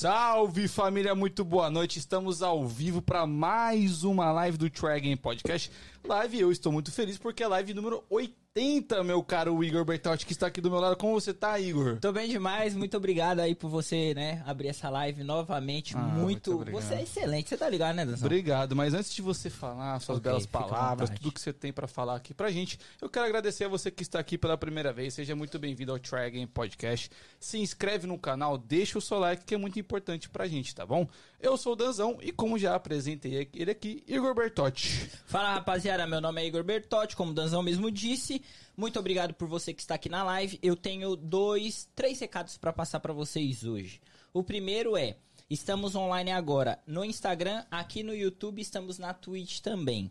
Salve família, muito boa noite. Estamos ao vivo para mais uma live do Try Game Podcast. Live, eu estou muito feliz porque é live número 80, meu caro Igor Bertotti, que está aqui do meu lado. Como você tá, Igor? Tô bem demais, muito obrigado aí por você, né, abrir essa live novamente. Ah, muito. muito obrigado. você é excelente, você tá ligado, né, Danzão? Obrigado, mas antes de você falar suas Ok, belas palavras, tudo que você tem para falar aqui pra gente, eu quero agradecer a você que está aqui pela primeira vez. Seja muito bem-vindo ao Try Game Podcast. Se inscreve no canal, deixa o seu like, que é muito importante pra gente, tá bom? Eu sou o Danzão e como já apresentei ele aqui, Igor Bertotti. Fala rapaziada, meu nome é Igor Bertotti, como o Danzão mesmo disse. Muito obrigado por você que está aqui na live. Eu tenho dois, três recados pra passar pra vocês hoje. O primeiro é: estamos online agora no Instagram, aqui no YouTube, estamos na Twitch também.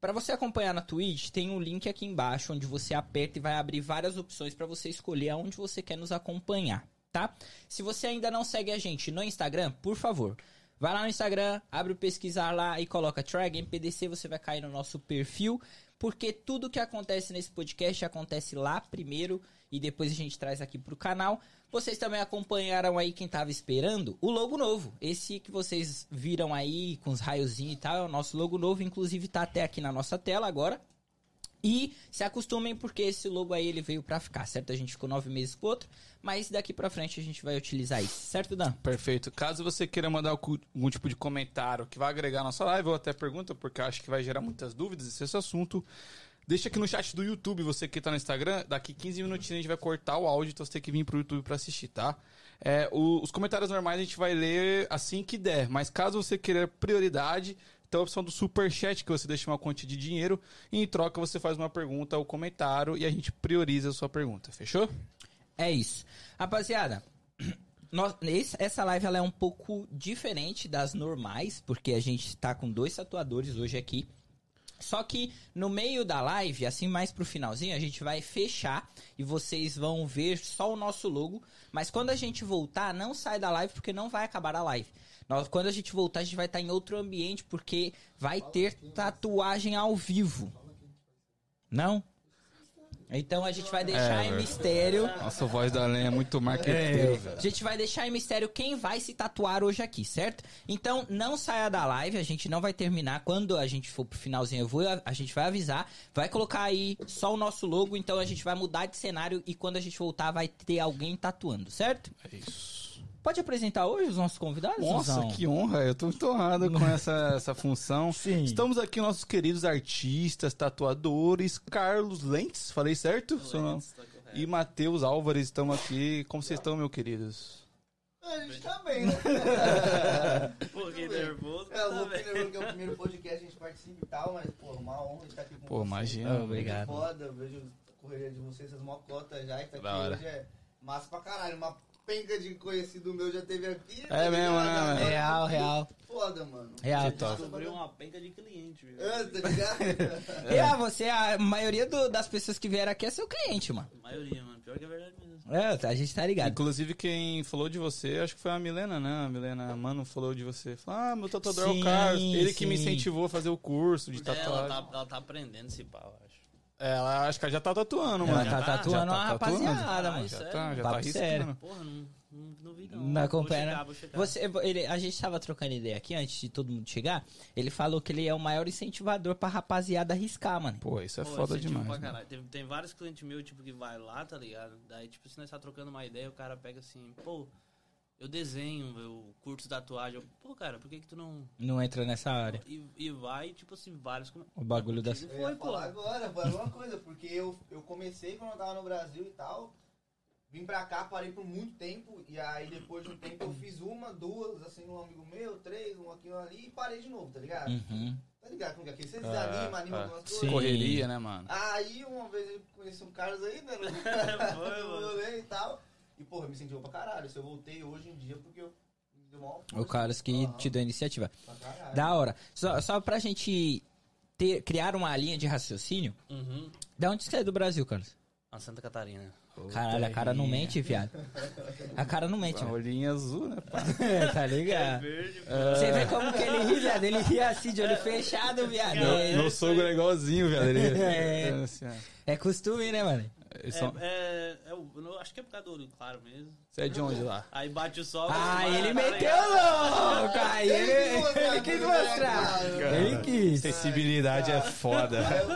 Pra você acompanhar na Twitch, tem um link aqui embaixo onde você aperta e vai abrir várias opções pra você escolher aonde você quer nos acompanhar, tá? Se você ainda não segue a gente no Instagram, por favor, vai lá no Instagram, abre o pesquisar lá e coloca Try Game PDC, você vai cair no nosso perfil, porque tudo que acontece nesse podcast acontece lá primeiro e depois a gente traz aqui pro canal. Vocês também acompanharam aí quem tava esperando o logo novo. Esse que vocês viram aí com os raiozinhos e tal é o nosso logo novo, inclusive tá até aqui na nossa tela agora. E se acostumem porque esse logo aí ele veio pra ficar, certo? A gente ficou nove meses com o outro, mas daqui pra frente a gente vai utilizar isso, certo, Dan? Perfeito. Caso você queira mandar algum tipo de comentário que vai agregar nossa live ou até pergunta, porque acho que vai gerar muitas dúvidas esse assunto, deixa aqui no chat do YouTube, você que tá no Instagram, daqui 15 minutinhos a gente vai cortar o áudio, então você tem que vir pro YouTube pra assistir, tá? É, os comentários normais a gente vai ler assim que der, mas caso você queira prioridade, tem a opção do super chat que você deixa uma quantia de dinheiro e em troca você faz uma pergunta ou comentário e a gente prioriza a sua pergunta, fechou? É isso. Rapaziada, nós- essa live ela é um pouco diferente das normais, porque a gente tá com dois tatuadores hoje aqui. Só que no meio da live, assim mais pro finalzinho, a gente vai fechar e vocês vão ver só o nosso logo. Mas quando a gente voltar, não sai da live porque não vai acabar a live. Nós, quando a gente voltar, a gente vai estar em outro ambiente porque vai ter tatuagem ao vivo. Não? Então a gente vai deixar É, em mistério. Nossa, a voz da lenha é muito marqueteiro, velho. A gente vai deixar em mistério quem vai se tatuar hoje aqui, certo? Então não saia da live, a gente não vai terminar. Quando a gente for pro finalzinho, eu vou, a gente vai avisar. Vai colocar aí só o nosso logo, então a gente vai mudar de cenário e quando a gente voltar vai ter alguém tatuando, certo? É isso. Pode apresentar hoje os nossos convidados? Nossa, Zuzão? que honra! Eu tô muito honrado com essa, essa função. Sim. Estamos aqui, nossos queridos artistas, tatuadores, Carlos Lentes, falei certo? Seu nome? E Matheus Álvares, estamos aqui. Como vocês estão, meus queridos? A gente tá bem, né? Pô, fiquei nervoso. É, o tá Luke bem. lembrou que é o primeiro podcast que a gente participa e tal, mas, pô, uma honra estar aqui com Pô, vocês. imagina. Ah, obrigado. Foda, eu vejo a correria de vocês, essas mocotas já, e tá aqui Da hora. hoje é massa pra caralho. Uma penca de conhecido meu já teve aqui. É mesmo, né, ligado? Real, real. Foda, mano. Real. Top. Descobri uma penca de cliente, viu? É, tá ligado? E ah, você, a maioria do- das pessoas que vieram aqui é seu cliente, mano. A maioria, mano. Pior que é verdade mesmo. É, a gente tá ligado. Inclusive, quem falou de você, acho que foi a Milena, né? A Milena Mano falou de você. Falou, ah, meu tatuador é Sim, o Carlos. Ele que me sim. incentivou a fazer o curso de É, ela tatuagem. tá, ela tá aprendendo esse pau, acho. É, Ela acho que ela já tá tatuando, Ela mano. tá Já tá? tatuando Já uma tá tatuando? rapaziada, Ah, mano. Já sério? tá, já Papo tá sério. riscando. Porra, não, não, não vi não. Não acompanha, Vou né? chegar, vou chegar. Você, ele, a gente tava trocando ideia aqui antes de todo mundo chegar. Ele falou que ele é o maior incentivador pra rapaziada arriscar, mano. Pô, isso é Pô, foda demais. pra né? Tem, tem vários clientes meus, tipo, que vai lá, tá ligado? Daí, tipo, se nós tá trocando uma ideia, o cara pega assim, pô, eu desenho, eu curto tatuagem. Eu, pô, cara, por que que tu não... Não entra nessa área. E, e vai, tipo assim, vários... O bagulho das. Não Eu ia foi, pô. falar agora, foi a mesma coisa, porque eu, eu comecei quando eu tava no Brasil e tal. Vim pra cá, parei por muito tempo, e aí depois de um tempo eu fiz uma, duas, assim, um amigo meu, três, um aqui, um ali, e parei de novo, tá ligado? Uhum. Tá ligado como que é aqui? Você É, desanima, anima é. algumas coisas. Correria, né, mano? Aí uma vez eu conheci um Carlos aí, né? Foi, no mano. rolê e tal. E, porra, me incentivou pra caralho. Se eu voltei hoje em dia, porque eu me deu uma O Carlos que te deu a iniciativa. Da hora. Só, só pra gente ter, criar uma linha de raciocínio. Uhum. Da onde você é do Brasil, Carlos? A Santa Catarina. Caralho, a cara não mente, viado. A cara não mente, A mano. olhinha azul, né, pá? tá ligado? Verde, pô. Você vê como que ele ri, viado? Ele ri assim, de olho fechado, viado. Meu, É, meu sogro é igualzinho, velho. Ele, É. assim, é costume, né, mano? Eles É, são- é, é eu acho que é por causa do olho claro mesmo. Você é de onde lá? Aí bate o sol. Ah, assim, ele meteu louco! Aí ele, Ele quis mostrar, ele quis né, mostrar. cara? Ele quis. Sensibilidade é foda. Aí.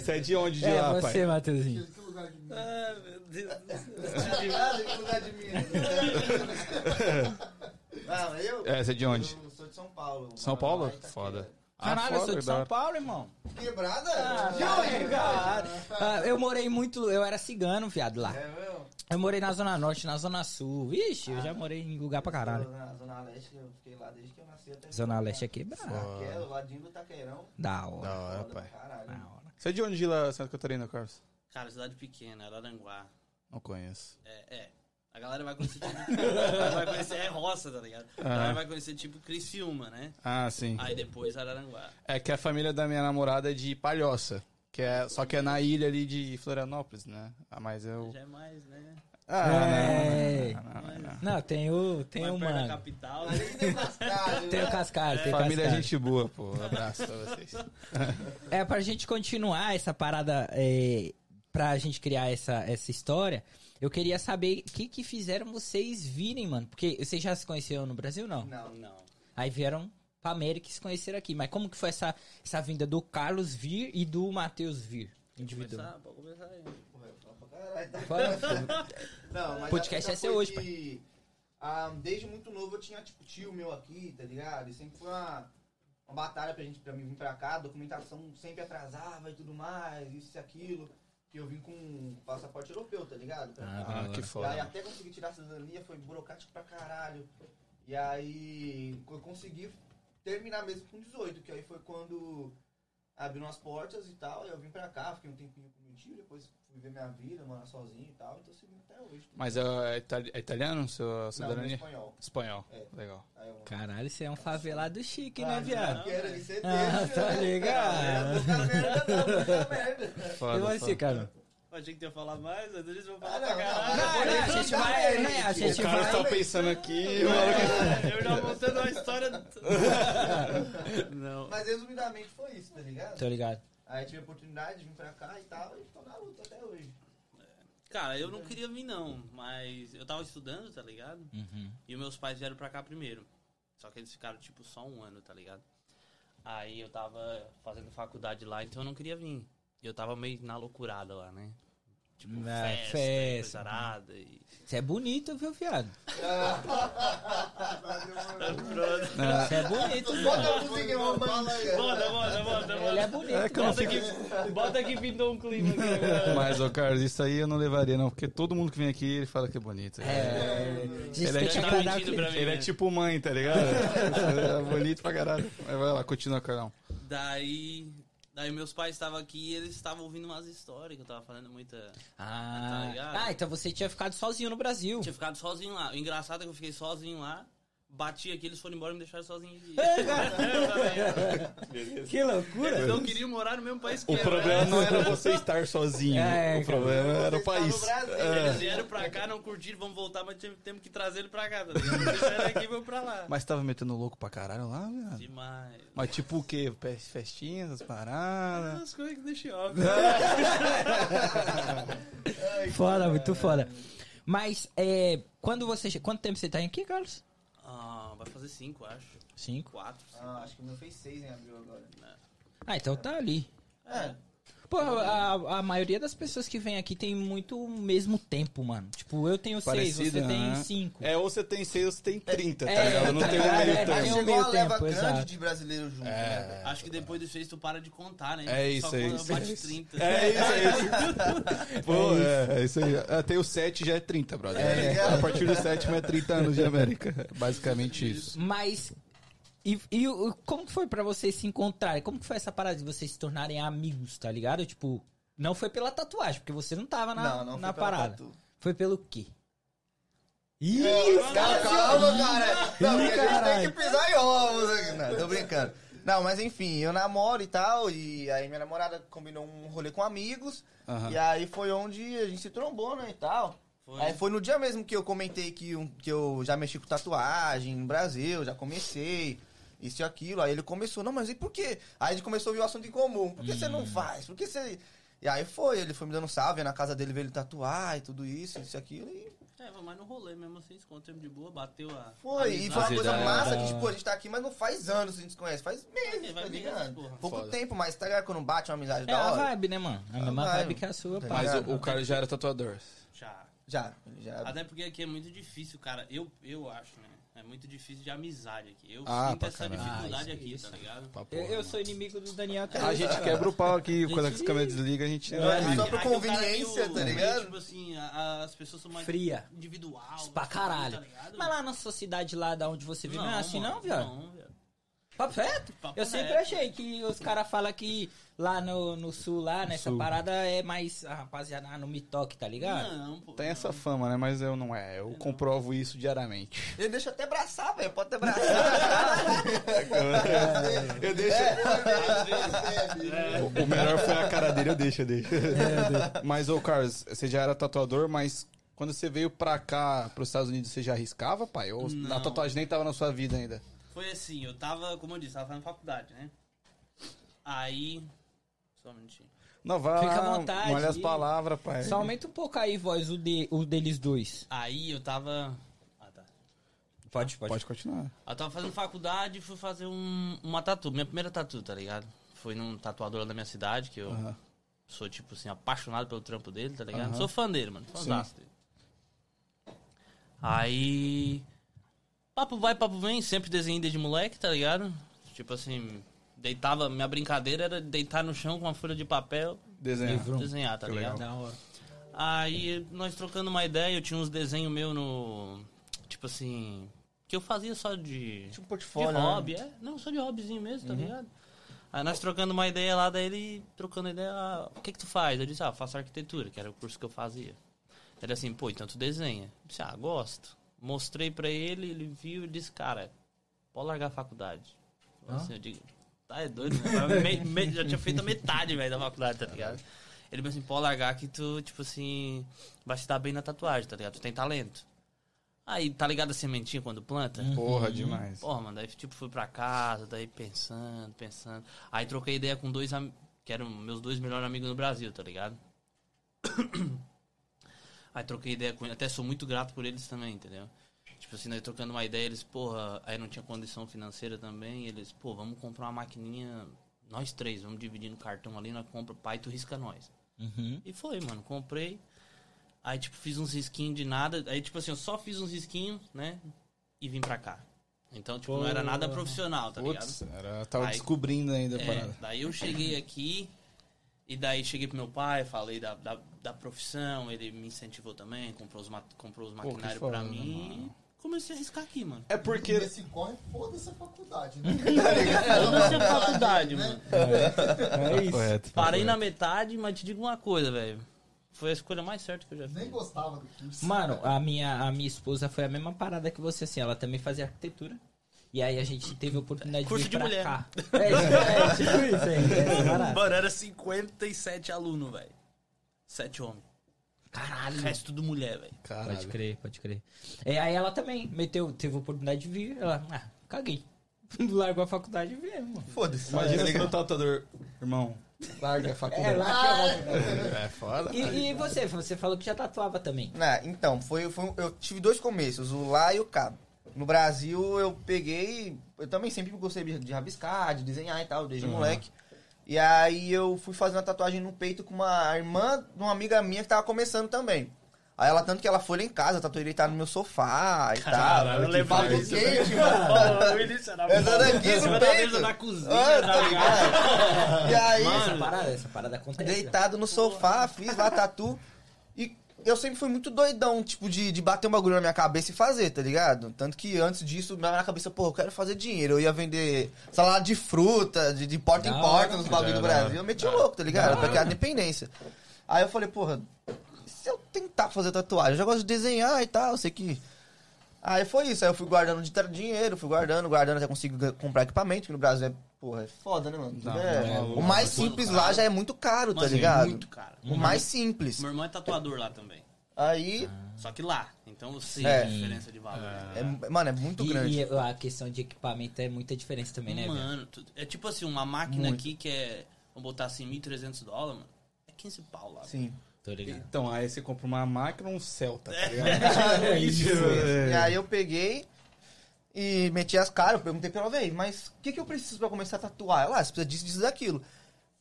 Você é de onde de É, lá, você, pai? Matheusinho. Que lugar de mim. Ah, meu Deus do céu. Ah, que lugar de Minas. Não, eu? É, você é de onde? Eu sou de São Paulo. São Paulo? Foda. Caralho, eu sou de São. Paulo, irmão. Quebrada? Ah, cara. Ah, eu morei muito, eu era cigano, viado, lá. É mesmo? Eu morei na Zona Norte, na Zona Sul. Vixe, eu já morei em lugar pra caralho. Na Zona Leste, eu fiquei lá desde que eu nasci até Zona Leste é quebrada. Taquera, ladinho do Taqueirão. Da hora. Da hora, pai. Caralho. Da hora. Você é de onde de lá, Santa Catarina, Carlos? Cara, cidade pequena, Araranguá. Não conheço. É, é. A galera vai conhecer tipo. vai conhecer, é roça, tá ligado? A galera vai conhecer tipo Criciúma, né? Ah, sim. Aí depois Araranguá. É que a família da minha namorada é de Palhoça. Que é, só que é na ilha ali de Florianópolis, né? Ah, mas eu. Já é mais, né? Ah, É. não, não, não, não. Não, tem o, tem o mano. capital. Ali tem cascalho, Tem o né? Cascalho, tem o Família é Cascalho. gente boa, pô. Um abraço pra vocês. É, pra gente continuar essa parada, é, pra gente criar essa, essa história, eu queria saber o que que fizeram vocês virem, mano. Porque vocês já se conheceram no Brasil, não? Não, Não. Aí vieram pra América e se conheceram aqui. Mas como que foi essa, essa vinda do Carlos vir e do Matheus vir? Individual. Começar, pode começar aí. Porra, eu falo pra caralho, tá? Fala. Não, mas Podcast a é seu foi hoje, que, ah, desde muito novo eu tinha, tipo, tio meu aqui, tá ligado? E sempre foi uma, uma batalha pra gente, pra mim vir pra cá, a documentação sempre atrasava e tudo mais, isso e aquilo. Que eu vim com passaporte europeu, tá ligado? Pra cá. Ah, que E aí foda. até conseguir tirar a cidadania foi burocrático pra caralho. E aí eu consegui terminar mesmo com 18, que aí foi quando abriram as portas e tal. Aí eu vim pra cá, fiquei um tempinho com tio, depois fui ver minha vida, morar sozinho e tal, então segui até hoje. Mas é, itali- é italiano sua Não, cidadania? espanhol. Espanhol. É. Legal. Eu... Caralho, você é um favelado chique, Ah, né, viado? Quero de ser Ah, tá né? ligado. É, não. Foda, E você, cara? Achei que ia falar mais, mas eles vão Ah, falar não, pra não, caralho. Não, não, a gente vai, né? A gente O cara vai. tá pensando aqui, o maluco- Eu já montando uma história. Não. Mas resumidamente foi isso, tá ligado? Tô ligado. Aí tive a oportunidade de vir pra cá e tal, e tô na luta até hoje. Cara, eu não queria vir não, mas eu tava estudando, tá ligado? Uhum. E os meus pais vieram pra cá primeiro. Só que eles ficaram tipo só um ano, tá ligado? Aí eu tava fazendo faculdade lá, então eu não queria vir. E eu tava meio na loucurada lá, né? Tipo, Ah, festa, festa. coisa arada e... Você é bonito, viu, viado? Pronto. Você é bonito, Bota a música romântica. Bota, bota, bota, Ele é bonito. É que eu não Bota fico... aqui, bota aqui pintou um clima aqui. Mas, ô Carlos, isso aí eu não levaria, não. Porque todo mundo que vem aqui, ele fala que é bonito. É. Gente Ele é que tipo-. Ele é tipo mãe, tá ligado? é bonito pra caralho. Mas vai lá, continua, Carlão. Daí, daí meus pais estavam aqui e eles estavam ouvindo umas histórias que eu tava falando muita... Tá Ah, ligado? ah, então você tinha ficado sozinho no Brasil. Tinha ficado sozinho lá. O engraçado é que eu fiquei sozinho lá, bati aqui, eles foram embora e me deixaram sozinho aqui. Que loucura. Eles não queriam morar no mesmo país que O eu. problema né? não era você estar sozinho. É, o problema era o país. Brasil. Eles vieram pra cá, não curtiram, vamos voltar, mas temos que trazer ele pra cá, tá? Deixaram aqui e vamos pra lá. Mas tava metendo louco pra caralho lá? Demais. Mas tipo o quê? Fe- Festinhas, as paradas. As coisas que deixei óbvio. Foda, muito foda. Mas, é, quando você... Quanto tempo você tá aqui, Carlos? Ah, vai fazer cinco, acho. Cinco. Quatro, cinco. Ah, acho que o meu fez seis em abril agora. Ah, então tá ali. É. Pô, a, a maioria das pessoas que vem aqui tem muito o mesmo tempo, mano. Tipo, eu tenho seis, Parecido, você tem cinco. É, ou você tem seis ou você tem 30, tá É, ligado? Não tá tem um meio É, termo. tem um Chegou meio uma leva tempo, grande exato. de brasileiro junto, né? Acho que depois do seis tu para de contar, né? É isso, Só é quando isso. bate 30. É isso, é isso. Pô, é, é isso aí. Até o 7 já é 30, brother. É. A partir do sétimo é 30 anos de América. É Basicamente isso. Mas. E, e como que foi pra vocês se encontrarem? Como que foi essa parada de vocês se tornarem amigos, tá ligado? Tipo, não foi pela tatuagem, porque você não tava na, Não, não na parada. tatu. Foi pelo quê? Ih, É, Calma, calma, cara. Não, Ih, a gente tem que pisar em ovos aqui. Não, tô brincando. Não, mas enfim, eu namoro e tal, e aí minha namorada combinou um rolê com amigos, Aham. e aí foi onde a gente se trombou, né, e tal. Foi. Aí foi no dia mesmo que eu comentei que, um- que eu já mexi com tatuagem no Brasil, já comecei, isso e aquilo. Aí ele começou, não, mas e por quê? Aí a gente começou a ver o assunto em comum. Por que você não faz? Por que você... E aí foi, ele foi me dando salve, na casa dele ver ele tatuar e tudo isso, isso e aquilo. E É, mas no rolê mesmo assim, encontramos de boa, bateu a. foi. E foi uma coisa ideias. massa que, tipo, a gente tá aqui, mas não faz anos que a gente se conhece, faz meses, Vai tá meses, ligado? porra. Pouco Foda. tempo, mas tá ligado quando bate uma amizade É da a hora? vibe, né, mano? A A mesma vibe. que a sua, Tá. Mas o, o cara já era tatuador. Já. Já, já. Até porque aqui é muito difícil, cara. Eu, eu acho, né? É muito difícil de amizade aqui. Eu Ah, sinto essa caralho. dificuldade Ah, isso, aqui, isso. tá ligado? Pra Eu, porra, eu mano. sou inimigo do Daniel até A gente quebra o pau aqui, quando Gente- as câmeras desligam, a gente. Não, é só por é conveniência, meio- tá ligado? Tipo assim, a- as pessoas são mais Fria. individual. Pra caralho. Tá ligado? Mas lá na sua cidade lá da onde você vive, não, é assim mano, não, viado? Não, viado. Papo reto? Papo Eu sempre reto. achei que os caras falam que lá no, no sul, lá nessa Sul. parada é mais a rapaziada ah, no me toque, tá ligado? Não, pô. Tem não. essa fama, né? Mas eu não é. Eu comprovo isso diariamente. Ele deixa até abraçar, velho. Pode até abraçar. Eu deixo. É. O, o melhor foi a cara dele, eu deixo, eu deixo. Mas, ô Carlos, você já era tatuador, mas quando você veio pra cá, pros Estados Unidos, você já arriscava, pai? Ou Não. a tatuagem nem tava na sua vida ainda? Foi assim, eu tava, como eu disse, tava fazendo faculdade, né? Aí. Só um minutinho. Não, vai Fica lá, à vontade. molha as palavras, pai. Só aumenta um pouco aí, voz, o, de, o deles dois. Aí eu tava. Ah, tá. Pode, pode. Pode continuar. Eu tava fazendo faculdade e fui fazer um, uma tatu. Minha primeira tatu, tá ligado? Foi num tatuador da minha cidade, que eu Aham. sou, tipo assim, apaixonado pelo trampo dele, tá ligado? Aham. Sou fã dele, mano. Fãzaço dele. Aí. Papo vai, papo vem, sempre desenhei desde moleque, tá ligado? Tipo assim, deitava. Minha brincadeira era deitar no chão com uma folha de papel, Desenhar. Desenhar, tá Que ligado? Da hora. Aí nós trocando uma ideia, eu tinha uns desenhos meu no. Tipo assim. Que eu fazia só de. Tipo De portfólio. né? hobby, é? Não, só de hobbyzinho mesmo, tá ligado? Aí nós trocando uma ideia lá, daí ele trocando ideia, ah, o que que tu faz? Eu disse, ah, faço arquitetura, que era o curso que eu fazia. Ele assim, pô, então tu desenha. Eu disse, ah, gosto. Mostrei pra ele, ele viu e disse, cara, pode largar a faculdade. Assim, eu digo, tá, é doido, né? Me- me- já tinha feito a metade, velho, da faculdade, tá ligado? Ele disse assim, pode largar que tu, tipo assim, vai se dar bem na tatuagem, tá ligado? Tu tem talento. Aí, tá ligado a sementinha quando planta? Porra, demais. Porra, mano, daí tipo fui pra casa, daí pensando, pensando. Aí troquei ideia com dois que eram meus dois melhores amigos no Brasil, tá ligado? Aí troquei ideia com eles, até sou muito grato por eles também, entendeu? Tipo assim, daí trocando uma ideia, eles, porra, aí não tinha condição financeira também, eles, pô, vamos comprar uma maquininha, nós três, vamos dividir no cartão ali, nós compra, pai, tu risca nós. Uhum. E foi, mano, comprei. Aí, tipo, fiz uns risquinhos de nada. Aí, tipo assim, eu só fiz uns risquinhos, né? E vim pra cá. Então, tipo, não era nada profissional, tá ligado? Putz, era, tava Aí- descobrindo ainda a É, parada. daí eu cheguei aqui, e daí cheguei pro meu pai, falei da, da, da profissão, ele me incentivou também, comprou os, comprou os maquinários pra mim. mano? Comecei a arriscar aqui, mano. É porque. Esse corre, foda-se a faculdade, né? Comecei a faculdade, mano. É isso. Correto. Parei na metade, mas te digo uma coisa, velho. Foi a escolha mais certa que eu já Nem fiz. gostava do curso. Mano, a minha, a minha esposa foi a mesma parada que você, assim. Ela também fazia arquitetura. E aí a gente teve a oportunidade Curso de vir de pra mulher. cá. É, isso, é tipo isso, é, é, parada. Mano, era 57 alunos, velho. Sete homens. Caralho. Resto tudo mulher, velho. Caralho. Pode crer, pode crer. É, aí ela também meteu, teve a oportunidade de vir. Ela, ah, caguei. Largou a faculdade e veio, mano. Foda-se. Imagina Tá se ligado? o tatuador. Irmão, larga a É, faculdade. lá É, foda. que e, e você? Você falou que já tatuava também. Né, então, foi, foi, eu tive dois começos, o lá e o cá. No Brasil, eu peguei. Eu também sempre gostei de de rabiscar, de desenhar e tal, desde moleque. E aí eu fui fazer uma tatuagem no peito com uma irmã de uma amiga minha que tava começando também. Aí ela, tanto que ela foi lá em casa, eu tatuei deitar no meu sofá e Caralho, tal. levava Papo isso, quente, mano. O início era daqui no peito. eu na cozinha, Ah, tá tá ligado? E aí, essa parada, essa parada acontece. deitado no sofá, fiz lá tatu. Eu sempre fui muito doidão, tipo, de, de bater um bagulho na minha cabeça e fazer, tá ligado? Tanto que antes disso, na minha cabeça, pô, eu quero fazer dinheiro. Eu ia vender salada de fruta, de, de porta Da em porta nos bagulhos do. Brasil. Eu meti o louco, tá ligado? Pra criar dependência. Aí eu falei, porra, se eu tentar fazer tatuagem? Eu já gosto de desenhar e tal, sei que. Aí foi isso, aí eu fui guardando de dinheiro, fui guardando, guardando até conseguir ga- comprar equipamento, que no Brasil é, porra, é foda, né, mano? Não, é- não é o mais simples lá já é muito caro, tá é ligado? muito caro. O mais simples. Meu irmão é tatuador lá também. Aí, Só que lá. Então eu sei É. a diferença de valor. é, mano, é muito E, grande. e a questão de equipamento é muita diferença também, né, velho? Mano, é tipo assim, uma máquina Muito. aqui que é, vamos botar assim, 1.300 dólares, mano. É 15 pau lá. Sim. Tô ligado. Então, aí você compra uma máquina ou um Celta, tá ligado? É isso. E aí eu peguei e meti as caras, eu perguntei pra ela, véi, mas o que, que eu preciso pra começar a tatuar? Ela, ah, você precisa disso, disso, daquilo.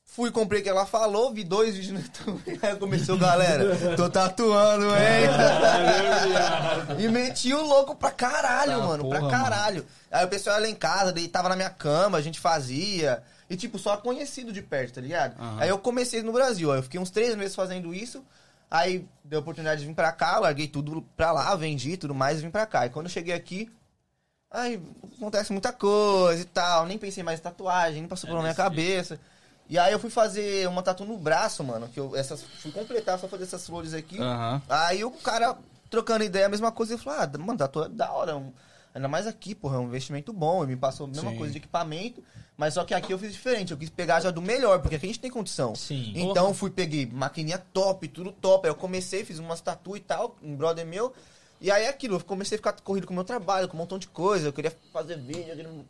Fui, comprei o que ela falou, vi dois vídeos no YouTube, aí começou, galera, tô tatuando, hein? e meti o louco pra caralho, Tá, mano, porra, pra caralho. Aí o pessoal ia lá em casa, deitava na minha cama, a gente fazia. E, tipo, só conhecido de perto, tá ligado? Aham. Aí eu comecei no Brasil, aí eu fiquei uns três meses fazendo isso. Aí deu a oportunidade de vir pra cá, larguei tudo pra lá, vendi tudo mais e vim pra cá. E quando eu cheguei aqui, aí acontece muita coisa e tal. Nem pensei mais em tatuagem, nem passou É pela minha cabeça. E aí eu fui fazer uma tatu no braço, mano. Que eu essas, fui completar, só fazer essas flores aqui. Aham. Aí o cara, trocando ideia, a mesma coisa, ele falou, ah, mano, tatu é da hora. um- ainda mais aqui, porra, é um investimento bom. Ele me passou a mesma Sim. coisa de equipamento. Mas só que aqui eu fiz diferente. Eu quis pegar já do melhor, porque aqui a gente tem condição. Sim. Então fui, peguei maquininha top, tudo top. Aí eu comecei, fiz umas tatu e tal, um brother meu. E aí é aquilo, eu comecei a ficar corrido com o meu trabalho, com um montão de coisa. Eu queria fazer vídeo, queria-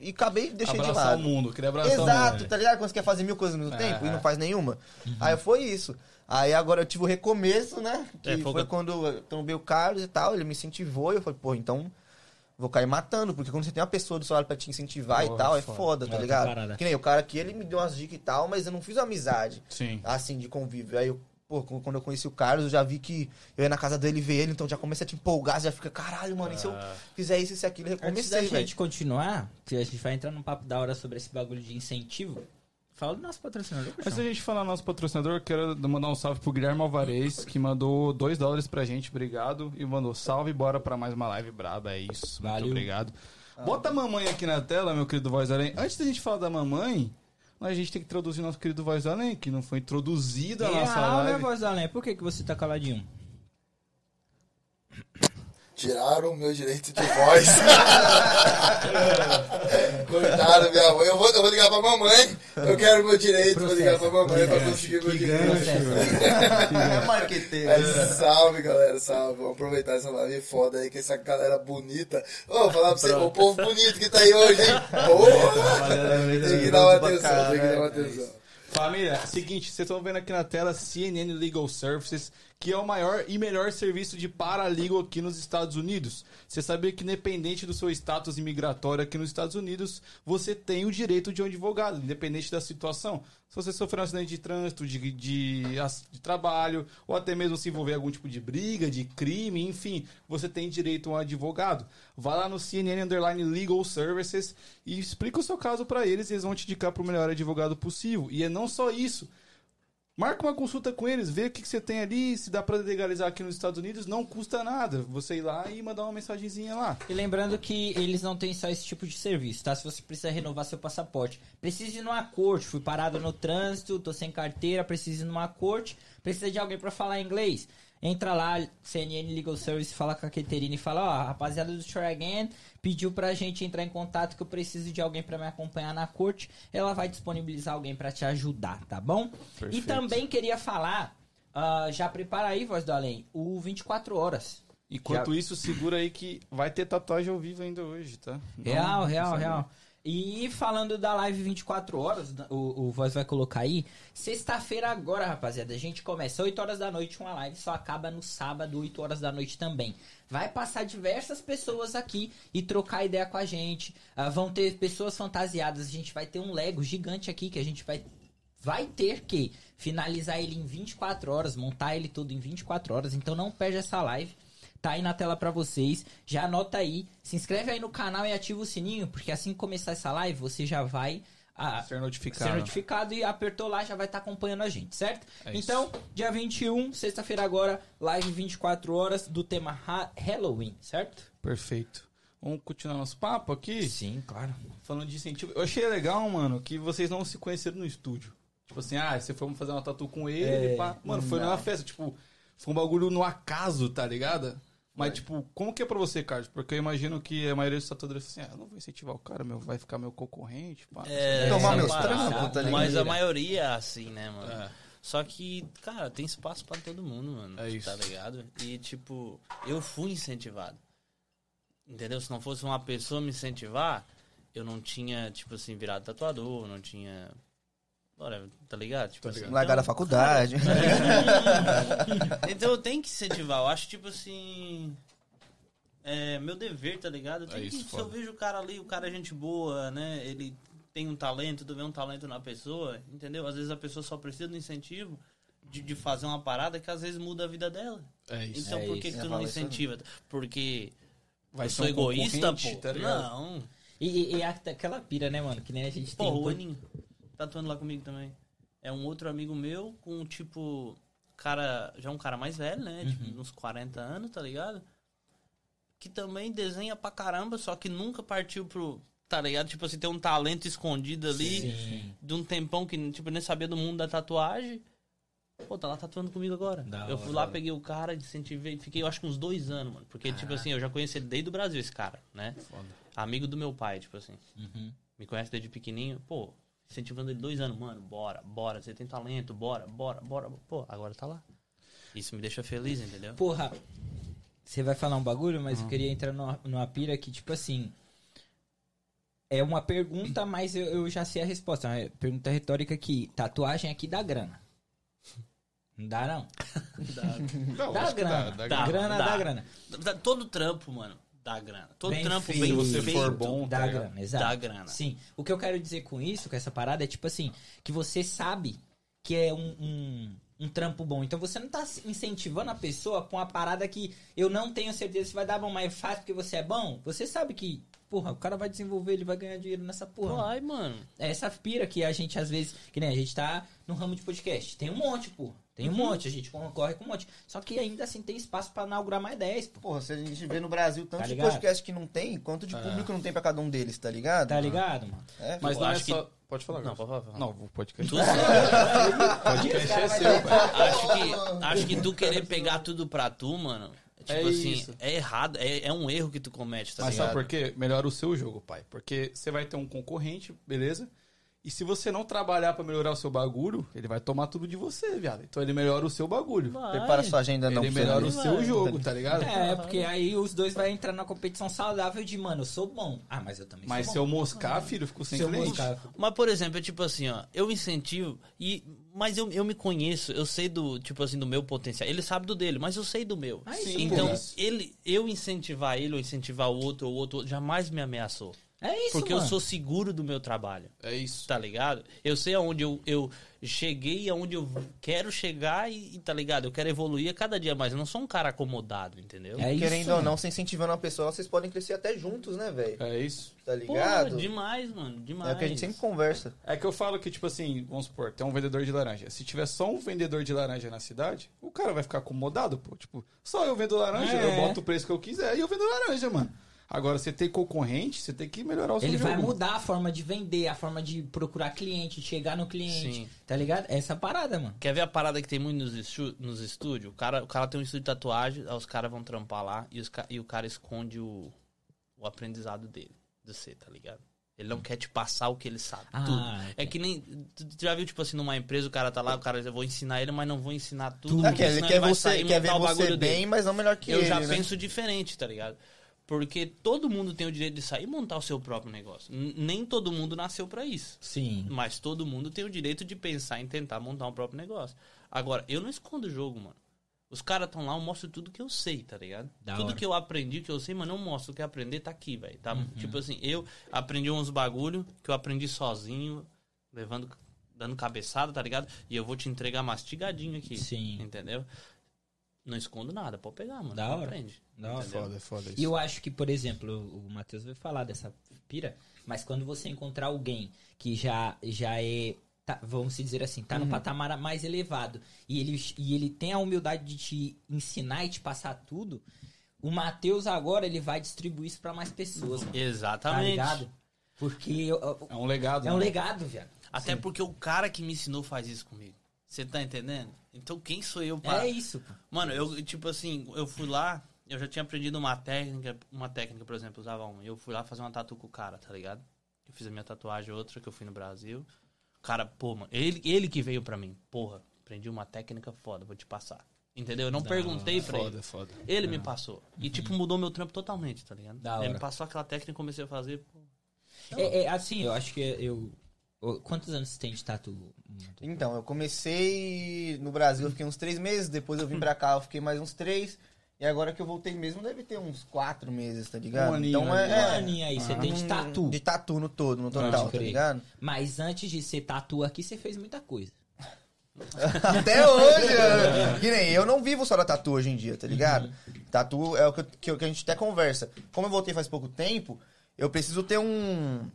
e acabei deixei de lado. o mundo, queria abraçar o Exato, mundo. tá ligado? Quando você quer fazer mil coisas ao mesmo É, tempo e é. não faz nenhuma. Aí foi isso. Aí agora eu tive o recomeço, né? Que É, foi folga- quando eu trombei o Carlos e tal, ele me incentivou e eu falei, pô, então vou cair matando, porque quando você tem uma pessoa do seu lado pra te incentivar Porra, e tal, é foda. foda, É tá outra ligado? Que nem o cara aqui, ele me deu umas dicas e tal, mas eu não fiz uma amizade, Sim. assim, de convívio. Aí eu, pô, quando eu conheci o Carlos, eu já vi que eu ia na casa dele ver ele, então já começa a te empolgar, você já fica, caralho, mano, e se eu fizer isso, isso e aquilo, eu Antes da gente continuar, que a gente vai entrar num papo da hora sobre esse bagulho de incentivo, fala do nosso patrocinador. Antes da gente falar nosso patrocinador, quero mandar um salve pro Guilherme Alvarez, que mandou 2 dólares pra gente, obrigado. E mandou salve, bora pra mais uma live braba, é isso. Valeu. Muito obrigado. Bota a mamãe aqui na tela, meu querido Voz do Além. Antes da gente falar da mamãe, a gente tem que introduzir nosso querido Voz do Além, que não foi introduzido a nossa Real, né, live. voz da lenha? Por que, que você tá caladinho? Tiraram o meu direito de voz. Cortaram minha voz. Eu vou, eu vou ligar pra mamãe. Eu quero meu direito. Vou ligar pra mamãe pra conseguir meu direito. É marqueteiro. É, salve, galera, salve. Vamos aproveitar essa live foda aí, com essa galera bonita. Ô, vou falar pra você, o povo bonito que tá aí hoje, hein? Porra! Tem que dar uma atenção, tem que dar uma atenção. Família, seguinte, vocês estão vendo aqui na tela CNN Legal Services, que é o maior e melhor serviço de paralegal aqui nos Estados Unidos. Você sabia que independente do seu status imigratório aqui nos Estados Unidos, você tem o direito de um advogado, independente da situação. Se você sofrer um acidente de trânsito, de, de, de trabalho, ou até mesmo se envolver em algum tipo de briga, de crime, enfim, você tem direito a um advogado. Vá lá no CNN Underline Legal Services e explica o seu caso para eles e eles vão te indicar para o melhor advogado possível. E é não só isso. Marca uma consulta com eles, vê o que, que você tem ali, se dá para legalizar aqui nos Estados Unidos, não custa nada. Você ir lá e mandar uma mensagenzinha lá. E lembrando que eles não têm só esse tipo de serviço, tá? Se você precisa renovar seu passaporte, precisa ir numa corte, fui parado no trânsito, tô sem carteira, preciso ir numa corte, precisa de alguém pra falar inglês. Entra lá, CNN Legal Service, fala com a Caterina e fala, ó, a rapaziada do Try Again pediu pra gente entrar em contato que eu preciso de alguém pra me acompanhar na corte. Ela vai disponibilizar alguém pra te ajudar, tá bom? E Perfeito. também queria falar, ah, já prepara aí, Voz do Além, o 24 Horas. Enquanto isso, segura aí que vai ter tatuagem ao vivo ainda hoje, tá? Não- Real, real, real. E falando da live 24 horas, o, o Voz vai colocar aí. Sexta-feira agora, rapaziada. A gente começa 8 horas da noite uma live, só acaba no sábado, 8 horas da noite também. Vai passar diversas pessoas aqui e trocar ideia com a gente. Ah, vão ter pessoas fantasiadas. A gente vai ter um Lego gigante aqui que a gente vai vai ter que finalizar ele em 24 horas, montar ele tudo em 24 horas, então não perde essa live. Tá aí na tela pra vocês. Já anota aí, se inscreve aí no canal e ativa o sininho, porque assim que começar essa live, você já vai ah, Ser notificado. ser notificado e apertou lá, já vai estar acompanhando a gente, certo? É isso. então, dia 21, sexta-feira agora, live 24 horas do tema Ha- Halloween, certo? Perfeito. Vamos continuar nosso papo aqui? Sim, claro. Falando de incentivo. Eu achei legal, mano, que vocês não se conheceram no estúdio. Tipo assim, ah, você foi fazer uma tatu com ele, É. Mano, foi não. numa festa, tipo, foi um bagulho no acaso, tá ligado? Mas, tipo, como que é pra você, Carlos? Porque eu imagino que a maioria dos tatuadores assim, ah, eu não vou incentivar o cara, meu, vai ficar meu concorrente, pá. É, Tomar meus trampos, tá ligado? Mas a maioria é assim, né, mano? É. Só que, cara, tem espaço pra todo mundo, mano. É isso. Tá ligado? E, tipo, eu fui incentivado. Entendeu? Se não fosse uma pessoa me incentivar, eu não tinha, tipo assim, virado tatuador, não tinha Bora, tá ligado? Tipo assim, Largar da faculdade. Então eu tenho que incentivar. Eu acho, tipo assim. É meu dever, tá ligado? Eu tenho É que- isso, se eu vejo o cara ali, o cara é gente boa, né? Ele tem um talento, tu vê um talento na pessoa, entendeu? Às vezes a pessoa só precisa do incentivo de, de fazer uma parada que às vezes muda a vida dela. É isso. Então É por que, isso. que tu não falo isso incentiva? Porque Vai eu ser sou um egoísta, pô. tá não. E, e, e a- aquela pira, né, mano? Que nem a gente Porra, tem. o Aninho tá atuando lá comigo também. É um outro amigo meu com, tipo, cara, já um cara mais velho, né? Uhum. Tipo, uns 40 anos, tá ligado? Que também desenha pra caramba, só que nunca partiu pro. Tá ligado? Tipo assim, tem um talento escondido ali Sim. de um tempão que, tipo, nem sabia do mundo da tatuagem. Pô, tá lá tatuando comigo agora. Da eu fui lá, peguei o cara, incentivei, fiquei, eu acho que uns dois anos, mano. Porque, tipo assim, eu já conheci ele desde o Brasil, esse cara, né? Foda. Amigo do meu pai, tipo assim Uhum. me conhece desde pequenininho, pô, incentivando ele dois anos, mano, bora, bora, você tem talento, bora, bora, bora, pô, agora tá lá. Isso me deixa feliz, entendeu? Porra, você vai falar um bagulho, mas eu queria entrar numa, numa pira que, tipo assim. É uma pergunta, mas eu, eu já sei a resposta. É uma pergunta retórica aqui. Tatuagem aqui dá grana. Não dá, não? Não, Dá acho que grana. dá, dá Dá. grana dá grana. Dá- Todo trampo, mano, dá grana. Todo Bem trampo feito. bem Se você feito, for bom, Dá tá grana, exato. dá grana. Sim. O que eu quero dizer com isso, com essa parada, é tipo assim, que você sabe que é um, um, um trampo bom. Então você não tá incentivando a pessoa com a parada que eu não tenho certeza se vai dar bom, mas faz porque você é bom. Você sabe que, porra, o cara vai desenvolver, ele vai ganhar dinheiro nessa porra. Vai, mano. É essa pira que a gente, às vezes, que nem a gente tá no ramo de podcast. Tem um monte, pô. Tem um monte, a gente concorre com um monte. Só que ainda assim tem espaço pra inaugurar mais 10, pô. Porra, se a gente vê no Brasil tanto Tá de podcast que não tem, quanto de público não tem pra cada um deles, tá ligado? Tá ligado, mano? É, Mas não é acho que- só... Pode falar, Não, pode falar. Não, o podcast... Tu- podcast é seu, pai. acho que acho que tu querer pegar tudo pra tu, mano, tipo É assim, isso. é errado, é, é um erro que tu comete, tá Mas ligado? sabe por quê? Melhora o seu jogo, pai. Porque você vai ter um concorrente, beleza? E se você não trabalhar pra melhorar o seu bagulho, ele vai tomar tudo de você, viado. Então ele melhora o seu bagulho. Vai. prepara sua agenda não Ele melhora o seu vai. jogo, tá ligado? É, porque aí os dois vão entrar na competição saudável de, mano, eu sou bom. Ah, mas eu também Mas se sou eu bom. moscar, filho, eu fico sem Se eu cliente. moscar, Mas, por exemplo, é tipo assim, ó, eu incentivo, e, mas eu, eu me conheço, eu sei do, tipo assim, do meu potencial. Ele sabe do dele, mas eu sei do meu. Ah, isso, então, pô. ele, eu incentivar ele ou incentivar o outro ou o outro, jamais me ameaçou. É isso, Porque mano. eu sou seguro do meu trabalho. É isso. Tá ligado? Eu sei aonde eu, eu cheguei, aonde eu quero chegar e, tá ligado? Eu quero evoluir a cada dia mais. Eu não sou um cara acomodado, entendeu? É isso, Querendo ou não, se incentivando uma pessoa, vocês podem crescer até juntos, né, velho? É isso. Tá Pô, ligado? demais, mano. Demais. É o que a gente sempre conversa. É que eu falo que, tipo assim, vamos supor, tem um vendedor de laranja. Se tiver só um vendedor de laranja na cidade, o cara vai ficar acomodado, pô. Tipo, só eu vendo laranja, É. eu boto o preço que eu quiser e eu vendo laranja, mano. Agora, você tem concorrente, você tem que melhorar o seu Ele jogo. vai mudar a forma de vender, a forma de procurar cliente, chegar no cliente. Sim. Tá ligado? Essa parada, mano. Quer ver a parada que tem muito nos, estu nos estúdios? O cara, o cara tem um estúdio de tatuagem, aí os caras vão trampar lá e, os e o cara esconde o, o aprendizado dele, de você, tá ligado? Ele não quer te passar o que ele sabe. Ah, tudo. entendi. É que nem. Tu já viu, tipo assim, numa empresa, o cara tá lá, o cara eu vou ensinar ele, mas não vou ensinar tudo. Tudo. É porque que ele quer, você, quer ver você bem, dele. mas não melhor que Eu ele, já né? penso diferente, tá ligado? Porque todo mundo tem o direito de sair e montar o seu próprio negócio. N- Nem todo mundo nasceu pra isso. Sim. Mas todo mundo tem o direito de pensar em tentar montar um próprio negócio. Agora, eu não escondo o jogo, mano. Os caras estão lá, eu mostro tudo que eu sei, tá ligado? Da tudo hora. que eu aprendi, que eu sei, mas não mostro. O que eu aprender tá aqui, velho. Tá? Uhum. Tipo assim, eu aprendi uns bagulho que eu aprendi sozinho, levando, dando cabeçada, tá ligado? E eu vou te entregar mastigadinho aqui. Sim. Entendeu? Não escondo nada, pode pegar, mano. Da hora. Aprende. Hora. Entendeu? Foda, é foda isso. E eu acho que, por exemplo, o Matheus vai falar dessa pira, mas quando você encontrar alguém que já, já é, tá- vamos se dizer assim, tá no patamar mais elevado e ele, e ele tem a humildade de te ensinar e te passar tudo, o Matheus agora ele vai distribuir isso pra mais pessoas, mano, tá Exatamente. ligado? Porque eu- eu- É um legado. é um né? legado, velho. Até porque o cara que me ensinou faz isso comigo. Você tá entendendo? Então quem sou eu pra. É isso, pô. Mano, eu, tipo assim, eu fui lá, eu já tinha aprendido uma técnica, uma técnica, por exemplo, usava uma. Eu fui lá fazer uma tatu com o cara, tá ligado? Eu fiz a minha tatuagem, outra que eu fui no Brasil. O cara, pô, mano, ele, ele que veio pra mim. Porra, aprendi uma técnica foda, vou te passar. Entendeu? Eu não perguntei pra Foda, ele. foda. Ele me passou. E, tipo, mudou meu trampo totalmente, tá ligado? Da Ele hora. me passou aquela técnica e comecei a fazer. Pô. É, é, assim, eu acho que eu Quantos anos você tem de tatu? Então, eu comecei no Brasil, eu fiquei uns três meses, depois eu vim pra cá, eu fiquei mais uns três. E agora que eu voltei mesmo, deve ter uns quatro meses, tá ligado? Um aninho, então né? é. Um aninho aí, você tem de tatu. De tatu no todo, no total, tá ligado? Mas antes de ser tatu aqui, você fez muita coisa. Até hoje, eu- que nem eu não vivo só da tatu hoje em dia, tá ligado? Tatu é o que, eu- que, que a gente até conversa. Como eu voltei faz pouco tempo, eu preciso ter um.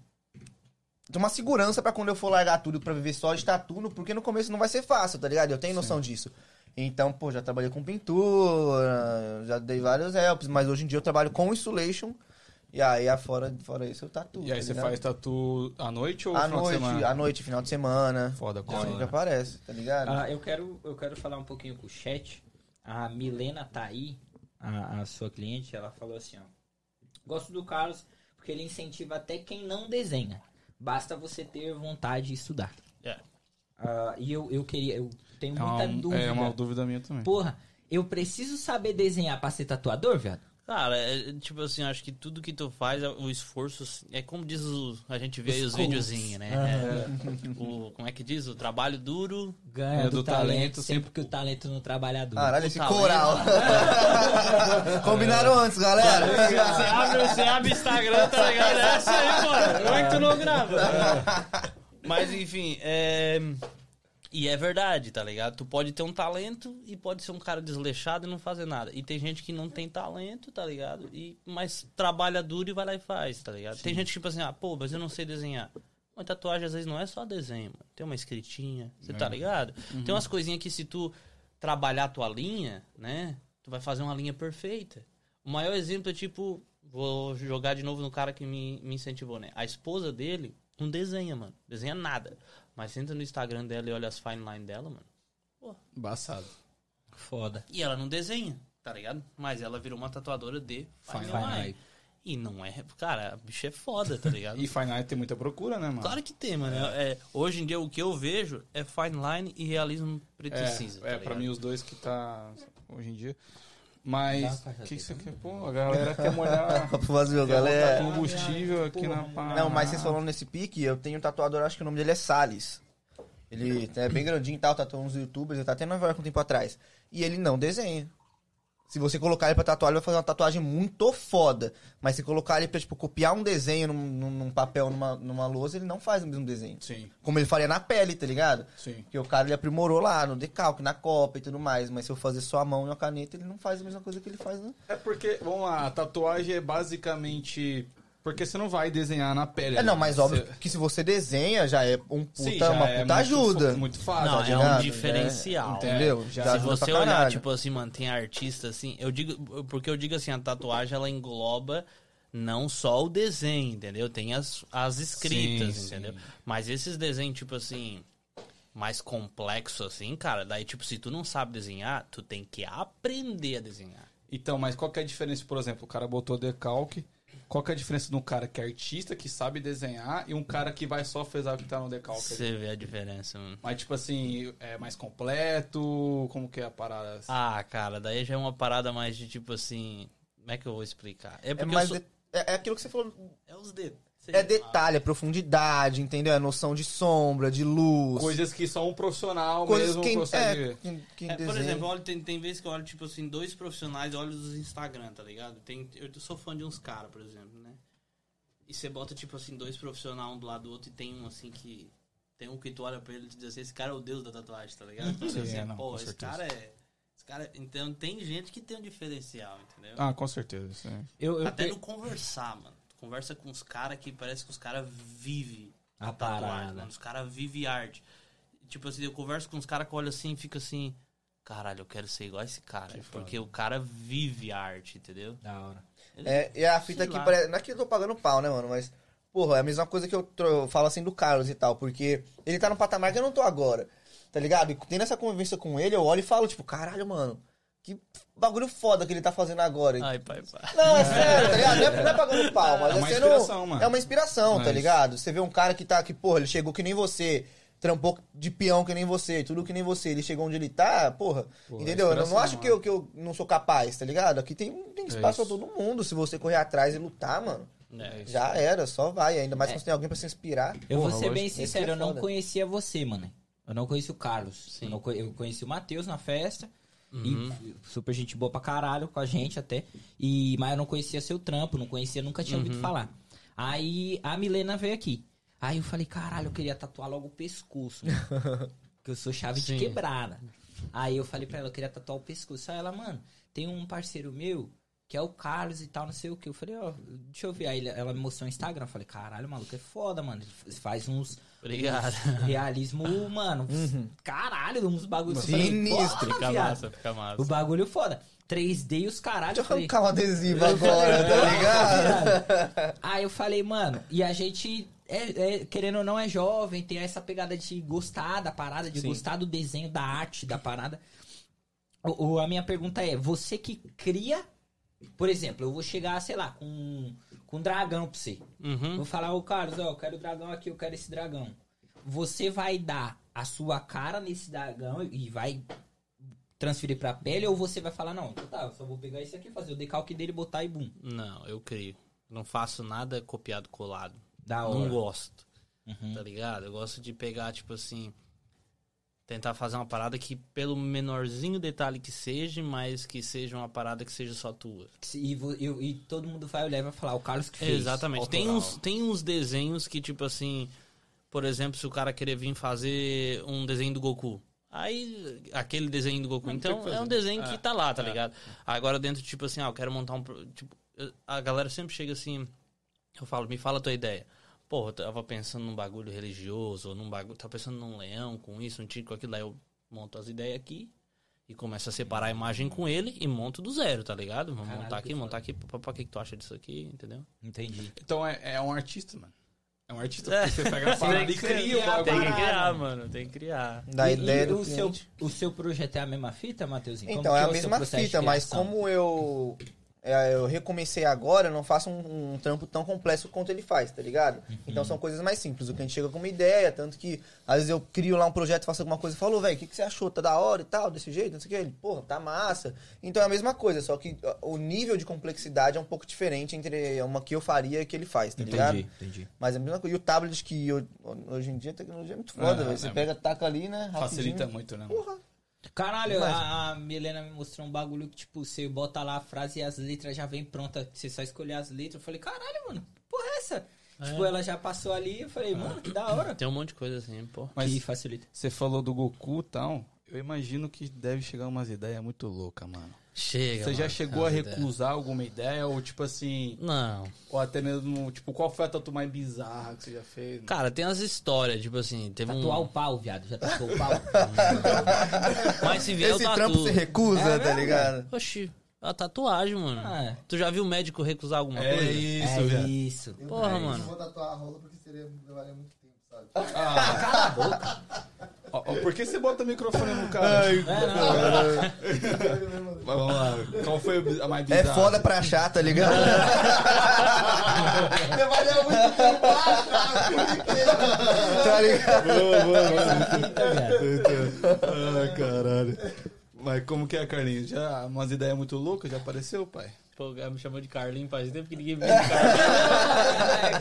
ter uma segurança pra quando eu for largar tudo pra viver só de tatu, no- porque no começo não vai ser fácil, tá ligado? Eu tenho noção disso. Então, pô, já trabalhei com pintura, já dei vários helps, mas hoje em dia eu trabalho com installation. E aí, fora, fora isso, eu tatu. E aí tá você faz tatu à noite ou à final de noite, semana? à noite, final de semana. Foda, Sempre cola. que aparece, tá ligado? Ah, eu, quero, eu quero falar um pouquinho com o chat. A Milena tá aí, a, a sua cliente, ela falou assim, ó. Gosto do Carlos porque ele incentiva até quem não desenha. Basta você ter vontade de estudar. É. Ah, e eu, eu queria, eu tenho É muita uma, dúvida. é uma dúvida minha também. Porra, eu preciso saber desenhar pra ser tatuador, velho? Cara, é, tipo assim, acho que tudo que tu faz, é- o esforço, é como diz o, a gente vê Os aí os videozinhos, né? É, o, como é que diz? O trabalho duro. Ganha É, do, do talento, talento, sempre que o talento não trabalha duro. Caralho, esse talento. coral. Combinaram antes, galera. Você abre, você abre o Instagram, tá ligado? É isso aí, mano. Como é que tu não grava? Mas enfim, é. E é verdade, tá ligado? Tu pode ter um talento e pode ser um cara desleixado e não fazer nada. E tem gente que não tem talento, tá ligado? E, mas trabalha duro e vai lá e faz, tá ligado? Tem gente que tipo assim, ah, pô, mas eu não sei desenhar. Mas tatuagem às vezes não é só desenho, mano. Tem uma escritinha, você tá ligado? Tem umas coisinhas que se tu trabalhar a tua linha, né? Tu vai fazer uma linha perfeita. O maior exemplo é tipo, vou jogar de novo no cara que me, me incentivou, né? A esposa dele não desenha, mano. Desenha nada. Mas entra no Instagram dela e olha as fine line dela, mano. Embaçado. Foda. E ela não desenha, tá ligado? Mas ela virou uma tatuadora de fine, Fine line. line. E não é. Cara, a bicha é foda, tá ligado? E Fine Art tem muita procura, né, mano? Claro que tem, mano. É, hoje em dia o que eu vejo é fine line e realismo preto e cinza. É, é tá pra ligado? mim os dois que tá hoje em dia. Mas, o que, que você dessa, quer? Pô, a galera quer molhar vazio, quer galera. combustível aqui na parada. Não, mas vocês falando nesse pique, eu tenho um tatuador, acho que o nome dele é Salles. Ele é bem grandinho e tal, tatuou uns youtubers, ele tá até Nova York um tempo atrás. E ele não desenha. Se você colocar ele pra tatuar, ele vai fazer uma tatuagem muito foda. Mas se colocar ele pra, tipo, copiar um desenho num, num- num papel, numa, numa lousa, ele não faz o mesmo desenho. Sim, Como ele faria na pele, tá ligado? sim. Porque o cara ele aprimorou lá, no decalque, na copa e tudo mais. Mas se eu fazer só a mão e a caneta, ele não faz a mesma coisa que ele faz, né? É porque, vamos lá, a tatuagem é basicamente. Porque você não vai desenhar na pele. É, não, né? mas Você- óbvio que se você desenha, já é um puta, Sim, já uma é puta muito ajuda. Muito fácil. Não, tá é um ligado? diferencial. Entendeu? É, já Já Se ajuda você pra olhar, caralho. tipo assim, mano, tem artista assim, eu digo, porque eu digo assim, a tatuagem ela engloba não só o desenho, entendeu? Tem as, as escritas, Sim, entendeu? sim. Mas esses desenhos, tipo assim, mais complexo assim, cara, daí, tipo, se tu não sabe desenhar, tu tem que aprender a desenhar. Então, mas qual que é a diferença, por exemplo, o cara botou decalque. Qual que é a diferença de um cara que é artista, que sabe desenhar, e um cara que vai só fazer o que tá no decalque? Você vê a diferença, mano. Mas, tipo assim, é mais completo? Como que é a parada? Ah, cara, daí já é uma parada mais de tipo assim. Como é que eu vou explicar? É É, mais eu sou... de- é, é aquilo que você falou. É os dedos. É detalhe, é profundidade, entendeu? É noção de sombra, de luz. Coisas que só um profissional coisas mesmo quem, consegue... é, quem, quem É, por exemplo, olho, tem, tem vezes que eu olho, tipo assim, dois profissionais, olho dos Instagram, tá ligado? Tem, eu sou fã de uns caras, por exemplo, né? E você bota, tipo assim, dois profissionais um do lado do outro e tem um assim que. Tem um que tu olha pra ele e diz assim, esse cara é o deus da tatuagem, tá ligado? Diz Sim, assim, é, não, pô, esse certeza. cara é. Esse cara é... Então tem gente que tem um diferencial, entendeu? Ah, com certeza. Sim. Eu, eu Até te- no conversar, mano. Conversa com os caras que parece que os caras vivem A tatuagem, parada. mano. Os caras vivem arte. Tipo assim, eu converso com os caras que olham assim e fica assim. Caralho, eu quero ser igual a esse cara. Porque o cara vive a arte, entendeu? Da hora. Ele- É, e a fita lá. parece. Não é que eu tô pagando pau, né, mano? Mas, porra, é a mesma coisa que eu, tro- eu falo assim do Carlos e tal. Porque ele tá no patamar que eu não tô agora. Tá ligado? E tendo essa convivência com ele, eu olho e falo, tipo, caralho, mano. Que bagulho foda que ele tá fazendo agora. Ai, pai, pai. Não, é sério, tá ligado? Não é, não é pagando pau, mas É uma é sendo- inspiração, mano. É uma inspiração, tá Mas- ligado? Você vê um cara que tá aqui, porra, ele chegou que nem você, trampou de peão que nem você, tudo que nem você, ele chegou onde ele tá, porra, Pô, entendeu? Eu não acho que eu, que eu não sou capaz, tá ligado? Aqui tem, tem espaço pra isso. todo mundo, se você correr atrás e lutar, mano. É. Já era, só vai. Ainda mais quando você tem alguém pra se inspirar. Eu vou Porra, ser lógico, bem sincero, é eu não conhecia você, mano. Eu não conheci o Carlos. Eu, não eu conheci o Matheus na festa. Uhum. E super gente boa pra caralho com a gente até. E, mas eu não conhecia seu trampo, não conhecia, nunca tinha Uhum. ouvido falar. Aí a Milena veio aqui. Aí eu falei, caralho, eu queria tatuar logo o pescoço. mano. que eu sou chave Sim. de quebrada. Aí eu falei pra ela, eu queria tatuar o pescoço. Aí ela, mano, tem um parceiro meu que é o Carlos e tal, não sei o que. Eu falei, ó, deixa eu ver. Aí ela me mostrou o Instagram. Eu falei, caralho, maluco, é foda, mano. Ele faz uns Obrigado. realismo, mano. Caralho, uns bagulhos. Sinistro. "Porra, Fica viado." massa, fica massa. O bagulho foda. 3D e os caralho. Deixa Eu arrancar um adesivo agora, tá ligado? Aí eu falei, mano, e a gente, é, é, querendo ou não, é jovem, tem essa pegada de gostar da parada, de Sim. gostar do desenho, da arte, da parada. O, o- a minha pergunta é, você que cria, por exemplo, eu vou chegar, sei lá, com, com um dragão pra você. Uhum. Vou falar, ô Carlos, ó, eu quero o dragão aqui, eu quero esse dragão. Você vai dar a sua cara nesse dragão e vai transferir pra pele ou você vai falar, não, então tá, eu só vou pegar esse aqui, fazer o decalque dele, botar e bum. Não, eu crio. Não faço nada copiado colado. Da Não hora. gosto. Uhum. Tá ligado? Eu gosto de pegar, tipo assim. Tentar fazer uma parada que, pelo menorzinho detalhe que seja, mas que seja uma parada que seja só tua. E, e- e todo mundo vai olhar e vai falar, o Carlos que fez. Exatamente. Tem autoral. uns, tem uns desenhos que, tipo assim. Por exemplo, se o cara querer vir fazer um desenho do Goku. Aí, aquele desenho do Goku. Não Então, é um desenho É, que tá lá, tá é. ligado? Agora, dentro, tipo assim, ah, eu quero montar um. Tipo, a galera sempre chega assim. Eu falo, me fala a tua ideia. Pô, eu tava pensando num bagulho religioso, ou num bagulho. Tava pensando num leão, com isso, um tigre, com aquilo. Aí eu monto as ideias aqui. E começo a separar a imagem com ele e monto do zero, tá ligado? Vamos Caralho, montar aqui, foda. montar aqui. Pra, que que tu acha disso aqui, entendeu? Entendi. Então é, é um artista, mano. É um artista É. você pega a parada e Tem que cria o bagulho. Tem que criar, mano. Tem que criar. Da E- ideia e do o seu, o seu projeto é a mesma fita, Matheusinho? Como Então, que é a seu mesma fita, mas como eu, é, eu recomecei agora, eu não faço um, um trampo tão complexo quanto ele faz, tá ligado? Então Uhum. são coisas mais simples. O cliente chega com uma ideia, tanto que às vezes eu crio lá um projeto, faço alguma coisa e falo, velho, o que, que você achou? Tá da hora e tal, desse jeito, não sei o que. Ele, porra, tá massa. Então é a mesma coisa, só que o nível de complexidade é um pouco diferente entre uma que eu faria e a que ele faz, tá ligado? Entendi, entendi. Mas é a mesma coisa. E o tablet que eu- hoje em dia a tecnologia é muito foda, É, velho. Você é. pega, taca ali, né? rapidinho. Facilita muito, né? Porra. Caralho, a, a Milena me mostrou um bagulho que, tipo, você bota lá a frase e as letras já vem pronta. Você só escolher as letras. Eu falei, caralho, mano, que porra é essa? Tipo, ela já passou ali. Eu falei, mano, que da hora. Tem um monte de coisa assim, pô. Mas que facilita. você falou do Goku e tal. Eu imagino que deve chegar umas ideias muito loucas, mano. Chega. Você já mano, chegou a as ideias. recusar alguma ideia? Ou tipo assim. Não. Ou até mesmo, tipo, qual foi a tatu mais bizarra que você já fez? Cara, tem as histórias, tipo assim, teve Tatuar um. o pau, viado. Já tatuou o pau? Mas se vier Esse o tatu. trampo você recusa, É tá mesmo? ligado? Oxi, a tatuagem, mano. Ah, é. Tu já viu o médico recusar alguma É coisa? isso, é velho. isso. Porra, Eu mano. não vou tatuar a rola porque seria, levaria muito tempo, sabe? Ah, Cala a boca. Ó, ó, por que você bota o microfone no cara? É, não. Mas vamos lá. Qual foi a mais É bizarra? foda pra achar, tá ligado? Levaria muito tempo tá ligado? Fita, viado. Ai, caralho. Mas como que é, Carlinhos? Já umas ideias muito loucas já apareceu, pai? Pô, o cara me chamou de Carlinho faz tempo que ninguém me chama de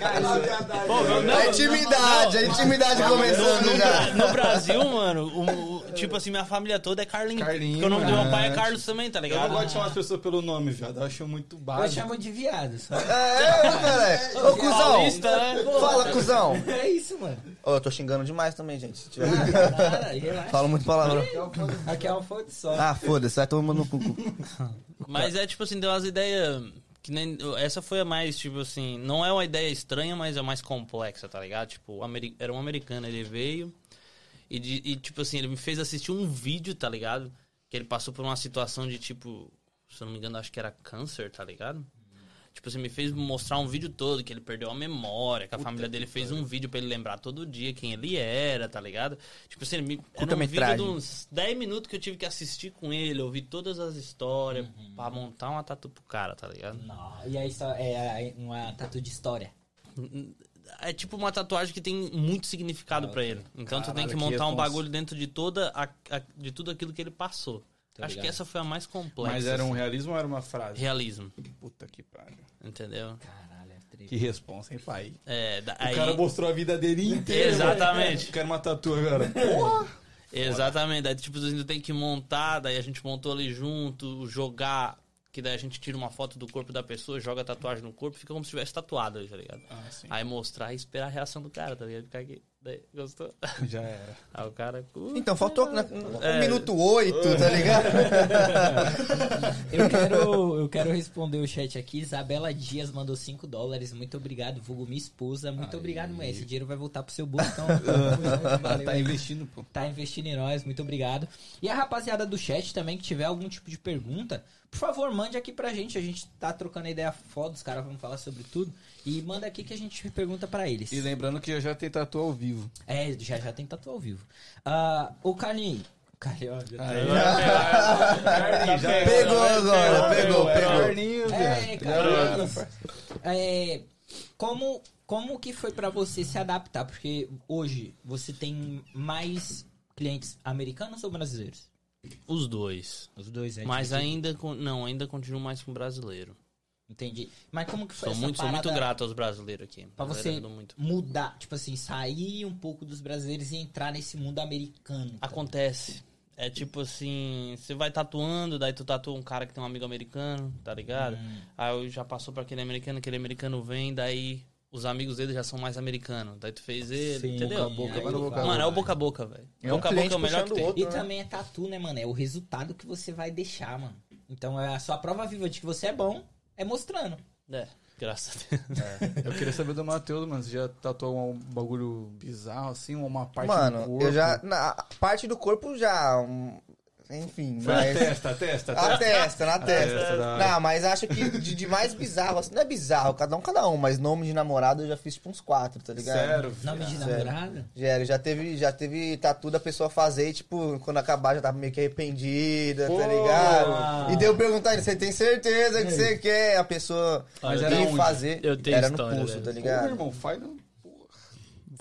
Carlinho. Pô, meu, não, A intimidade, a intimidade começando no, já. no Brasil, mano, o- o- tipo assim, minha família toda é Carlinho. Carlinho, Porque o nome do meu pai é né? Carlos também, tá Eu não ligado? gosto de chamar as pessoas pelo nome, viado. Eu acho muito Eu básico. chamo de viado, só. É, cara. Ô, cuzão. Paulista, né? Fala, cuzão. É isso, mano. Ô, eu tô xingando demais também, gente. Relaxa. Falo muito palavrão. Aqui é um fonte só. Ah, foda-se, vai todo mundo no cu. Mas é tipo assim, deu umas ideias. Que nem, essa foi a mais, tipo assim, não é uma ideia estranha, mas é mais complexa, tá ligado? Tipo, era um americano, ele veio e, de- e, tipo assim, ele me fez assistir um vídeo, tá ligado? Que ele passou por uma situação de tipo, se eu não me engano, acho que era câncer, tá ligado? Tipo assim, me fez mostrar um vídeo todo, que ele perdeu a memória, que a família dele fez um vídeo pra ele lembrar todo dia quem ele era, tá ligado? Tipo assim, ele me, era um vídeo de uns 10 minutos que eu tive que assistir com ele, ouvir todas as histórias, pra montar uma tatu pro cara, tá ligado? Não, e aí só é uma tatu de história. É tipo uma tatuagem que tem muito significado pra ele. Então tu tem Caralho, que que montar um bagulho dentro de toda a, a- de tudo aquilo que ele passou. Tá Acho que ligado. essa foi a mais complexa. Mas era um assim. realismo ou era uma frase? realismo, Puta que pariu. Entendeu? Caralho, Que responsa, hein, pai? É, da- O cara mostrou a vida dele inteira. Exatamente. Quero uma tatu agora. Porra! Exatamente, daí tipo, a gente tem que montar, daí a gente montou ali junto, jogar, que daí a gente tira uma foto do corpo da pessoa, joga a tatuagem no corpo, fica como se tivesse tatuado tá ligado? Ah. Aí mostrar e esperar a reação do cara, tá ligado? Ficar aqui, daí, gostou? Já era. Aí o cara... uh, Então, faltou né, um É. minuto oito, tá ligado? Eu quero, eu quero responder o chat aqui. Isabela Dias mandou 5 dólares. Muito obrigado, vulgo minha esposa. Muito Aí. obrigado, mulher. Esse dinheiro vai voltar pro seu bolso. Então, valeu Tá aí. investindo, pô. tá investindo em nós, muito obrigado. E a rapaziada do chat também, que tiver algum tipo de pergunta, por favor, mande aqui pra gente. A gente tá trocando ideia foda, os caras vão falar sobre tudo. E manda aqui que a gente pergunta pra eles. E lembrando que eu já tenho tatu ao vivo. É, já já tem tatu ao vivo. Ah, o Carlinhos. Carlinhos, já tá- Aí, Carlinhos, já era. Pegou agora, pegou, pegou. Carlinhos, É, viado. cara, é, como, como que foi pra você se adaptar? Porque hoje você tem mais clientes americanos ou brasileiros? Os dois. Os dois, é Mas ainda, não, ainda continuo mais com brasileiro. Entendi. Mas como que foi Sou muito, sou muito parada grato aos brasileiros aqui. Pra você mudar, tipo assim, sair um pouco dos brasileiros e entrar nesse mundo americano? tá? Acontece. É tipo assim, você vai tatuando, daí tu tatua um cara que tem um amigo americano, tá ligado? Hum. Aí já passou pra aquele americano, aquele americano vem, daí os amigos dele já são mais americanos. Daí tu fez ele, Sim, entendeu? boca a boca, boca Mano, é o boca a boca, velho. É um boca a boca é o melhor que tem. outro. E também é tatu, né, mano? É o resultado que você vai deixar, mano. Então é a sua prova viva de que você é bom, é mostrando. É, graças a Deus. Eu queria saber do Matheus, mano. Você já tatuou um bagulho bizarro, assim? Uma parte do Mano, corpo? eu já. Na a parte do corpo já. um, enfim, Na mas. testa, a testa, a Na testa. testa, na testa. testa. Não, mas acho que de, de mais bizarro, assim, não é bizarro, cada um, cada um, mas nome de namorado eu já fiz tipo uns quatro, tá ligado? Sério? Nome de namorada? Sério, já teve, já teve tatu da pessoa fazer e, tipo, quando acabar já tava meio que arrependida, Pô! tá ligado? E deu eu perguntar, você tem certeza que você quer? A pessoa Mas era fazer. Eu tenho era no história pulso, dessa. tá Pô, ligado? irmão, faz no...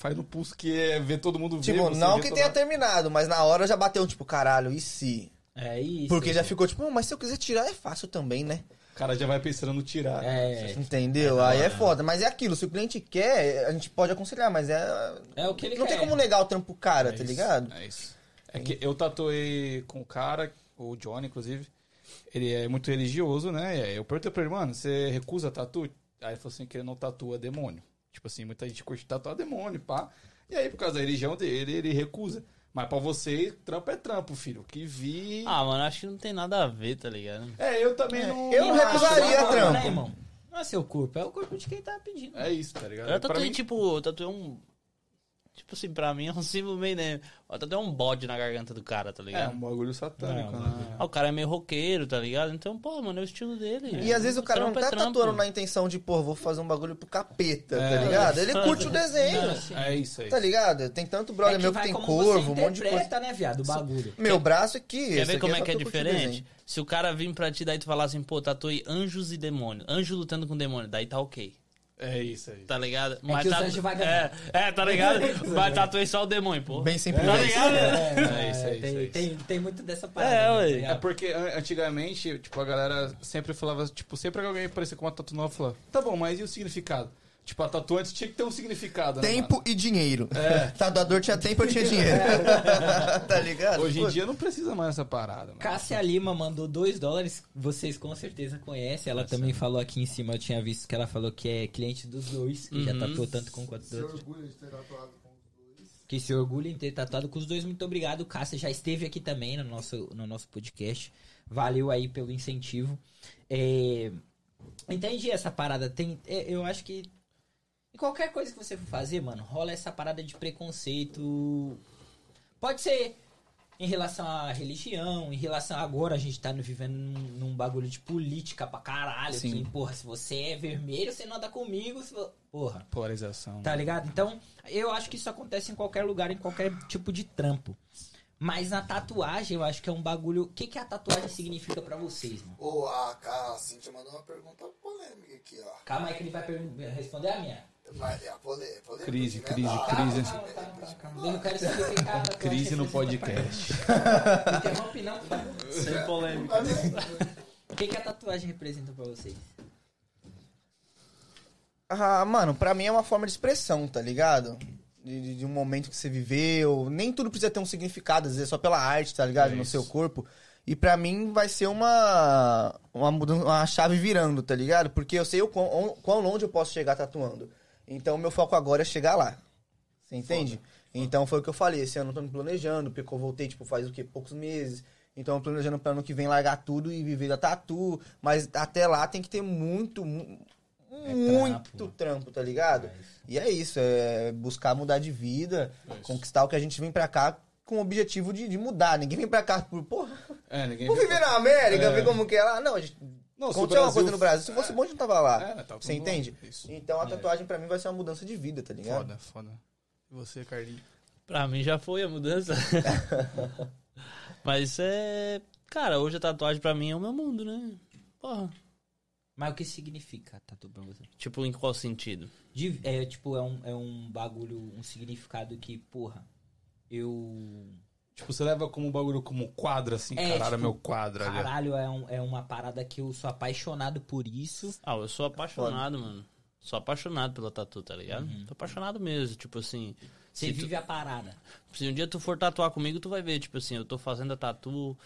Faz no pulso que é ver todo mundo ver. Tipo, você não ver que tenha terminado, mas na hora já bateu, tipo, caralho, e se? É isso. Porque já ficou, tipo, "Não, mas se eu quiser tirar é fácil também, né? O cara já vai pensando no tirar. É, Entendeu? Aí é foda. Mas é aquilo, se o cliente quer, a gente pode aconselhar, mas é. é o que ele Não quer. tem como negar o trampo cara, É tá isso, ligado? É isso. É que eu tatuei com o cara, o Johnny, inclusive. Ele é muito religioso, né? E aí eu perguntei pra ele, mano, você recusa tatu? Aí ele falou assim que ele não tatua demônio. Tipo assim, muita gente curte tatuar demônio, pá. E aí, por causa da religião dele, ele recusa. Mas pra você, trampo é trampo, filho. Que vi. Ah, mano, acho que não tem nada a ver, tá ligado? é, eu também não. eu não acho recusaria hora, trampo. Né, irmão? Não é seu corpo, é o corpo de quem tá pedindo. É isso, tá ligado? Eu tatuei, mim- tipo, eu tatuei um. Tipo assim, pra mim é um símbolo meio, né? Eu tatuei um bode na garganta do cara, tá É, ligado? um bagulho satânico, Não, né? Ah, o cara é meio roqueiro, tá ligado? Então, pô, mano, é o estilo dele. E às vezes o cara não Trampo tá é trampo. tatuando na intenção de, pô, vou fazer um bagulho pro capeta, É. tá ligado? Ele curte o desenho, Não, sim. É isso aí. tá ligado? Tem tanto brother é meu que tem corvo, um monte de coisa. né, viado, o bagulho. Meu braço aqui. Quer esse ver aqui como é que é diferente? Se o cara vir pra ti, daí tu falar assim, pô, tatuei anjos e demônios. Anjo lutando com demônio, daí tá ok. É isso aí. Tá ligado? anjos vai ganhar. É, é, tá ligado? Mas tatuei só o demônio, pô. Bem simples. Tá ligado? É isso, é isso, tem, é isso. Tem, tem muito dessa parada. É, né, ué. tá É porque an- antigamente, tipo, a galera sempre falava, tipo, sempre que alguém aparecia com uma tatu nova, falava, tá bom, mas e o significado? Tipo, a tatu antes tinha que ter um significado, né, Tempo e dinheiro. É. Tatuador tinha tempo, eu tinha dinheiro. tá ligado? Hoje em Pô, dia não precisa mais dessa parada, mano. Cássia Lima mandou 2 dólares, vocês com certeza conhecem. Ela também falou aqui em cima, eu tinha visto que ela falou que é cliente dos dois, que já Uhum. tatuou tanto com quanto Se do outro. orgulha de ter tatuado com os dois. Que se orgulha em ter tatuado com os dois. Muito obrigado, Cássia. Já esteve aqui também no nosso, no nosso podcast. Valeu aí pelo incentivo. É, Entendi essa parada. Tem, é, eu acho que em qualquer coisa que você for fazer, mano, rola essa parada de preconceito. Pode ser em relação à religião, em relação agora a gente tá vivendo num, num bagulho de política pra caralho. Sim. Que, porra, se você é vermelho, você não anda comigo. se Porra. Polarização. Tá ligado? Então, eu acho que isso acontece em qualquer lugar, em qualquer tipo de trampo. Mas na tatuagem, eu acho que é um bagulho. O que, que a tatuagem significa pra vocês, mano? Ô, a, a Cintia mandou uma pergunta polêmica aqui, ó. Calma aí que ele vai responder a minha. É a polêmica. Crise, crise, Ah, crise. Eu quero saber o que cada tatuagem Crise no podcast. Não não, por favor. Sem polêmica. O que, que a tatuagem representa pra vocês? Ah, mano, pra mim é uma forma de expressão, tá ligado? De, de- um momento que você viveu. Nem tudo precisa ter um significado, às vezes é só pela arte, tá ligado? É no seu corpo. E pra mim vai ser uma, uma, uma chave virando, tá ligado? Porque eu sei o quão, quão longe eu posso chegar tatuando. Então, meu foco agora é chegar lá. Você entende? Então, foi o que eu falei. Esse ano eu tô me planejando, porque eu voltei, tipo, faz o quê? Poucos meses. Então, eu tô planejando pra ano que vem largar tudo e viver da tatu. Mas até lá tem que ter muito, mu- muito trampo, tá ligado? E é isso, é buscar mudar de vida, conquistar o que a gente vem pra cá com o objetivo de, de mudar. Ninguém vem pra cá por, porra, É, ninguém vou viver na América, É. ver como que é lá. Não, a gente Não, se uma coisa no Brasil. Se fosse bom, a gente não tava lá. É, tá tudo Você bom. entende? Isso. Então a tatuagem pra mim vai ser uma mudança de vida, tá ligado? Foda, foda. E você, Carlinhos? Pra mim já foi a mudança. Mas é. Cara, hoje a tatuagem pra mim é o meu mundo, né? Porra. Mas o que significa tatu pra você? Tipo, em qual sentido? De- é, tipo, é um, é um bagulho, um significado que, porra, eu... Tipo, você leva como um bagulho como quadro, assim, É, caralho, tipo, meu quadro. Caralho, é, um- é uma parada que eu sou apaixonado por isso. Ah, eu sou apaixonado, mano. Sou apaixonado pela tatu, tá ligado? Tô apaixonado mesmo. Tipo assim. Você se tu- vive a parada. Se um dia tu for tatuar comigo, tu vai ver, tipo assim, eu tô fazendo a tatu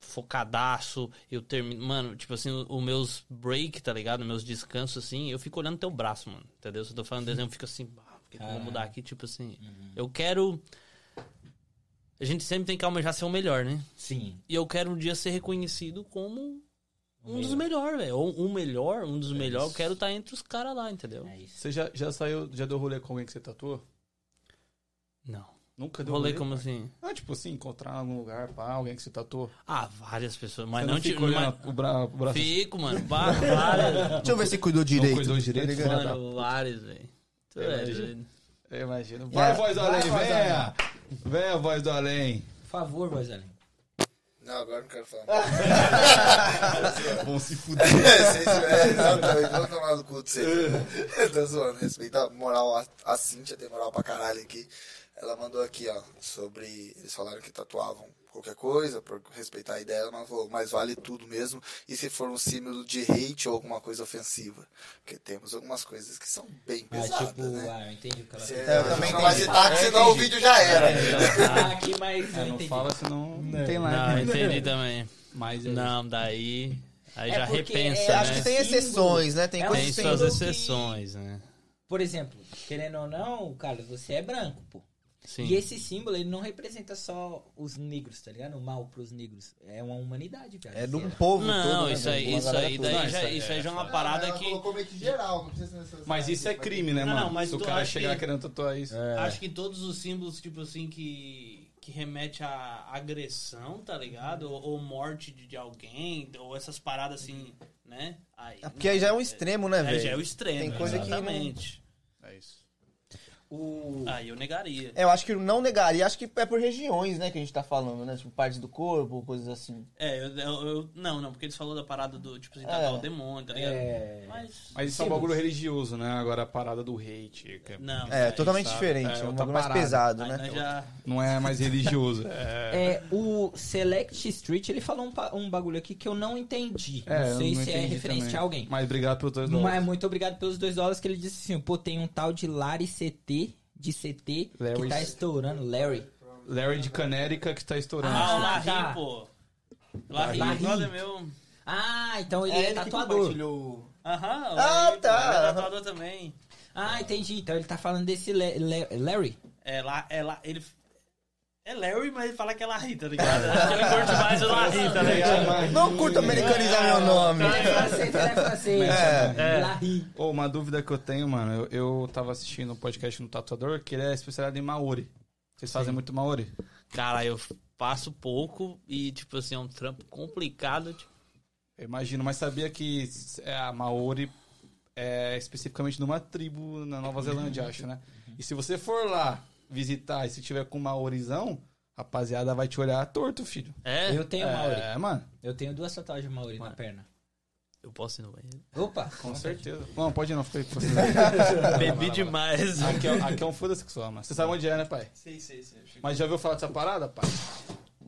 focadaço, eu termino, mano, tipo assim, os meus break, tá ligado? Meus descansos, assim, eu fico olhando teu braço, mano, entendeu? Se eu tô falando desenho, eu fico assim, ah, por que, que eu vou mudar aqui? Tipo assim, eu quero... A gente sempre tem que almejar ser o melhor, né? Sim. E eu quero um dia ser reconhecido como um dos melhores, velho. Ou um melhor, um dos melhores, eu quero estar entre os caras lá, entendeu? É isso. Você já, já saiu, já deu rolê com alguém que você tatuou? Não. Nunca deu Rolê rolê? como cara? assim? Não, tipo assim, encontrar em algum lugar, pá, alguém que você tatuou. Ah, várias pessoas, mas Você não, não tipo, mas- o, bra, o braço Fico, mano. Bah, várias. Deixa eu ver se cuidou Não direito. cuidou direito, Tá da Mano, vários, velho. Tu Eu é imagino. doido. Eu imagino. Vai, voz além, voz do venha! Venha, voz do além. Por favor, Rosalinho. Não, agora não quero falar. Vão se fuder. Vocês, é, exatamente, vamos tomar no cu de vocês. Tô zoando, respeita a moral, a, a Cintia tem moral pra caralho aqui. Ela mandou aqui, ó, sobre. Eles falaram que tatuavam qualquer coisa, por respeitar a ideia, mas falou, mas vale tudo mesmo. E se for um símbolo de hate ou alguma coisa ofensiva? Porque temos algumas coisas que são bem Ah, pesadas, tipo, né? ah, eu entendi o que ela Você, É, eu também não vai citar, que senão o vídeo já era. Ah, aqui, mas É, eu não entendi. fala, senão não tem Não, lá. entendi também. Mas é Não, daí. Aí É já repensa, é- Eu né? acho que tem exceções, né? Tem É coisas Tem suas símbolo que- exceções, né? Por exemplo, querendo ou não, Carlos, você é branco, pô. Sim. E esse símbolo, ele não representa só os negros, tá ligado? O mal pros negros. É uma humanidade, cara. É de um povo Não, todo, né, isso velho? aí, isso aí, daí Não, já, isso aí isso aí é já é uma Não, parada que. colocou meio que geral, não precisa ser necessário. Mas isso é crime, né, Não, mano? não, mas Se o cara chegar que- querendo tatuar isso. Acho que todos os símbolos, tipo assim, que, que remete à agressão, tá ligado? Ou, ou morte de, de alguém, ou essas paradas assim, né? Aí, É porque aí já é um extremo, né, Aí velho? já é o extremo, Tem coisa que não- exatamente. É isso. O... Aí eu negaria. É, eu acho que eu não negaria. Acho que é por regiões, né, que a gente tá falando, né? Tipo, partes do corpo, coisas assim. É, eu, eu- eu- Não, não, porque eles falaram da parada do, tipo assim, É. tatuar o demônio, tá ligado? É... Mas. Mas isso é um bagulho religioso, né? Agora a parada do hate. que é- Não. É, aí totalmente sabe? diferente. É É, um bagulho mais pesado, Aí né? já. Não é mais religioso. É. É, o Select Street, ele falou um, um bagulho aqui que eu não entendi. É, não sei eu se é referente também. a alguém. Mas obrigado pelos dois Mas dólares. muito obrigado pelos dois dólares que ele disse assim, pô, tem um tal de Larry CT, de CT, que tá estourando. Larry. Larry de Canérica que tá estourando. Ah, o Ah, Larry, tá. pô. Larry, Larry. meu. Ah, então ele É é, ele tatuador. compartilhou. Aham, o Ah, Larry, tá. ele é tatuador também. Ah, entendi. Então ele tá falando desse Le- Le- Larry. É lá, é lá, ele. É Larry, mas ele fala que é Larry, tá ligado? Acho que ele curte mais o Larry, tá ligado? Não curto americanizar meu nome. É. Larry. Uma dúvida que eu tenho, mano. Eu, eu tava assistindo um podcast no Tatuador que ele é especializado em Maori. Vocês fazem muito Maori? Cara, eu faço pouco e, tipo assim, é um trampo complicado. Tipo, Eu imagino, mas sabia que é, a Maori é especificamente numa tribo na Nova Zelândia, acho, né? E se você for lá visitar e se tiver com Maorizão, rapaziada vai te olhar torto, filho. é, Eu tenho Maori. É, mano, Eu tenho duas tatuagens Maori na perna. eu posso ir no banheiro. Opa. com certeza. Não, pode não, fica aí com você. Bebi demais. Aqui é, aqui é um foda-se que só, mano. Você sabe onde é, né, pai? Sei, sei, sei. Mas já ouviu falar dessa parada, pai?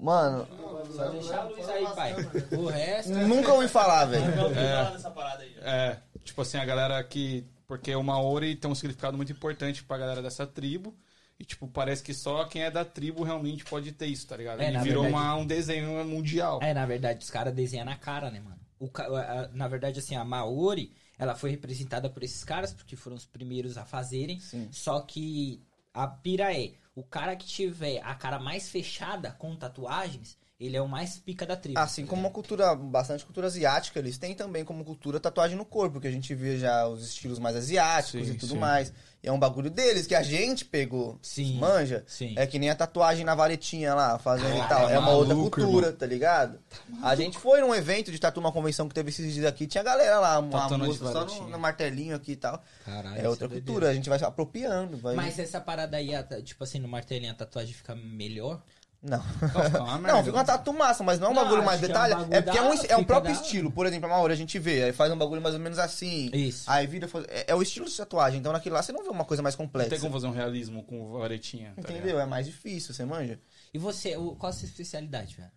Mano, Só deixar a luz aí, pai. O resto... nunca ouvi falar, velho. Eu ouvi falar dessa parada aí. É, tipo assim, a galera que Porque o Maori tem um significado muito importante pra galera dessa tribo. E, tipo, parece que só quem é da tribo realmente pode ter isso, tá ligado? É, Ele na virou verdade- uma- um desenho mundial. É, na verdade, os caras desenham na cara, né, mano? O a- a- na verdade, assim, a Maori, ela foi representada por esses caras, porque foram os primeiros a fazerem. Sim. Só que a pira é, o cara que tiver a cara mais fechada com tatuagens, ele é o mais pica da tribo. Assim como uma cultura, bastante cultura asiática, eles têm também como cultura tatuagem no corpo, que a gente vê já os estilos mais asiáticos Sim, e tudo sim. mais. E é um bagulho deles que a gente pegou, Sim, manja. sim. É que nem a tatuagem na varetinha lá, fazendo Ah, e tal. tá É uma outra maluco, cultura, irmão. tá ligado? A gente foi num evento de tatu, uma convenção que teve esses dias aqui, tinha galera lá, uma moça só no, no martelinho aqui e tal. Caralho, É isso outra cultura, a gente vai se apropriando. Vai... Mas essa parada aí, a- tipo assim, no martelinho a tatuagem fica melhor? Não. Fica uma Não, merda. fica uma tatu massa, mas não é um Não, bagulho mais que é um detalhado. É, porque é um, é um próprio da- estilo. Por exemplo, a Maori a gente vê, aí faz um bagulho mais ou menos assim. Isso. Aí vira. É, é o estilo de tatuagem. Então naquilo lá você não vê uma coisa mais Não complexa. tem como fazer um realismo com varetinha. tá ligado? Entendeu? É mais difícil, você manja? E você, o- qual a sua especialidade, velho?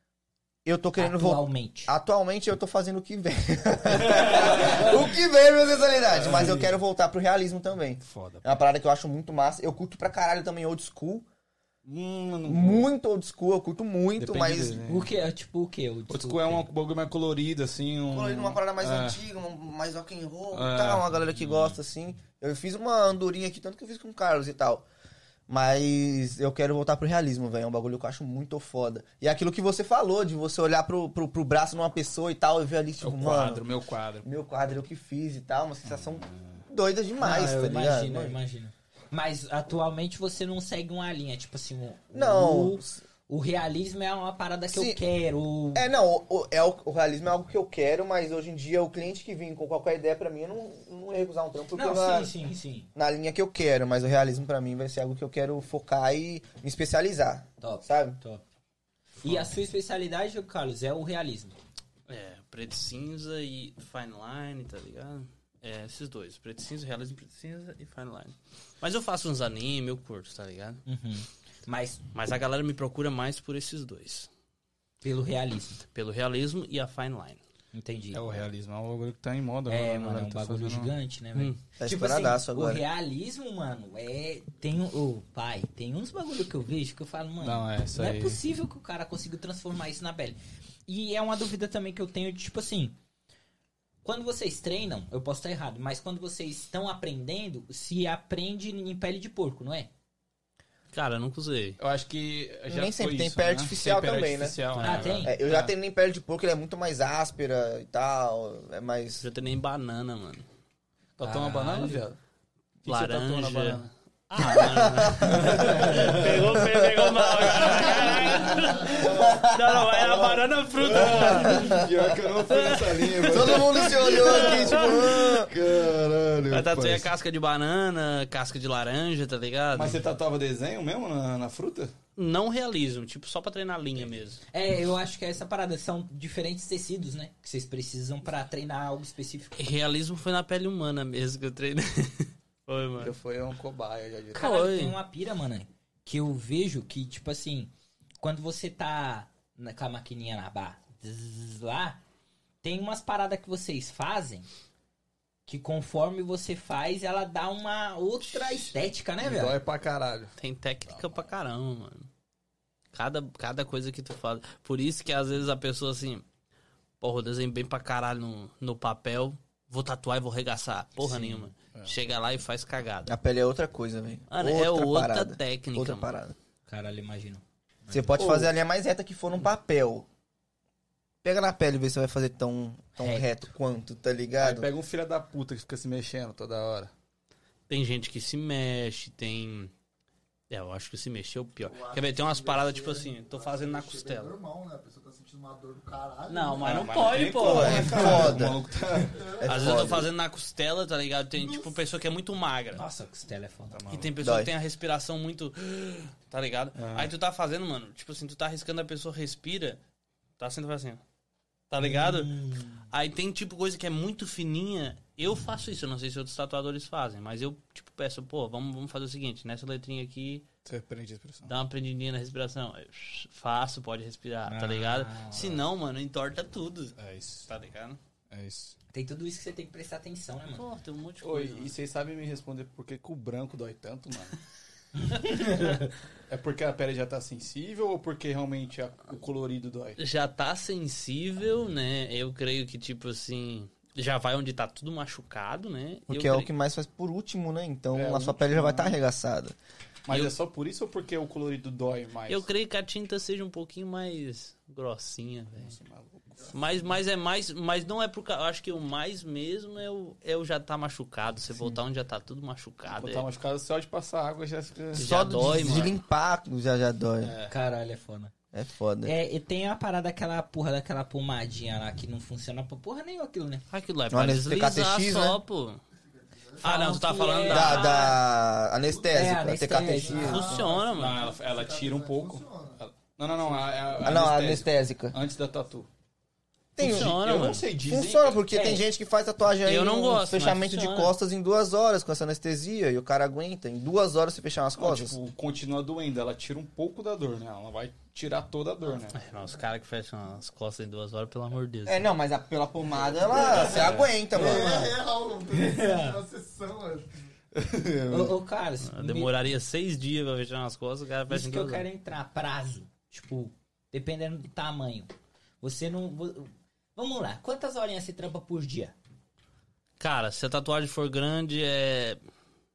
Eu tô querendo voltar. Atualmente. Atualmente eu tô fazendo o que vem. o que vem é minha especialidade. Mas eu quero voltar pro realismo também. Foda. É uma parada que eu acho muito massa. Eu curto pra caralho também old school. Hum, Muito old school, eu curto muito, Depende mas. dele, né? O que? é Tipo o que? O Old school é um bagulho mais colorido, assim. Um... Colorido, uma parada mais é. antiga, um- mais rock and roll É. tal, uma galera que gosta, assim. Eu fiz uma andorinha aqui, tanto que eu fiz com o Carlos e tal. Mas eu quero voltar pro realismo, velho. É um bagulho que eu acho muito foda. E é aquilo que você falou, de você olhar pro, pro, pro braço numa pessoa e tal, e ver ali, tipo, o quadro, mano, meu quadro. meu quadro eu que fiz e tal, uma sensação doida demais, eu tá ligado? imagino, eu mano? imagino. Mas atualmente você não segue uma linha, tipo assim, o, Não. o, o realismo é uma parada que Sim. eu quero. É, não, o, o- é o, o realismo é algo que eu quero, mas hoje em dia o cliente que vem com qualquer ideia pra mim, eu não, não ia recusar um trampo, porque Não, é- sim, sim, sim. na linha que eu quero, mas o realismo pra mim vai ser algo que eu quero focar e me especializar, Top, sabe? top. E a sua especialidade, Carlos, é o realismo. É, preto e cinza e fine line, tá ligado? É, esses dois. Preto cinza, realismo preto e cinza e fine line. Mas eu faço uns anime, eu curto, tá ligado? Uhum. Mas Mas a galera me procura mais por esses dois. pelo realismo. Pelo realismo e a fine line. Entendi. É o realismo, é um bagulho que tá em moda. É, agora, mano, é um tá bagulho fazendo- gigante, né, velho? Hum. Tá tipo assim, agora. o realismo, mano, é. Tem um. Ô, pai, tem uns bagulho que eu vejo que eu falo, mano. Não, é isso não aí. é possível que o cara consiga transformar isso na pele. E é uma dúvida também que eu tenho de, tipo assim. Quando vocês treinam, eu posso estar errado, mas quando vocês estão aprendendo, se aprende em pele de porco, não é? Cara, eu nunca usei. Eu acho que já Nem foi sempre tem isso, pele né? artificial Tem pele também, né? artificial, Ah, tem? É, eu já É. tenho nem pele de porco, ele é muito mais áspera e tal, é mais... Já tem nem banana, mano. Tatuou uma Caralho. banana, viado? Que você tatuou na Laranja. banana? Ah, pegou, pegou mal. não, não, vai na banana fruta. Pior que eu não fui nessa linha, Todo mundo se olhou aqui, tipo... "Ah". Caralho. Vai tatuar parça. casca de banana, casca de laranja, tá ligado? Mas você tatuava desenho mesmo na, na fruta? Não realismo, tipo, só pra treinar linha mesmo. É, eu acho que é essa parada. São diferentes tecidos, né? Que vocês precisam pra treinar algo específico. Realismo foi na pele humana mesmo que eu treinei. Foi, Eu mano. fui um cobaia já de Caralho, Foi. tem uma pira, mano, que eu vejo que, tipo assim, quando você tá na, com a maquininha na barra zzz, lá, tem umas paradas que vocês fazem que conforme você faz, ela dá uma outra estética, né, velho? Dói pra caralho. Tem técnica pra caramba, mano. Cada, cada coisa que tu faz. Por isso que às vezes a pessoa assim, porra, eu desenho bem pra caralho no, no papel, vou tatuar e vou regaçar. Porra nenhuma. Chega lá e faz cagada. A pele é outra coisa, velho. Mano, é outra parada. técnica, Outra mano. parada. Caralho, imagino. Você pode fazer a linha mais reta que for num papel. Pega na pele e vê se você vai fazer tão, tão Reto. reto quanto, tá Aí ligado? pega um filho da puta que fica se mexendo toda hora. Tem gente que se mexe, tem. É, eu acho que se mexer é o pior. Quer ver? Tem umas paradas tipo assim, tô fazendo na costela. normal, né? Uma dor do caralho. Não, mas não mas pode, pô. como, É cara? foda. Tá- É Às vezes eu tô fazendo na costela, tá ligado? Tem tipo pessoa que é muito magra. Nossa, costela é foda. E tem pessoa Dói. que tem a respiração muito. Tá ligado? Aí tu tá fazendo, mano, tipo assim, tu tá arriscando a pessoa respira, tá sendo assim. Tá ligado? Aí tem tipo coisa que é muito fininha. Eu faço isso, eu não sei se outros tatuadores fazem, mas eu, tipo, peço, pô, vamos, vamos fazer o seguinte, nessa letrinha aqui, Você prende a expressão. dá uma prendidinha na respiração. Eu, faço, pode respirar, tá ligado? Se não, mano, entorta tudo. É isso. Tá ligado? É isso. Tem tudo isso que você tem que prestar atenção, né, mano? Pô, tem um monte de Oi, coisa. e vocês sabem me responder por que, que o branco dói tanto, mano? é porque a pele já tá sensível ou porque realmente a- o colorido dói? Já tá sensível, né? Eu creio que, tipo assim, já vai onde tá tudo machucado, né? Porque Eu é o creio- que mais faz por último, né? Então É, a sua último, pele já vai estar né? arregaçada. Mas Eu- é só por isso ou porque o colorido dói mais? Eu creio que a tinta seja um pouquinho mais grossinha, velho. Nossa, maluco. Mas, mas é mais. Mas não é por causa. Eu acho que o mais mesmo é o, é o já tá machucado. Você voltar onde já tá tudo machucado. Botar é- machucado só de passar água já fica. Já Só de, dói, de mano. limpar já já dói. Caralho, é foda. É foda. É, e tem a parada daquela porra daquela pomadinha lá que não funciona pra porra nenhuma aquilo, né? Aquilo lá é Não, pra deslizar só, né? pô. Ah, não, tu tá falando é- da. Da, da anestésica, É, a anestésica. TKTX. Funciona, Não, mano. ela, ela tira um pouco. Não, não, não. A, a, Ah, não, a anestésica. anestésica. Antes da tatu. Tem, Funciona, eu não mano. sei, dizem. Funciona, porque É. tem gente que faz tatuagem aí Eu não gosto, fechamento de costas em duas horas com essa anestesia e o cara aguenta. Em duas horas você fechar umas Não, costas. tipo, continua doendo. Ela tira um pouco da dor, né? Ela não vai tirar toda a dor, né? É, não, os caras que fecham as costas em duas horas, pelo amor de Deus. É, não, mas a- pela pomada ela você aguenta, mano. É real, não tem uma sessão, mano. Ô, ô Eu Demoraria seis dias pra fechar umas costas, o cara fecha Isso em que eu duas quero horas. entrar, prazo. Tipo, dependendo do tamanho. Você não. Vamos lá, quantas horinhas você trampa por dia? Cara, se a tatuagem for grande, é.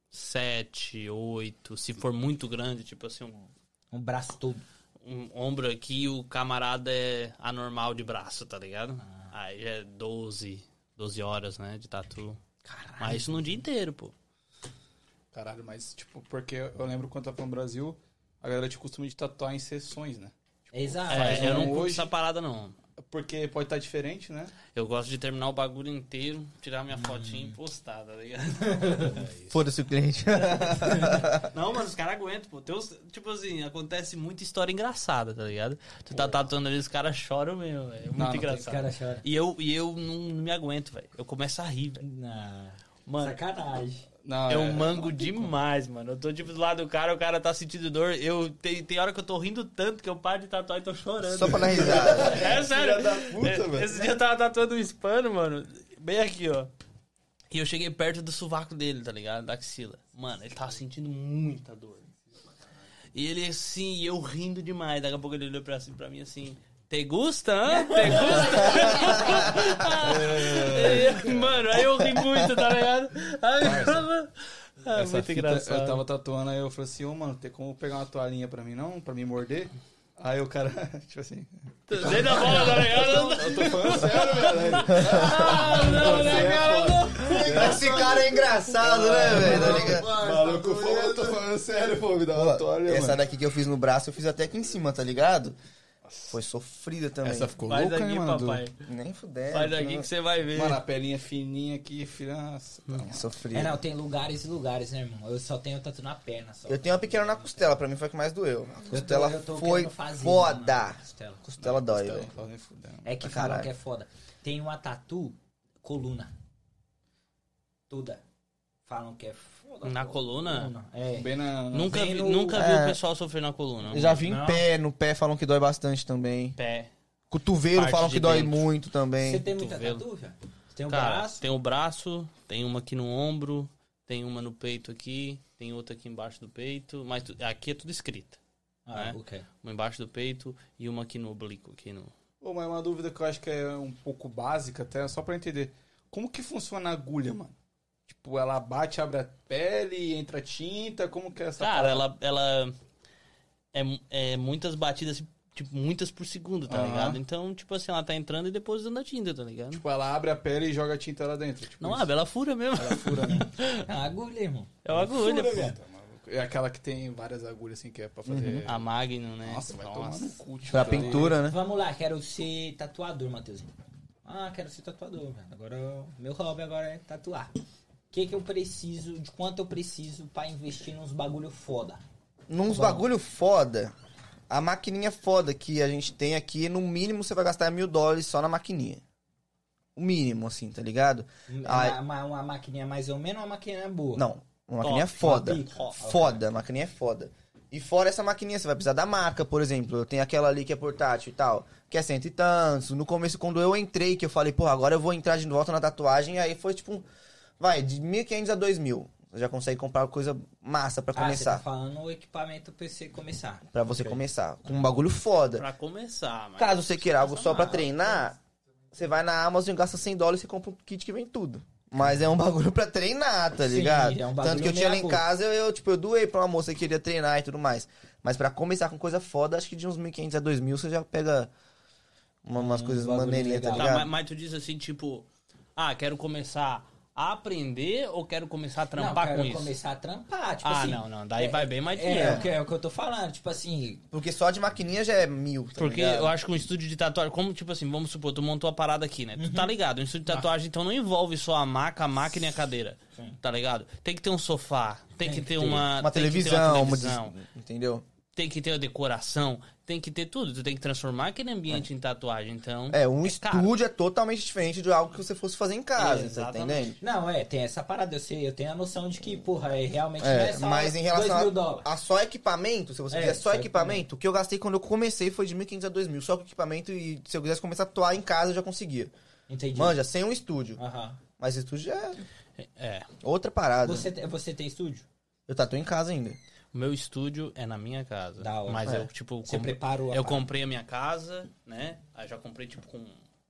Sete, oito. Se for muito grande, tipo assim, um, Um braço todo. um ombro aqui, o camarada é anormal de braço, tá ligado? Aí é 12, 12 horas, né, de tatu. Caralho. Mas isso no dia inteiro, pô. Caralho, mas, tipo, porque eu lembro quando eu tava no Brasil, a galera tinha costume de tatuar em sessões, né? Exato. É, eu não curto hoje- essa parada, não. Porque pode estar diferente, né? Eu gosto de terminar o bagulho inteiro, tirar minha fotinha e postar, tá ligado? Foda-se o cliente. Não, mano, os caras aguentam, pô. Tem uns- tipo assim, acontece muita história engraçada, tá ligado? Tu tá tatuando ali, os caras choram mesmo, velho. É muito Não, não engraçado. Os caras choram. E eu, e eu não, não me aguento, velho. Eu começo a rir, velho. Não. Mano, Sacanagem. Não, eu mango demais, mano. Eu tô tipo do lado do cara, o cara tá sentindo dor. Eu tem, tem hora que eu tô rindo tanto que eu paro de tatuar e tô chorando. Só pra dar risada. É sério. da puta, É, velho. Esse dia eu tava tatuando um hispano, mano. Bem aqui, ó. E eu cheguei perto do sovaco dele, tá ligado? Da axila. Mano, ele tava sentindo muita dor. E ele assim, e eu rindo demais. Daqui a pouco ele olhou pra, assim, pra mim assim. Te gusta, hã? Te gusta? E, mano, aí eu ri muito, tá ligado? Aí, ah, Essa muito fita, engraçado. Eu tava tatuando, aí eu falei assim, ô, mano, tem como pegar uma toalhinha pra mim, não? Pra me morder? Aí o cara, tipo assim... Dei na bola, tá ligado? Eu tô falando sério, velho. Ah, não, né, cara? Esse cara é engraçado, né, velho? Tá ligado? Maluco, pô, eu tô falando sério, pô, me dá uma toalha, Essa mano. daqui que eu fiz no braço, eu fiz até aqui em cima, tá ligado? Foi sofrida também. Essa ficou Faz louca, aqui, hein, mano? papai. Nem fuder. Faz daqui que você vai ver. Mano, a pelinha fininha aqui, filha... Nossa, tá. Sofrida. É, não, tem lugares e lugares, né, irmão? Eu só tenho tatu na perna, só. Eu tenho uma pequena na costela, pra mim foi a que mais doeu. A Eu tô- costela eu tô foi fazer, foda. mano, costela. Costela dói, velho. É que falam que é foda. Tem uma tatu, coluna. Toda. Falam que é foda. Na coluna? É. Bem na... Nunca, Bem vi, no- nunca vi É. o pessoal sofrer na coluna. Eu já vi em Não. pé, no pé falam que dói bastante também. Pé. Cotovelo Parte falam que dói dentro. muito Você também. tem muita tatu, já? Você tem um Cara, braço? tem o braço, tem uma aqui no ombro, tem uma no peito aqui, tem outra aqui embaixo do peito, mas tu- aqui é tudo escrita. Ah, né? ok. Uma embaixo do peito e uma aqui no oblíquo, aqui no... Pô, mas uma dúvida que eu acho que é um pouco básica até, só pra entender. Como que funciona a agulha, mano? Tipo, ela bate, abre a pele, entra tinta, como que é essa Cara, parada? ela, ela é, é muitas batidas, tipo, muitas por segundo, tá Aham. ligado? Então, tipo assim, ela tá entrando e depositando a tinta, tá ligado? Tipo, ela abre a pele e joga a tinta lá dentro. Tipo Não isso. abre, ela fura mesmo. Ela fura, né? É uma agulha, irmão. É uma agulha, pô. Tá maluco. É aquela que tem várias agulhas assim que é pra fazer. A Magnum, né? Nossa, vai tomar no cu. tipo, Pra ali. pintura, né? Vamos lá, quero ser tatuador, Matheusinho. Ah, quero ser tatuador, velho. Agora, meu hobby agora é tatuar. O que que eu preciso, de quanto eu preciso pra investir nos bagulho foda? Nos bagulho foda, a maquininha foda que a gente tem aqui, no mínimo você vai gastar mil dólares só na maquininha. O mínimo, assim, tá ligado? Uma, uma, uma maquininha mais ou menos, uma maquininha boa. Não, uma maquininha Top, foda. top. Foda, a maquininha é foda. E fora essa maquininha, você vai precisar da marca, por exemplo. Eu tenho aquela ali que é portátil e tal, que é cento e tantos. No começo, quando eu entrei, que eu falei, porra, agora eu vou entrar de volta na tatuagem, aí foi tipo, vai, de 1.500 a 2.000. Você já consegue comprar coisa massa pra Ah, você tá começar. falando o equipamento pra você começar. Pra você Ok. começar. Com um bagulho foda. Pra começar, mas... Caso você queira algo só pra Não, treinar, você vai na Amazon e gasta 100 dólares e compra um kit que vem tudo. Mas é um bagulho pra treinar, tá Sim, ligado? é um bagulho Tanto que eu tinha lá em casa, eu, eu, tipo, eu doei pra uma moça que queria treinar e tudo mais. Mas pra começar com coisa foda, acho que de uns 1.500 a 2.000 você já pega uma- umas Um coisas maneirinhas, tá. Tá, ligado? mas, mas tu diz assim, tipo... Ah, quero começar a aprender ou quero começar a não, trampar quero com isso? começar a trampar, tipo Ah, assim. não, não. Daí é- vai bem mais É, dinheiro. é, o que, é o que eu tô falando, tipo assim, Porque só de maquininha já é mil, tá Porque ligado? eu acho que um estúdio de tatuagem, como tipo assim, vamos supor, tu montou a parada aqui, né? Tu tá ligado? Um estúdio de tatuagem, então não envolve só a maca, a máquina e a cadeira. Sim. Tá ligado? Tem que ter um sofá, tem, Tem que que ter ter. uma. Uma tem que ter televisão, uma uma televisão, entendeu? Tem que ter a decoração, tem que ter tudo. Tu tem que transformar aquele ambiente em tatuagem. Então. É, um caro. estúdio é totalmente diferente de algo que você fosse fazer em casa, tá entendendo? Não, é, tem essa parada, eu sei, eu tenho a noção de que, porra, é realmente não é É, só mas em 2 relação mil a, dólares. a só equipamento, se você É, quiser só só equipamento, o que eu gastei quando eu comecei foi de 1.500 a 2.000, só com equipamento e se eu quisesse começar a atuar em casa eu já conseguia. Entendi. Manja, sem um estúdio. Aham. Mas estúdio é É. outra parada. Você, te- você tem estúdio? Eu tatuo em casa ainda. Meu estúdio é na minha casa. Da hora. Mas É. eu, tipo, Você compre- a eu comprei a minha casa, né? Aí já comprei, tipo, com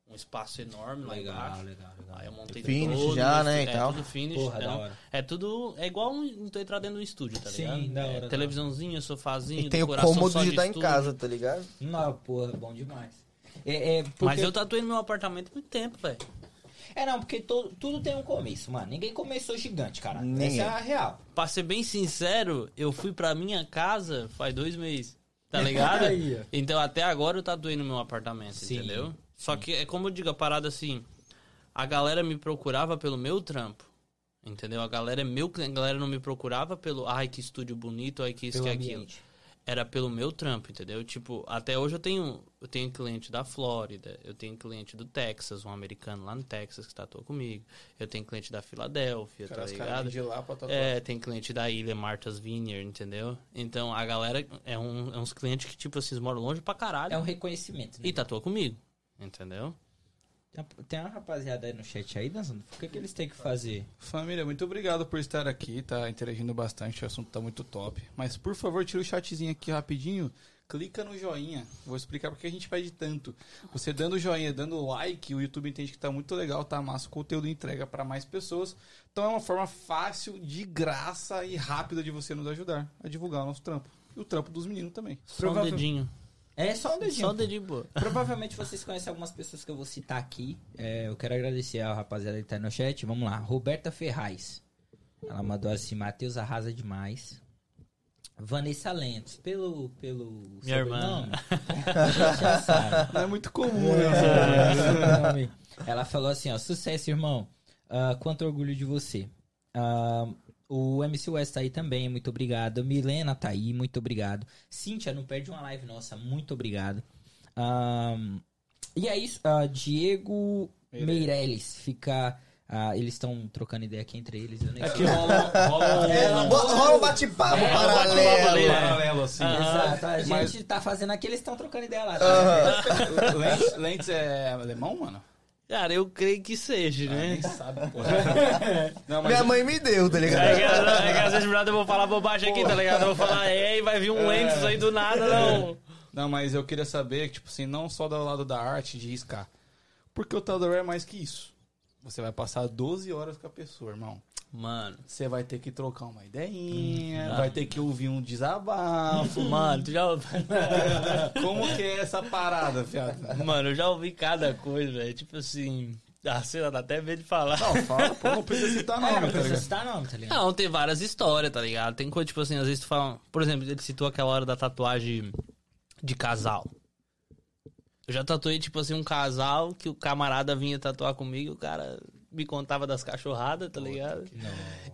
um espaço enorme lá embaixo. legal, legal. Aí eu montei Finish todo já, no né, e tal. É tudo finish. Porra, então, da hora. É tudo... É igual um, tu entrar dentro do estúdio, tá Sim, ligado? da hora, É da televisãozinho, sofazinho, E tem o cômodo de estar em casa, tá ligado? Não, porra, bom demais. É, é, porque... Mas eu tatuei no meu apartamento há muito tempo, velho. É, não, porque to- tudo tem um começo, mano. Ninguém começou gigante, cara. Ninguém. Essa é a real. Pra ser bem sincero, eu fui pra minha casa faz dois meses. Tá ligado? Então até agora eu tatuei no meu apartamento, Sim. entendeu? Só que é como eu digo, a parada assim, a galera me procurava pelo meu trampo. Entendeu? A galera é meu cliente, a galera não me procurava pelo ai que estúdio bonito, ai que isso, Pelo que aquilo. Era pelo meu trampo, entendeu? Tipo, até hoje eu tenho, eu tenho cliente da Flórida, eu tenho cliente do Texas, um americano lá no Texas que tatua comigo. Eu tenho cliente da Filadélfia, Cara, tá ligado? de lá pra tatuar. É, tem cliente da ilha Martha's Vineyard, entendeu? Então a galera é, um, é uns clientes que, tipo, assim, moram longe pra caralho É um reconhecimento, né? e tatua comigo, entendeu? Tem uma- rapaziada aí no chat aí, dançando. O que, que eles têm que fazer? Família, muito obrigado por estar aqui, tá interagindo bastante, o assunto tá muito top. Mas por favor, tira o chatzinho aqui rapidinho, clica no joinha. Vou explicar porque a gente pede tanto. Você dando joinha, dando like, o YouTube entende que tá muito legal, tá massa, o conteúdo entrega para mais pessoas. Então é uma forma fácil, de graça e rápida de você nos ajudar a divulgar o nosso trampo. E o trampo dos meninos também. Só um dedinho. É só um dedinho. Só um dedinho, pô. Provavelmente vocês conhecem algumas pessoas que eu vou citar aqui. É, eu quero agradecer a rapaziada que tá aí no chat. Vamos lá. Roberta Ferraz. Ela mandou assim: Matheus arrasa demais. Vanessa Lentes, pelo. pelo Minha irmã. sobrenome. Não é muito comum, É, né? sobrenome. Ela falou assim: ó, sucesso, irmão. Ah, quanto orgulho de você. Ah, o MC West tá aí também, muito obrigado. Milena tá aí, muito obrigado. Cíntia, não perde uma live nossa, muito obrigado. Ah, e é isso, ah, Diego Meirelles fica. ah, eles estão trocando ideia aqui entre eles. Eu nem É sei. que rola, rola um... É, bo- rola um bate-papo É, paralelo. Paralelo, assim. Exato, a gente Mas- tá fazendo aqui, eles estão trocando ideia lá. tá? Lentes, Lentes é alemão, mano? Cara, eu creio que seja, né? Nem sabe, porra. Não, mas Minha mãe me deu, tá ligado? É que, é que às vezes eu vou falar bobagem aqui, tá ligado? Eu vou falar, é, e vai vir um Lentes aí do nada, não. Não, mas eu queria saber, tipo assim, não só do lado da arte de riscar. Porque o Tador é mais que isso. Você vai passar 12 horas com a pessoa, irmão. Mano, Você vai ter que trocar uma ideinha, Hum, vai ter que ouvir um desabafo. mano, tu já... Como que é essa parada, fiado? Mano, eu já ouvi cada coisa, velho. Tipo assim, a cena dá até medo de falar. Não, fala, pô, não precisa citar É, nome, não tá precisa citar nome, tá ligado? Não, tem várias histórias, tá ligado? Tem coisa, tipo assim, às vezes tu fala. Por exemplo, ele citou aquela hora da tatuagem de casal. Eu já tatuei, tipo assim, um casal que o camarada vinha tatuar comigo, o cara me contava das cachorradas, tá ligado?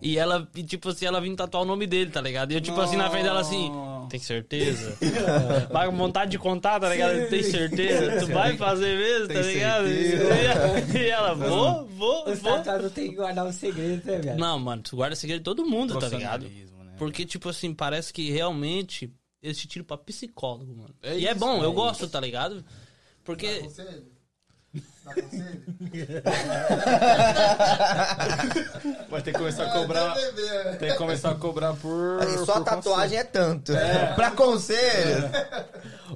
E ela, e, tipo assim, ela vinha tatuar o nome dele, tá ligado? E eu, tipo assim, na frente dela assim, tem certeza? Vai com vontade de contar, tá ligado? Tem certeza? Tu vai fazer mesmo, tá Tem ligado? certeza? E ela, vou, vou, Os vou. tatuados tem que guardar um segredo, né, velho? Não, mano, tu guarda segredo de todo mundo, tá ligado? Né? Porque, tipo assim, parece que realmente eles te tiram pra psicólogo, mano. É e é isso, bom, é eu gosto, tá ligado? Porque. conselho? Dá conselho? Vai ter que começar a cobrar. Tem que começar a cobrar por. Aí, só a por tatuagem é tanto. Pra conselho.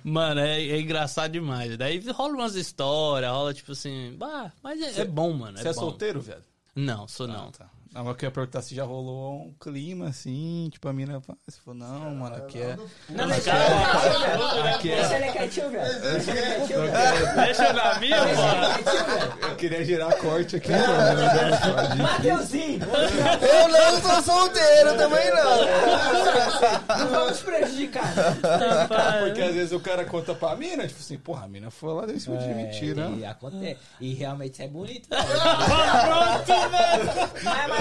Mano, é, é engraçado demais. Daí rola umas histórias, rola tipo assim. Bah, mas é, é bom, mano. Você é bom. solteiro, velho? Não, sou não. Não, tá. Não, mas eu queria perguntar se já rolou um clima assim, tipo a mina. Você falou, não, mano, aqui é. Não, deixa ele quietinho, velho. Aqui Deixa é. ele quietinho, velho. Deixa ele quietinho, velho. Deixa na minha, mano. Eu queria girar corte aqui, mano. Mateuzinho, Eu não sou solteiro também, não. não vamos prejudicar. Porque às vezes o cara conta pra mina, tipo assim, porra, a mina foi lá deu em cima de mentira. E acontece. E realmente isso é bonito. velho.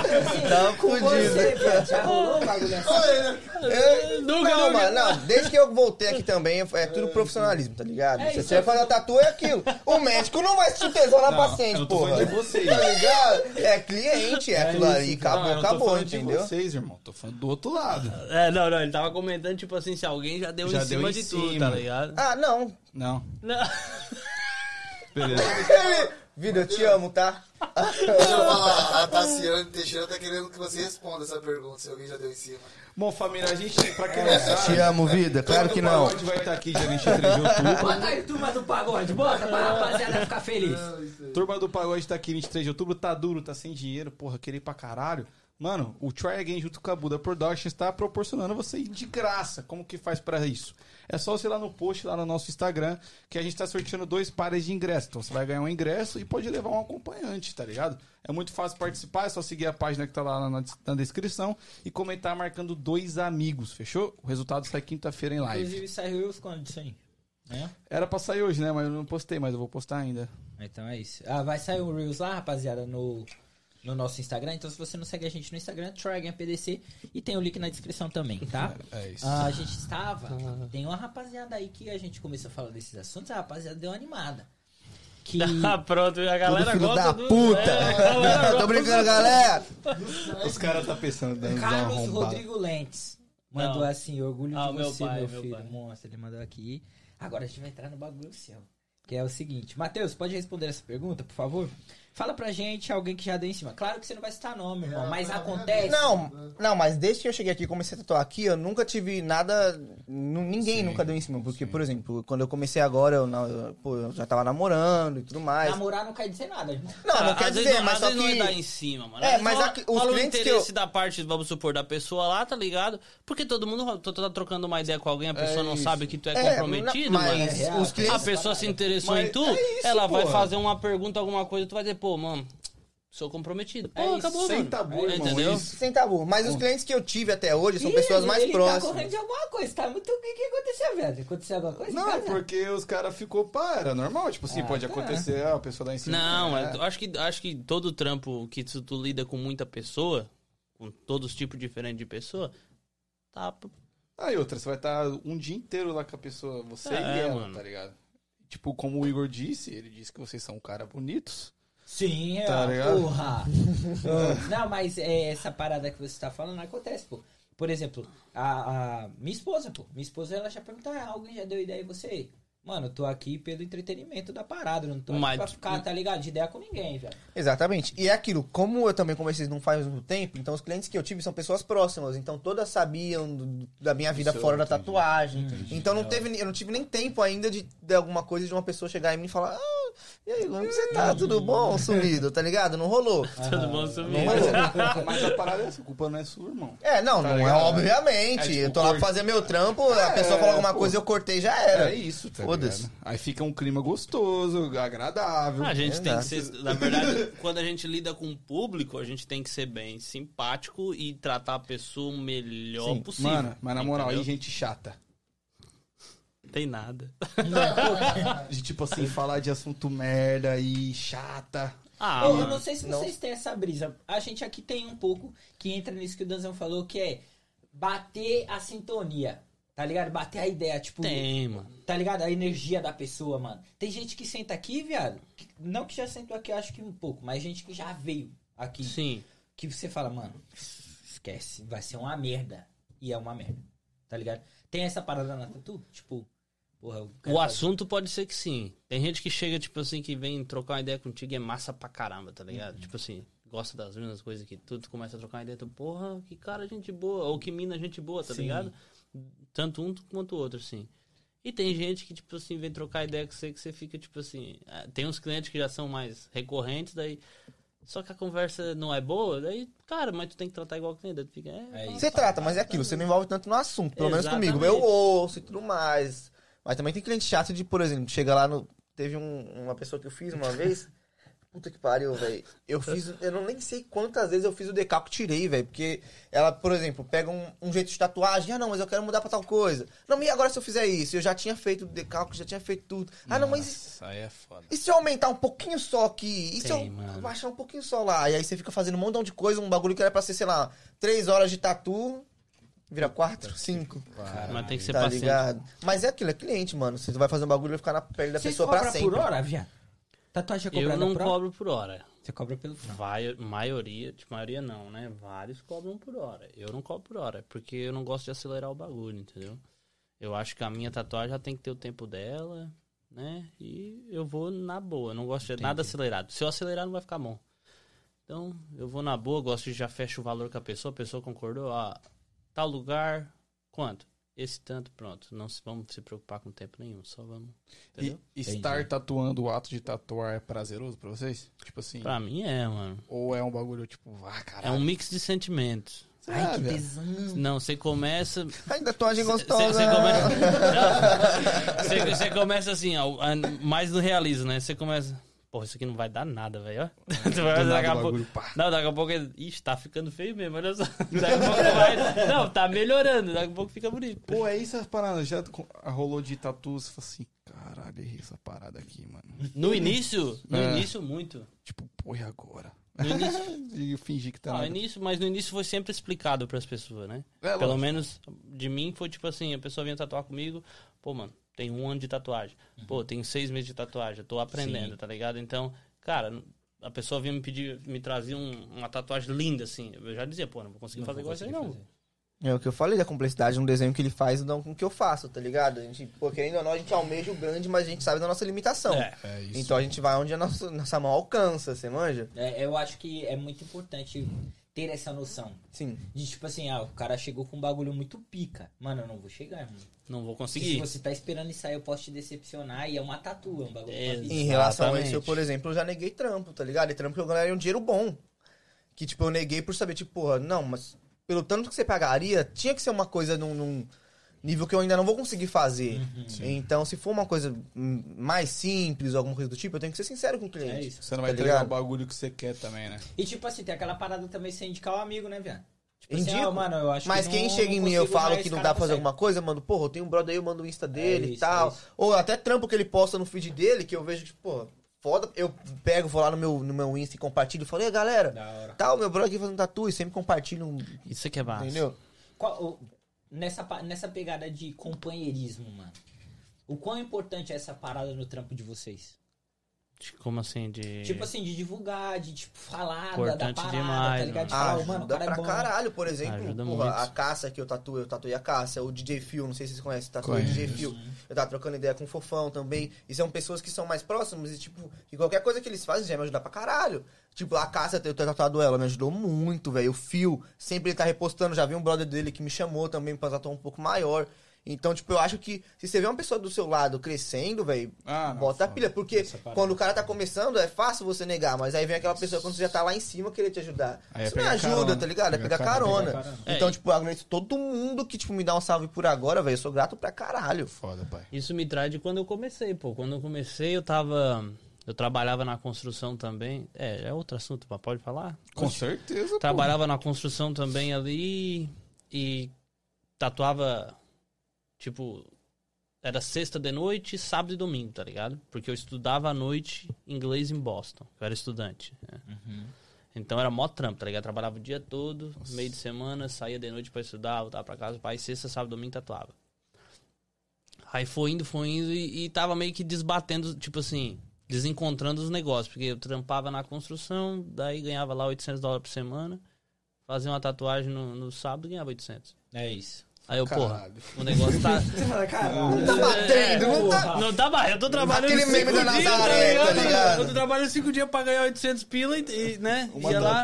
Tá já rolou um bagulho assim? Eu- Não, mano, não. Desde que eu voltei aqui também, é tudo profissionalismo, tá ligado? É Se você vai fazer a tatu, é aquilo. O médico não vai se tesão na Não, paciente, eu não tô porra. falando de vocês. Tá ligado? É cliente, é aquilo ali. Não, Acabou, eu não tô acabou, falando entendeu? De vocês, irmão. Tô falando do outro lado. É, não, não, ele tava comentando, tipo assim, se alguém já deu Já em deu cima em de tudo, cima. tá ligado? Ah, não. Não. Não. Beleza. Ele- Vida, eu te amo, tá? Deixa eu falar, a Tassiane Teixeira tá querendo que você responda essa pergunta, se alguém já deu em cima. Bom, família, a gente, pra quem não sabe. Te amo, vida. Claro que não. A gente vai estar aqui dia 23 de outubro. Bota aí, turma do pagode, bota pra rapaziada ficar feliz. Turma do Pagode tá aqui 23 de outubro, tá duro, tá sem dinheiro, porra, querer ir pra caralho. Mano, o Try Again junto com a Buda Productions tá proporcionando você ir de graça. Como que faz pra isso? É só você ir lá no post, lá no nosso Instagram, que a gente tá sorteando dois pares de ingressos. Então você vai ganhar um ingresso e pode levar um acompanhante, tá ligado? É muito fácil participar, é só seguir a página que tá lá na, na descrição e comentar marcando dois amigos, fechou? O resultado sai quinta-feira em live. Inclusive saiu os quando disso aí? Né? Era pra sair hoje, né? Mas eu não postei, mas eu vou postar ainda. Então é isso. Ah, vai sair o Reels lá, rapaziada, no, no nosso Instagram. Então se você não segue a gente no Instagram, Tragan PDC. E tem o link na descrição também, tá? É isso. Ah, a gente estava. Tem uma rapaziada aí que a gente começou a falar desses assuntos, a rapaziada deu uma animada. Que. Ah, pronto, a galera Tudo filho gosta da do- puta. É, Tô brincando, galera. Os caras tá pensando dando Carlos. Rodrigo Lentes mandou Não. assim, orgulho Ah, de meu você, pai, meu meu filho, pai. monstro. Ele mandou aqui. Agora a gente vai entrar no bagulho seu. Que é o seguinte. Matheus, pode responder essa pergunta, por favor? Fala pra gente alguém que já deu em cima. Claro que você não vai citar nome, irmão, mas acontece. Não, não, mas desde que eu cheguei aqui e comecei a tatuar aqui, eu nunca tive nada. Ninguém nunca deu em cima. Porque, por exemplo, quando eu comecei agora, eu, não- eu, pô, eu já tava namorando e tudo mais. Namorar não quer dizer nada, irmão. Não, não Ah, quer às vezes dizer, não- mas só vezes não é dar que. em cima, mano. É, mas aqui- os rola o clientes que interesse eu- da parte, vamos supor, da pessoa lá, tá ligado? Porque todo mundo tá, tá trocando uma ideia com alguém, a pessoa não isso. sabe que tu é, É, comprometido, não- mano. mas É real, os é A clientes. pessoa se interessou Mas em tu, é isso, ela vai fazer uma pergunta, alguma coisa, tu vai dizer, pô, mano, sou comprometido. Pô, É isso, acabou, Sem mano. tabu, É, irmão. entendeu? Isso. Sem tabu. Mas os clientes que eu tive até hoje são Ih, pessoas mais ele Tá próximas. correndo de alguma coisa, tá muito. O que, que aconteceu, velho? Aconteceu alguma coisa? Não, porque os caras ficou, pá, era normal. Tipo assim, Ah, pode tá. acontecer, ah, a pessoa dá em cima. Não, é. eu acho que, acho que todo trampo que tu, tu lida com muita pessoa, com todos os tipos diferentes de pessoa, tá. Aí outra, você vai estar um dia inteiro lá com a pessoa, você É, e ela, mano. tá ligado? Tipo, como o Igor disse, ele disse que vocês são um cara bonitos. Sim, é, Tá ligado? porra. não, mas é, essa parada que você tá falando acontece, pô. Por exemplo, a, a minha esposa, pô. Minha esposa, ela já pergunta, ah, alguém já deu ideia em você? Mano, eu tô aqui pelo entretenimento da parada, não tô aqui Mas- pra ficar, tá ligado? De ideia com ninguém, velho. Exatamente. E é aquilo, como eu também comecei não faz muito tempo, então os clientes que eu tive são pessoas próximas, então todas sabiam do- da minha vida Isso fora da entendi. tatuagem. Então não teve, eu não tive nem tempo ainda de, de alguma coisa de uma pessoa chegar em mim e falar: "Ah, e aí, como você tá? Tudo bom, sumido?", tá ligado? Não rolou. Mundo Não sumiu. rolou. Mas a parada é essa, a culpa não é sua, irmão. É, não, Tá não é ligado? obviamente. É, tipo, eu tô lá pra fazer meu trampo, a pessoa falou alguma pô. coisa eu cortei já era. É isso, tá Foda-se. ligado? Aí fica um clima gostoso, agradável. A gente tem que Exato. ser, na verdade, quando a gente lida com o público, a gente tem que ser bem simpático e tratar a pessoa o melhor Sim. possível. Mano, mas na moral, aí entendeu? gente chata. Não tem nada. De tipo assim, falar de assunto merda e chata. Ah, eu, eu mano. não sei se Não. vocês têm essa brisa. A gente aqui tem um pouco que entra nisso que o Danzão falou, que é bater a sintonia. Tá ligado? Bater a ideia, tipo. Tem, mano. Tá ligado? A energia da pessoa, mano. Tem gente que senta aqui, viado. que- não que já sentou aqui, acho que um pouco, mas gente que já veio aqui. Sim. Que você fala, mano, esquece, vai ser uma merda. e é uma merda. Tá ligado? Tem essa parada na tatu? Tipo, porra, O assunto pode ser que sim. Tem gente que chega, tipo assim, que vem trocar uma ideia contigo e é massa pra caramba, tá ligado? Uhum. Tipo assim, gosta das mesmas coisas que tu, tu começa a trocar uma ideia, tu, porra, que cara gente boa, ou que mina gente boa, tá Sim. ligado? Tanto um quanto o outro, assim. E tem gente que, tipo assim, vem trocar ideia com você que você fica, tipo assim. ah, Tem uns clientes que já são mais recorrentes, daí. Só que a conversa não é boa, daí, cara, mas tu tem que tratar igual cliente. Daí tu fica, é, É. Você trata, mas é aquilo, você não envolve tanto no assunto, pelo menos Exatamente. comigo. Eu ouço e tudo mais. Mas também tem cliente chato de, por exemplo, chega lá no. Teve um- uma pessoa que eu fiz uma vez. Puta que pariu, velho. Eu fiz. Eu não nem sei quantas vezes eu fiz o decalque tirei, velho. Porque ela, por exemplo, pega um, um jeito de tatuagem. Ah, não, mas eu quero mudar pra tal coisa. Não, e agora se eu fizer isso? Eu já tinha feito o decalque, já tinha feito tudo. Ah, não, mas. Isso aí é foda. E se eu aumentar um pouquinho só aqui? E se eu mano. baixar um pouquinho só lá? E aí você fica fazendo um montão de coisa, um bagulho que era pra ser, sei lá, três horas de tatu, vira quatro, cinco. mas tem que ser Tá paciente. ligado? Mas é aquilo, é cliente, mano. Você vai fazer um bagulho e vai ficar na pele da Vocês pessoa pra sempre. por hora, viado? Tatuagem é cobrada Eu não por hora? cobro por hora. Você cobra pelo... Vai, maioria, tipo, maioria não, né? Vários cobram por hora. Eu não cobro por hora, porque eu não gosto de acelerar o bagulho, entendeu? Eu acho que a minha tatuagem já tem que ter o tempo dela, né? E eu vou na boa, eu não gosto de nada acelerado. Se eu acelerar, não vai ficar bom. Então, eu vou na boa, gosto de já fecho o valor com a pessoa, a pessoa concordou, ó, tal lugar, quanto? Esse tanto, pronto. Não se, vamos se preocupar com tempo nenhum, só vamos. E Entendeu? estar tatuando, o ato de tatuar é prazeroso pra vocês? Tipo assim. Pra mim é, mano. Ou é um bagulho tipo, ah, É caralho. um mix de sentimentos. Ai, que velho. tesão. Não, você começa. Ai, tatuagem Você gostosa. começa. Você- Você começa assim, ó, mais no realismo, né? Você começa. Porra, isso aqui não vai dar nada, velho. ó. Você vai nada daqui a pouco. Não, daqui a pouco. Ixi, tá ficando feio mesmo, olha só. Daqui a pouco vai. Não, tá melhorando, daqui a pouco fica bonito. Pô, é isso as paradas. Já rolou de tatu, você fala assim, caralho, errei essa parada aqui, mano. No início, no É. início, muito. Tipo, pô, e agora? No início, E eu fingi que tá não, nada. início, mas no início foi sempre explicado pras pessoas, né? É, Pelo menos de mim foi tipo assim, a pessoa vinha tatuar comigo, pô, mano, tem um ano de tatuagem. Pô, tenho seis meses de tatuagem, eu tô aprendendo, Sim. tá ligado? Então, cara, a pessoa vinha me pedir, me trazia um- uma tatuagem linda, assim. Eu já dizia, pô, não vou conseguir Não fazer vou igual isso aí, conseguir não. É o que eu falei da complexidade no desenho que ele faz não com o que eu faço, tá ligado? A gente, pô, querendo ou não, a gente almeja o grande, mas a gente sabe da nossa limitação. É. É isso. Então a gente vai onde a nossa, nossa mão alcança, você manja? É, eu acho que é muito importante ter essa noção. Sim. De tipo assim, ah, o cara chegou com um bagulho muito pica. Mano, eu não vou chegar, mano. Não vou Se conseguir. você tá esperando isso aí, eu posso te decepcionar. E é uma tatu, é um bagulho É. Em relação a isso, eu, por exemplo, eu já neguei trampo, tá ligado? E trampo que eu ganharia um dinheiro bom. Que, tipo, eu neguei por saber, tipo, porra, não, mas pelo tanto que você pagaria, tinha que ser uma coisa num, num nível que eu ainda não vou conseguir fazer. Então, se for uma coisa mais simples, alguma coisa do tipo, eu tenho que ser sincero com o cliente. É isso. Você não vai tá entregar o bagulho que você quer também, né? E tipo assim, tem aquela parada também de você indicar o amigo, né, viado? Tipo assim, Indico. ah, mano, eu acho Mas que quem não- chega em mim e eu falo que não dá pra fazer consegue. alguma coisa, mano, porra, eu tenho um brother aí, eu mando o Insta dele É e tal. é. Ou até trampo que ele posta no feed dele, que eu vejo que, porra, foda. Eu pego, vou lá no meu, no meu Insta e compartilho e falo, e aí, galera, tal, meu brother aqui fazendo tatu e sempre compartilho, um- Isso aqui é massa. entendeu? Qual- o- nessa, nessa pegada de companheirismo, mano. O quão importante é essa parada no trampo de vocês? Como assim, de... Tipo assim, de divulgar, de tipo, falar da, da Importante parada, demais, tá ligado? De mano. falar, "Ô, mano, o Ajuda cara é pra bom. caralho, por exemplo, porra, a caça que eu tatuei, eu tatuei a caça, o DJ Phil, não sei se vocês conhecem, tatuei o. DJ Phil. Eu tava trocando ideia com o Fofão também. E são pessoas que são mais próximas e, tipo, que qualquer coisa que eles fazem já me ajuda pra caralho. Tipo, a caça, eu ter tatuado ela, me ajudou muito, velho. O Phil, sempre ele tá repostando, já vi um brother dele que me chamou também pra tatuar um pouco maior. Então, tipo, eu acho que se você vê uma pessoa do seu lado crescendo, velho, Ah, bota a pilha. Porque quando o cara tá começando, é fácil você negar, mas aí vem aquela pessoa quando você já tá lá em cima querer te ajudar. Aí é Isso me pegar ajuda, carona. tá ligado? É Pegar carona. carona. Então, É, tipo, eu agradeço todo mundo que, tipo, me dá um salve por agora, velho. Eu sou grato pra caralho. Foda, pai. Isso me traz de quando eu comecei, pô. Quando eu comecei, eu tava. Eu trabalhava na construção também. É, é outro assunto, mas pode falar? Com certeza, pô. Trabalhava na construção também ali e tatuava, tipo, era sexta de noite, sábado e domingo, tá ligado? Porque eu estudava à noite inglês em Boston. Eu era estudante. né? Então era mó trampo, tá ligado? Trabalhava o dia todo, meio de semana, saía de noite pra estudar, voltava pra casa, pai, sexta, sábado, domingo tatuava. Aí foi indo, foi indo e, e tava meio que desbatendo, tipo assim, desencontrando os negócios, porque eu trampava na construção, daí ganhava lá 800 dólares por semana. fazia uma tatuagem no, no sábado e ganhava 800. É isso. Aí eu, porra, Caralho. o negócio tá... Você fala, caralho. Tá batendo, não tá. Não tá mais, eu tô trabalhando Aquele meme cinco da dias, Nazaré, tá ligado? Eu tô trabalhando cinco dias pra ganhar 800 pila e, né? Uma ia lá.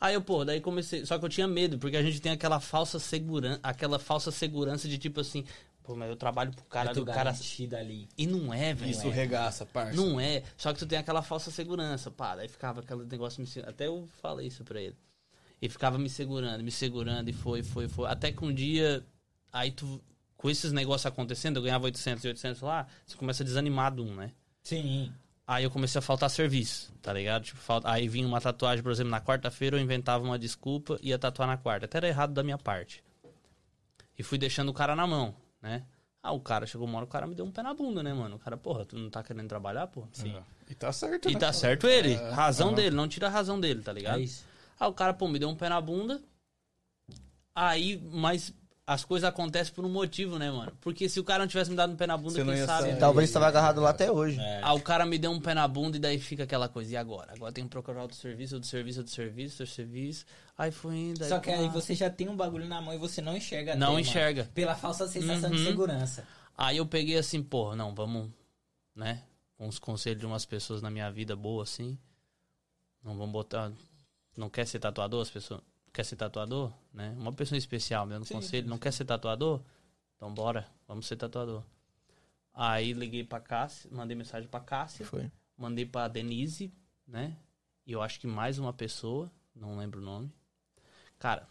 Aí eu, pô, daí comecei. Só que eu tinha medo, porque a gente tem aquela falsa segurança, aquela falsa segurança de tipo assim, pô, mas eu trabalho pro cara É do cara. ali. E não é, velho. Isso regaça, parça. Não é. Só que tu tem aquela falsa segurança, pá. Daí ficava aquele negócio me segurando. Até eu falei isso pra ele. E ficava me segurando, me segurando, e foi, foi, foi. Até que um dia, aí tu, com esses negócios acontecendo, eu ganhava 800 e 800 lá, você começa desanimado um, né? Sim. Aí eu comecei a faltar serviço, tá ligado? Tipo, falta... Aí vinha uma tatuagem, por exemplo, na quarta-feira eu inventava uma desculpa e ia tatuar na quarta. Até era errado da minha parte. E fui deixando o cara na mão, né? Ah, o cara chegou uma hora, o cara me deu um pé na bunda, né, mano? O cara, porra, tu não tá querendo trabalhar, porra? Sim. E tá certo, E né? tá certo ele. É, razão aham. dele, não tira a razão dele, tá ligado? É isso. Aí o cara, pô, me deu um pé na bunda. Aí, mas as coisas acontecem por um motivo, né, mano? Porque se o cara não tivesse me dado um pé na bunda, Você não quem ia sabe. sair. Talvez estava agarrado lá até hoje. É. Aí o cara me deu um pé na bunda e daí fica aquela coisa. E agora? Agora tem que procurar outro serviço, outro serviço, outro serviço, outro serviço. Aí foi indo. Só que aí você já tem um bagulho na mão e você não enxerga. Não até, enxerga. Pela falsa sensação de Uhum. segurança. Aí eu peguei assim, pô, não, vamos, né? Com os conselhos de umas pessoas na minha vida boa, assim. Não vamos botar. Não quer ser tatuador, as pessoas. Quer ser tatuador, né? Uma pessoa especial, meu conselho. Não quer ser tatuador? Então bora, vamos ser tatuador. Aí liguei pra Cássia, mandei mensagem pra Cássia. Foi. Mandei pra Denise, né? E eu acho que mais uma pessoa, não lembro o nome. Cara,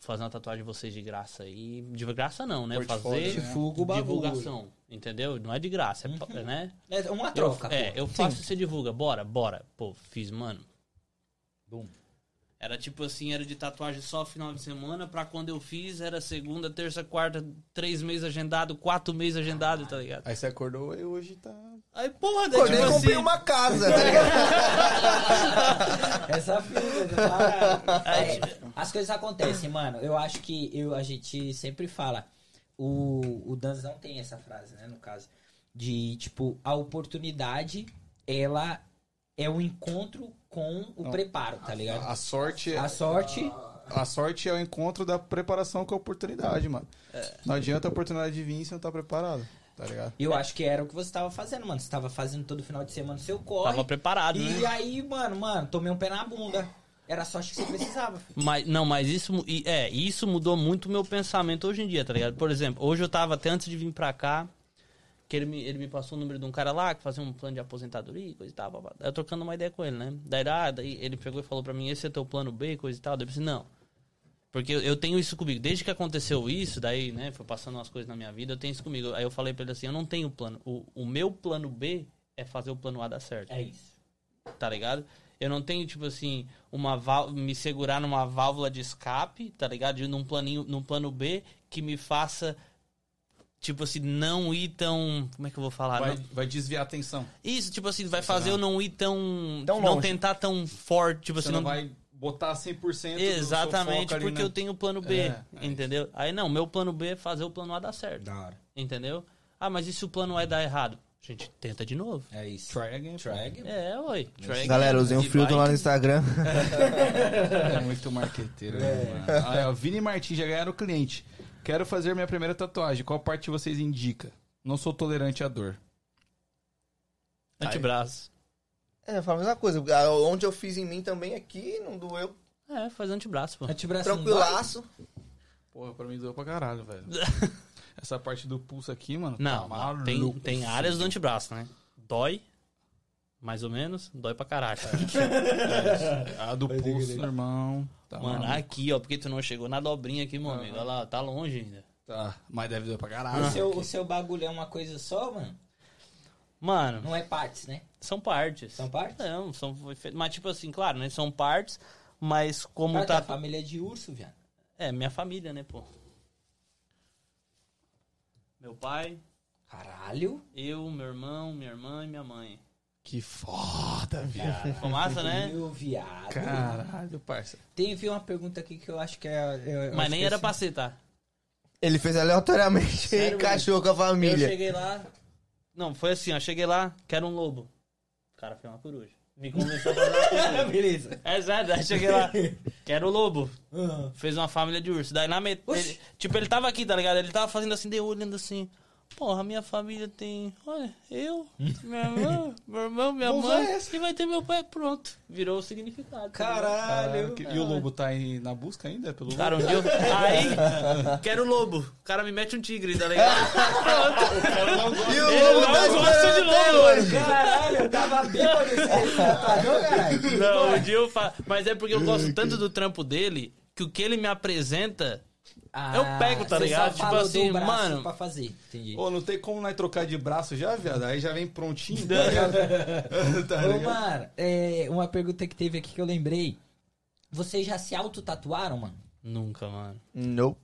fazer uma tatuagem de vocês de graça aí. De graça não, né? Portfólio, fazer né? Divulga o bagulho. divulgação, entendeu? Não é de graça, é, pa- né? É uma Eu- troca. é, pô. eu faço e você divulga. Bora, bora. Pô, fiz, mano. Bum. Era tipo assim, era de tatuagem só final de semana, pra quando eu fiz era segunda, terça, quarta, três meses agendado, quatro meses agendado, tá ligado? Aí você acordou e hoje tá. Aí, porra, daí Pô, tipo nem comprei assim... uma casa, tá ligado? Essa você fala. É, as coisas acontecem, mano. Eu acho que eu, a gente sempre fala. O, o Danzão tem essa frase, né? No caso. De, tipo, a oportunidade, ela é o encontro com o preparo, tá ligado? A sorte, A sorte. a sorte é o encontro da preparação com a oportunidade, mano. Não adianta a oportunidade de vir e você não tá preparado, tá ligado? Eu acho que era o que você tava fazendo, mano. Você tava fazendo todo final de semana o seu corre. Tava preparado, E né? aí, mano, mano, tomei um pé na bunda. Era a sorte que você precisava. filho. Mas, não, mas isso, e- é, isso mudou muito o meu pensamento hoje em dia, tá ligado? Por exemplo, hoje eu tava, até antes de vir pra cá, que ele me, ele me passou o número de um cara lá que fazia um plano de aposentadoria e coisa e tal. blá, blá. Eu trocando uma ideia com ele, né? Daí, ah, daí ele pegou e falou pra mim, esse é teu plano B, coisa e tal. Daí eu pensei, não. Porque eu- tenho isso comigo. Desde que aconteceu isso, daí, né, foi passando umas coisas na minha vida, eu tenho isso comigo. Aí eu falei pra ele assim, eu não tenho plano. O, o meu plano B é fazer o plano A dar certo É isso. tá ligado? Eu não tenho, tipo assim, uma me segurar numa válvula de escape, tá ligado? De num planinho, num plano B que me faça, tipo assim, não ir tão. Como é que eu vou falar? Vai, Não- vai desviar a atenção. isso, tipo assim, vai fazer eu não ir tão. Tão não tentar tão forte, tipo Você assim, não não. vai botar 100% do Exatamente, porque né? eu tenho o plano B, É, é entendeu? Aí não, meu plano B é fazer o plano A dar certo, Da hora. entendeu? Ah, mas e se o plano A dar errado? A gente tenta de novo. É isso. Try again. Try again. É, oi. Try Galera, again. usei um filtro lá no Instagram. É muito marqueteiro, né, mano? Aí, ó, Vini Martins, já ganharam o cliente. Quero fazer minha primeira tatuagem. Qual parte vocês indicam? Não sou tolerante à dor. Antebraço. É, fala a mesma coisa. Ah, Onde eu fiz em mim também aqui, não doeu. É, faz antebraço, pô. Antebraço Tranquilaço. Porra, pra mim doeu pra caralho, velho. Essa parte do pulso aqui, mano. Não, tá não, tem, maluco. tem áreas do antebraço, né? Dói, mais ou menos, dói pra caralho. A do pulso, irmão. Tá Mano, maluco. aqui, ó, porque tu não chegou na dobrinha aqui, meu amigo. Olha lá, tá longe ainda. Tá, mas deve doer pra O caralho. seu, o seu bagulho é uma coisa só, mano? Mano, Não é partes, né? são partes. São partes? Não, são. Mas, tipo assim, claro, né? São partes, mas como Cara, tá. tua família é de urso, viado. É, minha família, né, pô? Meu pai, Caralho. eu, meu irmão, minha irmã e minha mãe. Que foda, viado. Ficou massa, né? Meu viado. Caralho, parça. Tem vi uma pergunta aqui que eu acho que é. eu- eu Mas nem que era assim- pra ser, tá? Ele fez aleatoriamente e encaixou com a Eu família. cheguei lá. Não, foi assim, ó. Cheguei lá, quero um lobo. O cara fez uma coruja. Me convenceu a fazer uma. Beleza. É sério, aí cheguei lá. Que era o lobo. Fez uma família de urso. Daí na metade. Tipo, ele tava aqui, tá ligado? Ele tava fazendo assim, deu olhando assim. Porra, minha família tem. Olha, eu, minha irmã, meu irmão, minha Vou mãe. essa. E vai ter meu pai. Pronto. Virou o significado. tá ligado? Caralho. E o lobo tá aí na busca ainda pelo lobo? Cara, um dia eu. Aí, quero lobo. O cara me mete um tigre, tá ligado? Pronto. E o lobo não tá gosta de lobo. Caralho, eu tava bêbado esse tatuador, caralho. Não, um dia eu faço. Mas é porque eu gosto tanto do trampo dele que o que ele me apresenta. Eu pego, tá você ligado? só Tipo falou do assim, braço mano. Pra fazer, entendi. Ô, não tem como nós trocar de braço já, viado? Aí já vem prontinho, tá ligado? tá Ô, ligado? mano, é, uma pergunta que teve aqui que eu lembrei. Vocês já se auto-tatuaram, mano? Nunca, mano. Não.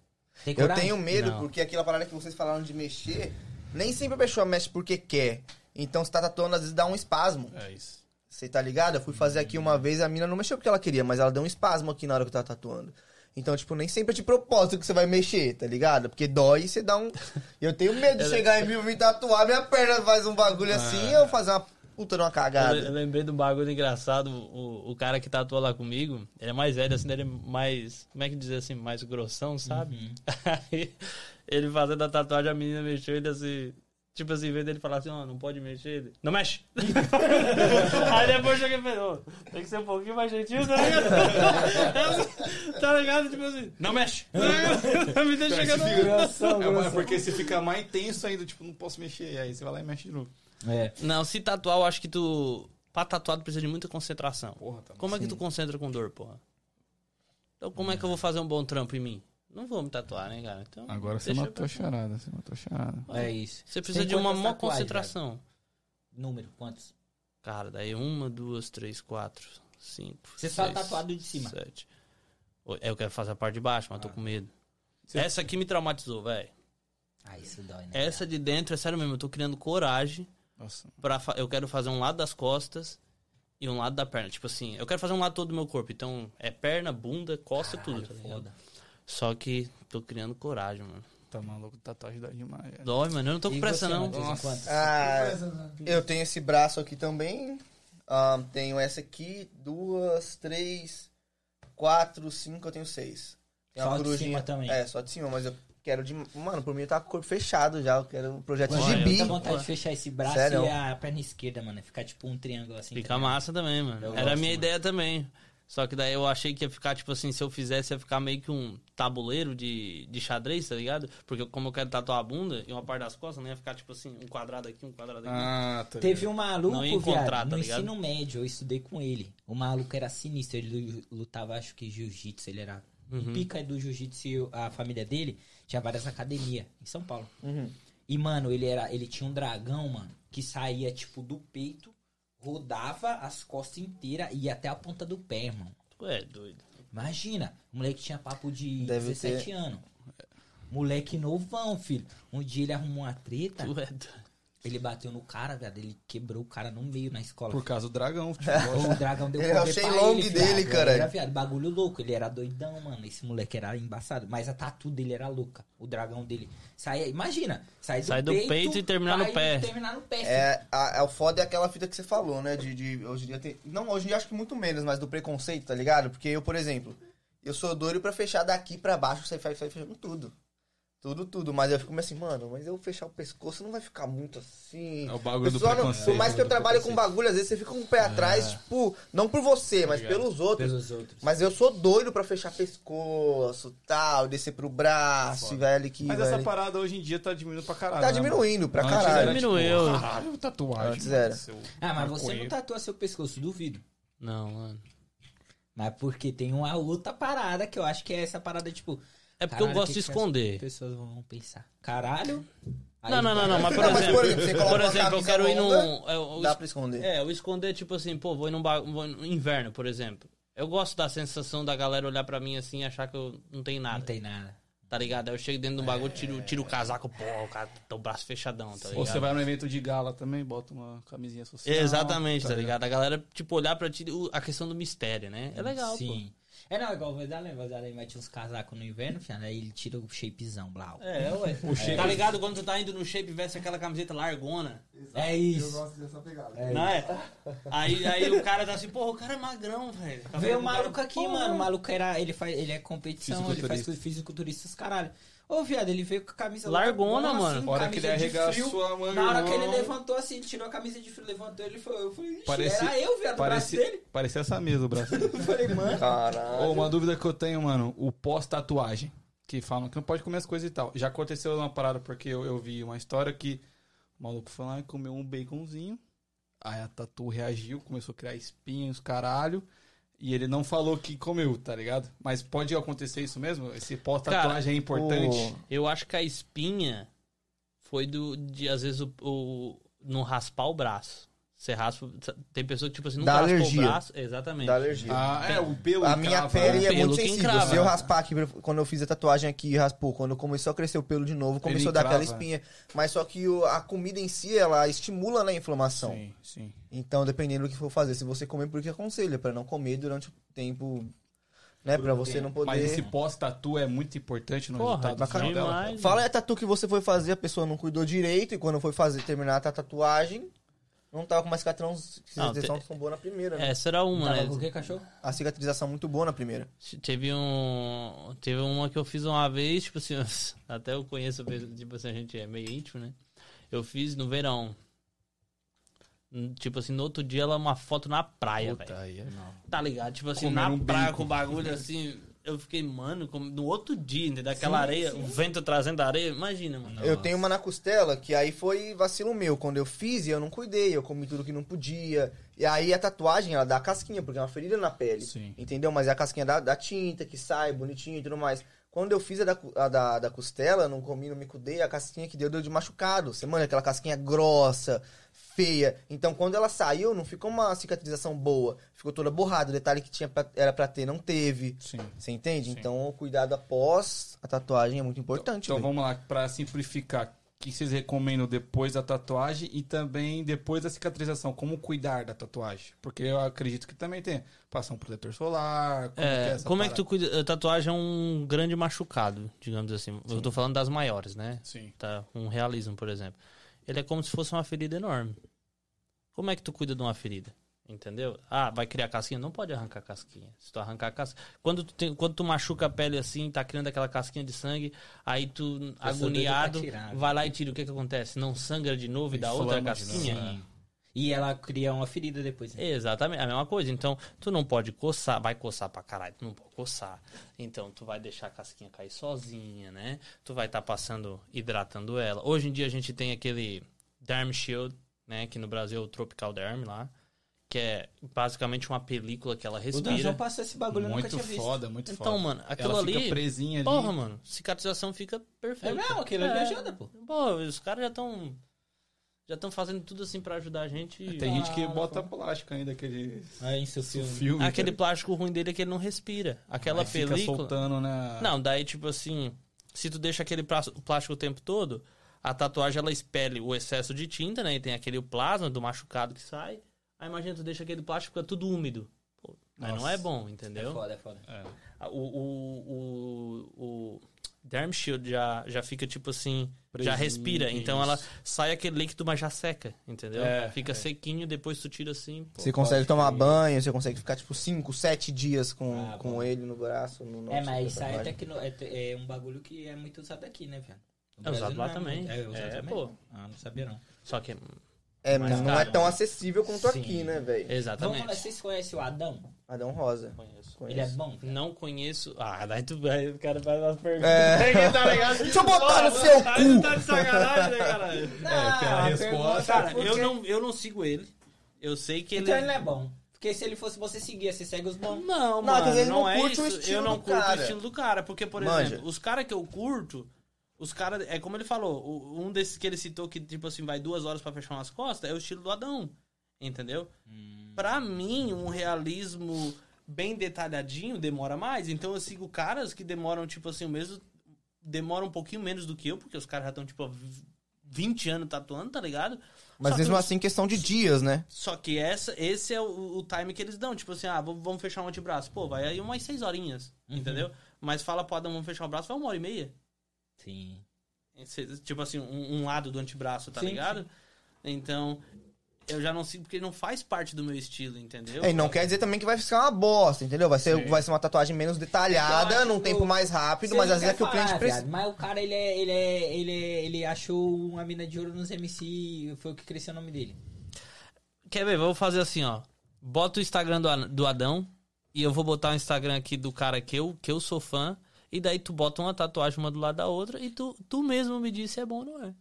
Eu tenho medo, Não. porque aquela parada que vocês falaram de mexer, nem sempre a pessoa mexe porque quer. Então, você tá tatuando, às vezes dá um espasmo. É isso. Você tá ligado? Eu fui fazer aqui uma vez, a mina não mexeu porque ela queria, mas ela deu um espasmo aqui na hora que eu tava tatuando. Então, tipo, nem sempre é de propósito que você vai mexer, tá ligado? Porque dói e você dá um. Eu tenho medo de chegar em mim e me tatuar, minha perna faz um bagulho assim e eu fazer uma puta de uma Eu, cagada. le- eu lembrei de um bagulho engraçado. O, o cara que tatuou lá comigo, ele é mais velho, assim, ele é mais. Como é que dizer assim? Mais grossão, sabe? Aí ele fazendo a tatuagem, a menina mexeu ele assim. Tipo assim, em vez dele falar assim, ó, não pode mexer, ele, não mexe! Aí depois eu cheguei e falei, ô, tem que ser um pouquinho mais gentil, tá ligado? tá ligado? Tipo assim, não mexe! Me deixa fica- Grossão, É, porque você fica mais tenso ainda, tipo, não posso mexer. Aí você vai lá e mexe de novo. É. Não, se tatuar, eu acho que tu. Pra tatuar, tu precisa de muita concentração. Porra, tá Como é que tu concentra com dor, porra? Então, como é que eu vou fazer um bom trampo em mim? Não vou me tatuar, né, cara? Então, Agora você matou a charada, você matou a charada. É isso. Você precisa de uma maior concentração. Número, quantos? Cara, daí uma, duas, três, quatro, cinco. Você só seis, tatuado de cima. Sete. É, Eu quero fazer a parte de baixo, mas tô com medo. Você- Essa aqui me traumatizou, velho. Ah, isso dói, né? Essa de dentro, é sério mesmo, eu tô criando coragem Nossa. pra. fa- Eu quero fazer um lado das costas e um lado da perna. Tipo assim, eu quero fazer um lado todo do meu corpo. Então, é perna, bunda, costa, tudo, tá ligado? Só que tô criando coragem, mano. Tá maluco, tatuagem dói demais. Dói, mano. Eu não tô com E pressa, você, não. Nossa. Ah, eu tenho esse braço aqui também. Ah, tenho essa aqui, duas, três, quatro, cinco, eu tenho seis. Tem Só de cima também? É, só de cima, mas eu quero de. Mano, por mim tá com o corpo fechado já. Eu quero um projeto de eu gibi. Muita vontade de fechar esse braço Sério? e a perna esquerda, mano. Ficar tipo um triângulo assim. Fica tá ligado? massa também, mano. Eu Era a gosto, minha mano. ideia também. Só que daí eu achei que ia ficar, tipo assim, se eu fizesse, ia ficar meio que um tabuleiro de, de xadrez, tá ligado? Porque como eu quero tatuar a bunda e uma parte das costas, não ia ficar, tipo assim, um quadrado aqui, um quadrado aqui. Ah, tá Teve um maluco, Não ia encontrar, viado, tá no ligado? ensino médio, eu estudei com ele. O maluco era sinistro, ele lutava, acho que jiu-jitsu, ele era Uhum. um pica do jiu-jitsu e a família dele tinha várias academias em São Paulo. Uhum. E, mano, ele era, ele tinha um dragão, mano, que saía, tipo, do peito, rodava as costas inteiras e ia até a ponta do pé, irmão. Tu é doido. Imagina, o moleque tinha papo de Deve 17 ter. anos. Moleque novão, filho. Um dia ele arrumou uma treta, Tu é doido. Ele bateu no cara, viado. Ele quebrou o cara no meio na escola. Por causa do dragão, futebol. O dragão deu poder pra Shenlong ele, dele, caralho. Era, viado, bagulho louco. Ele era doidão, mano. Esse moleque era embaçado. Mas a tatu dele era louca. O dragão dele. Saía, imagina. Sai do, Sai do peito, peito e terminar no pé. terminar no pé. É, a, é o foda é aquela fita que você falou, né? De, de hoje em dia tem. Não, hoje em dia acho que muito menos, mas do preconceito, tá ligado? Porque eu, por exemplo, eu sou doido pra fechar daqui pra baixo, você vai fechando tudo. Tudo, tudo. Mas eu fico meio assim, mano, mas eu fechar o pescoço não vai ficar muito assim. É o bagulho do Pessoal, não- preconceito. Por mais que eu do trabalhe com bagulho, às vezes você fica com o pé atrás, tipo, não por você, mas pelos outros. Pelos outros. Mas eu sou doido pra fechar pescoço, tal, descer pro braço, Foda. e ali que. Mas vai essa parada hoje em dia tá diminuindo pra caralho. Tá né, diminuindo pra? Antes caralho. era, tipo, Diminuiu. Caralho, tatuagem. Antes era. Ah, mas você não tatua seu pescoço, duvido. Não, mano. Mas porque tem uma outra parada que eu acho que é essa parada, tipo. É porque eu caralho, gosto que de que as esconder. pessoas vão pensar. Caralho. Aí Não, não, não, não, mas por Não, mas, exemplo, por exemplo, por exemplo, eu quero ir num. eu- Dá pra esconder. É, eu esconder, tipo assim, pô, vou ir num ba... vou no inverno, por exemplo. Eu gosto da sensação da galera olhar pra mim assim e achar que eu não tenho nada. Não tem nada. Tá ligado? Aí eu chego dentro do bagulho, tiro, tiro o casaco, pô, o cara tá o braço fechadão, tá ligado? Ou você vai no evento de gala também, bota uma camisinha social. Exatamente, tá ligado? A galera, tipo, olhar pra ti, a questão do mistério, né? É legal, Sim. É não, igual o Vazalem, o Vazalem mete uns casacos no inverno, fiado, aí ele tira o shapezão, blau. É, ué. Tá ligado quando tu tá indo no shape e veste aquela camiseta largona? É Eu isso. gosto dessa pegada. Não é? Aí, aí o cara tá assim, porra, o cara é magrão, velho. Tá Veio o maluco aqui, Porra. mano. O maluco era. Ele, faz, ele é competição, ele faz fisiculturista, os caralho. Ô, viado, ele veio com a camisa Largona, largona, mano. assim, Hora que ele arregaçou frio. a manga, Na hora que ele levantou assim, ele tirou a camisa de frio, levantou, ele foi. Eu falei, ixi, Parecia- era eu, viado, o braço Parecia, dele. parecia essa mesa, o braço. Eu falei, mano. Caralho. Ô, uma dúvida que eu tenho, mano, o pós-tatuagem. Que falam que não pode comer as coisas e tal. Já aconteceu uma parada porque eu, eu vi uma história que o maluco foi lá e comeu um baconzinho. Aí a tatu reagiu, começou a criar espinhos, caralho. E ele não falou que comeu, tá ligado? Mas pode acontecer isso mesmo? Esse pós-tatuagem é importante. Eu acho que a espinha foi do de às vezes o, o não raspar o braço. Você raspa, tem pessoa que tipo assim, não Dá raspou alergia. o braço, exatamente. Da alergia. Ah, é, o pelo A minha pele né? é muito que sensível. encrava. Se eu raspar aqui, quando eu fiz a tatuagem aqui, raspou. Quando começou a crescer o pelo de novo, começou a dar aquela espinha. Mas só que o- a comida em si, ela estimula né, a inflamação. Sim, sim. Então, dependendo do que for fazer, se você comer, por que aconselha? Pra não comer durante o tempo, né? Pra você não poder... Mas esse pós-tatu é muito importante no Porra, resultado bacana. final dela. demais. Fala é a tatu que você foi fazer, a pessoa não cuidou direito, e quando foi fazer, terminar a tatuagem, não tava com uma cicatrização, cicatrização te- boa na primeira, né? Essa era uma, Tava né? com o que, cachorro? A cicatrização muito boa na primeira. Teve um. Teve uma que eu fiz uma vez, tipo assim, até eu conheço, tipo assim, a gente é meio íntimo, né? Eu fiz no verão. Hum, Tipo assim, no outro dia ela uma foto na praia, velho. É não. Tá ligado? Tipo assim, Comendo na um praia bacon. com o bagulho assim. Eu fiquei, mano, como- no outro dia, entendeu? Daquela areia, o vento trazendo a areia. Imagina, mano. Eu tenho uma na costela, que aí foi vacilo meu. Quando eu fiz, eu não cuidei, eu comi tudo que não podia. E aí a tatuagem, ela dá casquinha, porque é uma ferida na pele. Sim. Entendeu? Mas é a casquinha da, da tinta, que sai bonitinho e tudo mais. Quando eu fiz a da, a da, da costela, não comi, não me cuidei, a casquinha que deu, deu de machucado. Você, mano, aquela casquinha grossa, feia. Então, quando ela saiu, não ficou uma cicatrização boa. Ficou toda borrada. O detalhe que tinha pra- era pra ter, não teve. Sim. Você entende? Sim. Então, o cuidado após a tatuagem é muito importante. Então velho. vamos lá, pra simplificar, o que vocês recomendam depois da tatuagem e também depois da cicatrização? Como cuidar da tatuagem? Porque eu acredito que também tem passar um protetor solar. Como que é, É, essa como é que tu cuida? A tatuagem é um grande machucado, digamos assim. Eu tô falando das maiores, né? Sim. Tá? Um realismo, por exemplo. Ele é como se fosse uma ferida enorme. Como é que tu cuida de uma ferida? Entendeu? Ah, vai criar casquinha? Não pode arrancar casquinha. Se tu arrancar a casquinha. Quando tu, tem, quando tu machuca a pele assim, tá criando aquela casquinha de sangue, aí tu, agoniado, tirar, vai lá e tira. O que que acontece? Não sangra de novo e dá outra casquinha? Sim. E ela cria uma ferida depois. né? Exatamente, a mesma coisa. Então, tu não pode coçar, vai coçar pra caralho, tu não pode coçar. Então, tu vai deixar a casquinha cair sozinha, né? Tu vai estar passando, hidratando ela. Hoje em dia a gente tem aquele Derm Shield, né? Que no Brasil é o Tropical Derm lá. Que é basicamente uma película que ela O Danzão respira. passou esse bagulho, eu nunca Muito tinha visto. foda, muito Então, foda. mano, aquilo Ela ali. fica presinha ali. Porra, mano, cicatrização fica É perfeita. mesmo? Aquilo ali É. ajuda, pô. Pô, os caras já estão. Já estão fazendo tudo assim pra ajudar a gente. Tem gente que Ah, bota plástico ainda, aquele Aí, seu filme. filme. Aquele plástico ruim dele é que ele não respira. Aquela Aí fica película. soltando, né? Não, daí tipo assim, se tu deixa aquele plá- plástico o tempo todo, a tatuagem ela expele o excesso de tinta, né? E tem aquele plasma do machucado que sai. Aí imagina tu deixa aquele plástico fica tudo úmido. Pô, aí não é bom, É entendeu? foda, é foda. É. O, o, o, o Derm Shield já, já fica tipo assim, já respira. Então isso. ela sai aquele líquido, mas já seca, entendeu? É, fica é. sequinho, depois tu tira assim. pô. Você consegue tomar banho, você consegue ficar tipo 5, 7 dias com, Ah, com bom. ele no braço. No É, mas isso aí é, tatuagem. tecno... é, é um bagulho que é muito usado aqui, né, velho? É usado lá também. É, usado É, também? pô. Ah, não sabia não. Só que. É, mas não caro, é tão né? acessível quanto Sim. aqui, né, velho? Exatamente. Vamos, vocês conhecem o Adão? Adão Rosa. Conheço. Conheço. Ele é bom? cara? Não conheço. Ah, daí tu vai, o cara faz umas perguntas. É. tá ligado? Deixa eu botar no seu tá, cu. Tá de sacanagem, né, caralho? Não, pela a resposta, pergunta- Cara, porque- eu não, eu não sigo ele. Eu sei que ele. Então ele não é bom. Porque se ele fosse você seguir, você segue os bons. Não, Não, mano, não, não é isso. o estilo eu não curto cara. o estilo do cara. Porque, por Manja. exemplo, os caras que eu curto, os caras. É como ele falou, o- um desses que ele citou que, tipo assim, vai duas horas pra fechar umas costas, é o estilo do Adão. Entendeu? Pra mim, um realismo bem detalhadinho demora mais. Então eu sigo caras que demoram, tipo assim, o mesmo. Demoram um pouquinho menos do que eu, porque os caras já estão, tipo, 20 anos tatuando, tá ligado? Mas Só mesmo que- assim, questão de dias, né? Só que essa, esse é o, o time que eles dão. Tipo assim, ah, vamos fechar um antebraço. Pô, vai aí umas 6 horinhas, Uhum. entendeu? Mas fala pro Adão, vamos fechar o braço, vai uma hora e meia. Sim. Esse- Tipo assim, um, um lado do antebraço, tá Sim, ligado? Então, eu já não sigo, porque não faz parte do meu estilo, entendeu? É, e não quer dizer também que vai ficar uma bosta, entendeu? Vai ser, vai ser uma tatuagem menos detalhada, num tempo mais rápido, Você mas às vezes é que o cliente precisa. Mas o cara, ele é, ele é, ele é- ele achou uma mina de ouro nos MC, foi o que cresceu o nome dele. Quer ver? Vou fazer assim, ó. Bota o Instagram do, do Adão e eu vou botar o Instagram aqui do cara que eu, que eu sou fã. E daí tu bota uma tatuagem uma do lado da outra e tu, tu mesmo me diz se é bom ou não é.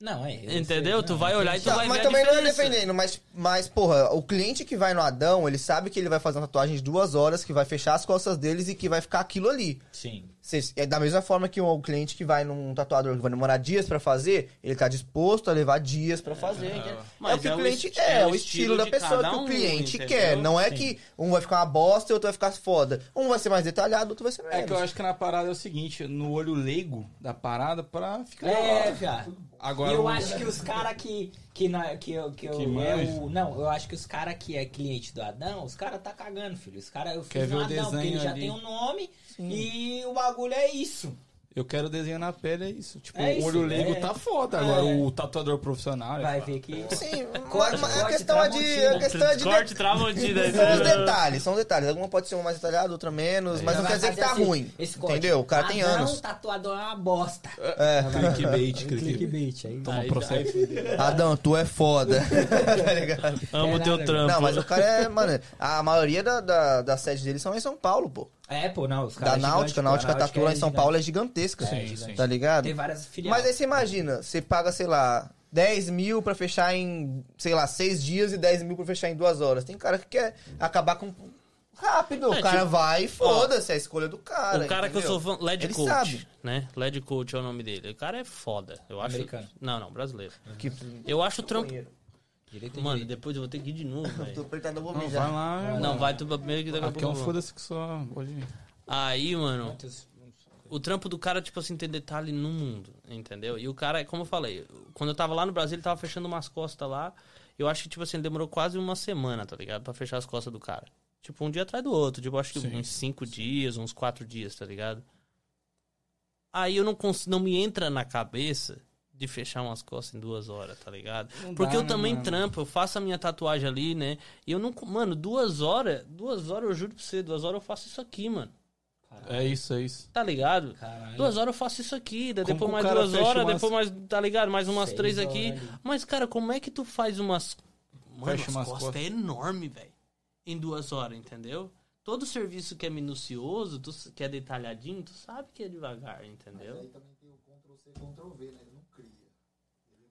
Não, é. eu Entendeu? sei, Tu não, vai olhar e tu vai mas ver a também não é defendendo, mas, mas, porra, o cliente que vai no Adão, ele sabe que ele vai fazer uma tatuagem de duas horas, que vai fechar as costas deles e que vai ficar aquilo ali. Sim. Cês- É da mesma forma que o cliente que vai num tatuador que vai demorar dias pra fazer, ele tá disposto a levar dias pra fazer. entendeu? Mas é o que é o cliente esti- é, é o estilo, da pessoa que o cliente entendeu? quer. Não é Sim. que um vai ficar uma bosta e outro vai ficar foda. Um vai ser mais detalhado, outro vai ser menos. É que eu acho que na parada é o seguinte, no olho leigo da parada pra ficar. É, viado. Agora E eu acho que os caras que. Que, na, que, eu- que, eu- Que é manja. o, Não, eu acho que os caras que é cliente do Adão, os caras tá cagando, filho. Os caras, eu fiz Quer ver um o Adão, porque desenho ele já ali. tem um nome e o bagulho é isso. Eu quero desenho na pele, é isso. Tipo, É o isso, olho leigo é. tá foda. Agora É. o tatuador profissional. é Vai foda. ver que. Sim, Corte, mas a questão é de. A questão é de Corte Tramontina. São os detalhes, são os detalhes. Alguma pode ser uma mais detalhada, outra menos, mas não quer dizer que tá assim, ruim. esse corte. Entendeu? O cara tem Adão, anos. tatuador é uma bosta. É. Clickbait, clickbait. Aí. Toma Aí- processo. Adão, tu é foda. tá ligado? Amo É teu trampo. Não, mas o cara é. Mano, a maioria da, da, da sede deles são em São Paulo, pô. É, pô, não, os Da caras. Náutica, a Náutica Tatu lá em São Paulo é gigantesca. É, Sim, gigante. sim. Tá ligado? Tem várias filiais. Mas aí você imagina, você paga, sei lá, 10 mil pra fechar em, sei lá, 6 dias e 10 mil pra fechar em 2 horas. Tem cara que quer acabar com. Rápido, É, o cara tipo, vai e foda-se, é a escolha do cara. o cara que eu entendeu? sou fã, Led Ele Coach, sabe. né? Led Coach é o nome dele. O cara é foda. Eu acho. Americano. Não, não, brasileiro. Que... Eu acho o trampo. Mano, direito. depois eu vou ter que ir de novo, Tô velho. apertando, eu vou Não, mijar. vai lá. Não, vai tu primeiro que daqui a Aqui é pouco. um eu vou. foda-se que só. Pode ir. Aí, mano, o trampo do cara, tipo assim, tem detalhe no mundo, entendeu? E o cara, como eu falei, quando eu tava lá no Brasil, ele tava fechando umas costas lá. Eu acho que, tipo assim, ele demorou quase uma semana, tá ligado? Pra fechar as costas do cara. Tipo, um dia atrás do outro. Tipo, eu acho que Sim. uns cinco dias, uns quatro dias, tá ligado? Aí eu não consigo, não me entra na cabeça de fechar umas costas em duas horas, tá ligado? Não Porque dá, eu né, também mano? trampo, eu faço a minha tatuagem ali, né? E eu não. Mano, duas horas, duas horas eu juro pra você, duas horas eu faço isso aqui, mano. É isso, é isso. Tá ligado? Caralho. Duas horas eu faço isso aqui, depois mais duas horas, umas- depois mais, tá ligado? Mais umas Seis três aqui. horas. Mas, cara, como é que tu faz umas. Mano, Fecha as umas costas, costas. é enorme, velho. Em duas horas, entendeu? Todo serviço que é minucioso, tu, que é detalhadinho, tu sabe que é devagar, entendeu? Aí também tem o Ctrl-C, Ctrl-V, né? Ele não cria.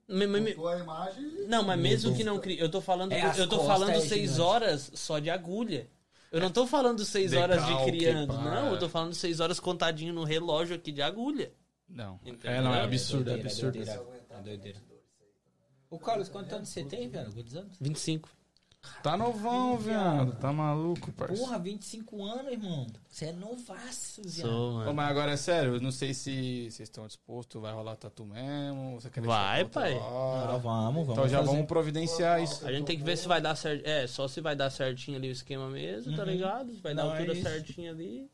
Me- me- a imagem Não, mas mesmo que não crie. Eu tô falando, É, eu tô falando é seis gigante. horas só de agulha. Eu não tô falando seis horas de criando, pá. não. Eu tô falando seis horas contadinho no relógio aqui de agulha. Não. Entendeu? É, não, é É absurdo, é doideira, absurdo. doideira. É doideira. Ô, Carlos, quantos anos você tem, velho? Quantos anos? 25. Tá novão, viado. Tá maluco, parceiro. Porra, 25 anos, irmão. Você é novaço, viado. Sou, Ô, mano. mas agora é sério, eu não sei se vocês estão dispostos, vai rolar tatu mesmo, você quer deixar Vai, pra outra pai. hora? Ah, vamos, vamos. Então já fazer. vamos providenciar isso. A gente tem que ver se vai dar certo. É, só se vai dar certinho ali o esquema mesmo, tá Uhum. ligado? Se vai dar Não, a é altura isso. certinha ali.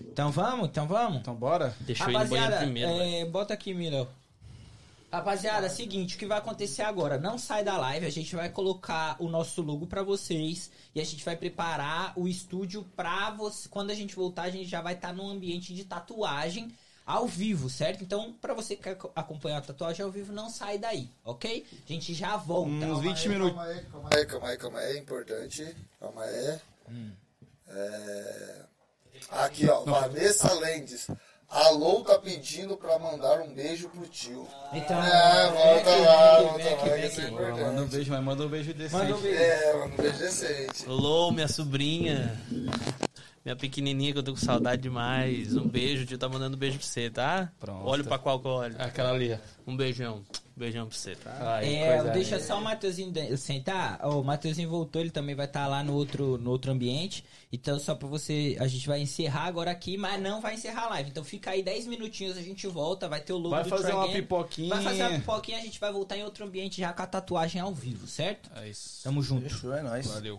Então vamos, então vamos. Então bora? Deixa eu ir no banheiro Rapaziada, primeiro, velho. é, bota aqui, Milo. Rapaziada, seguinte, o que vai acontecer agora? Não sai da live, a gente vai colocar o nosso logo pra vocês e a gente vai preparar o estúdio pra você. Quando a gente voltar, a gente já vai estar num ambiente de tatuagem ao vivo, certo? Então, pra você que quer acompanhar a tatuagem ao vivo, não sai daí, ok? A gente já volta. Uns 20 Aí, minutos. Calma aí, calma Calma aí. aí, calma aí, calma aí, é importante. Calma aí. Hum. É... Aqui, ó, Vanessa Lendes. Alô tá pedindo pra mandar um beijo pro tio. Então, É, volta vem lá, aqui, volta vem aqui, lá, vem é. Manda um beijo, mas manda um beijo decente. Manda um beijo. É, manda um beijo decente. Alô, minha sobrinha. Minha pequenininha que eu tô com saudade demais. Um beijo, o tio tá mandando um beijo pra você, tá? Pronto. Olho pra qual que eu olho. Aquela ali. Um beijão. Beijão pra você, tá? Ai, É, coisa deixa linda. só o Matheusinho sentar. Ó, o Matheusinho voltou, ele também vai estar lá no outro, no outro ambiente. Então, só pra você. A gente vai encerrar agora aqui, mas não vai encerrar a live. Então, fica aí 10 minutinhos, a gente volta. Vai ter o logo Vai do fazer Try uma Game. pipoquinha. Vai fazer uma pipoquinha, a gente vai voltar em outro ambiente já com a tatuagem ao vivo, certo? É isso. Tamo junto. Fechou, é nóis. Valeu.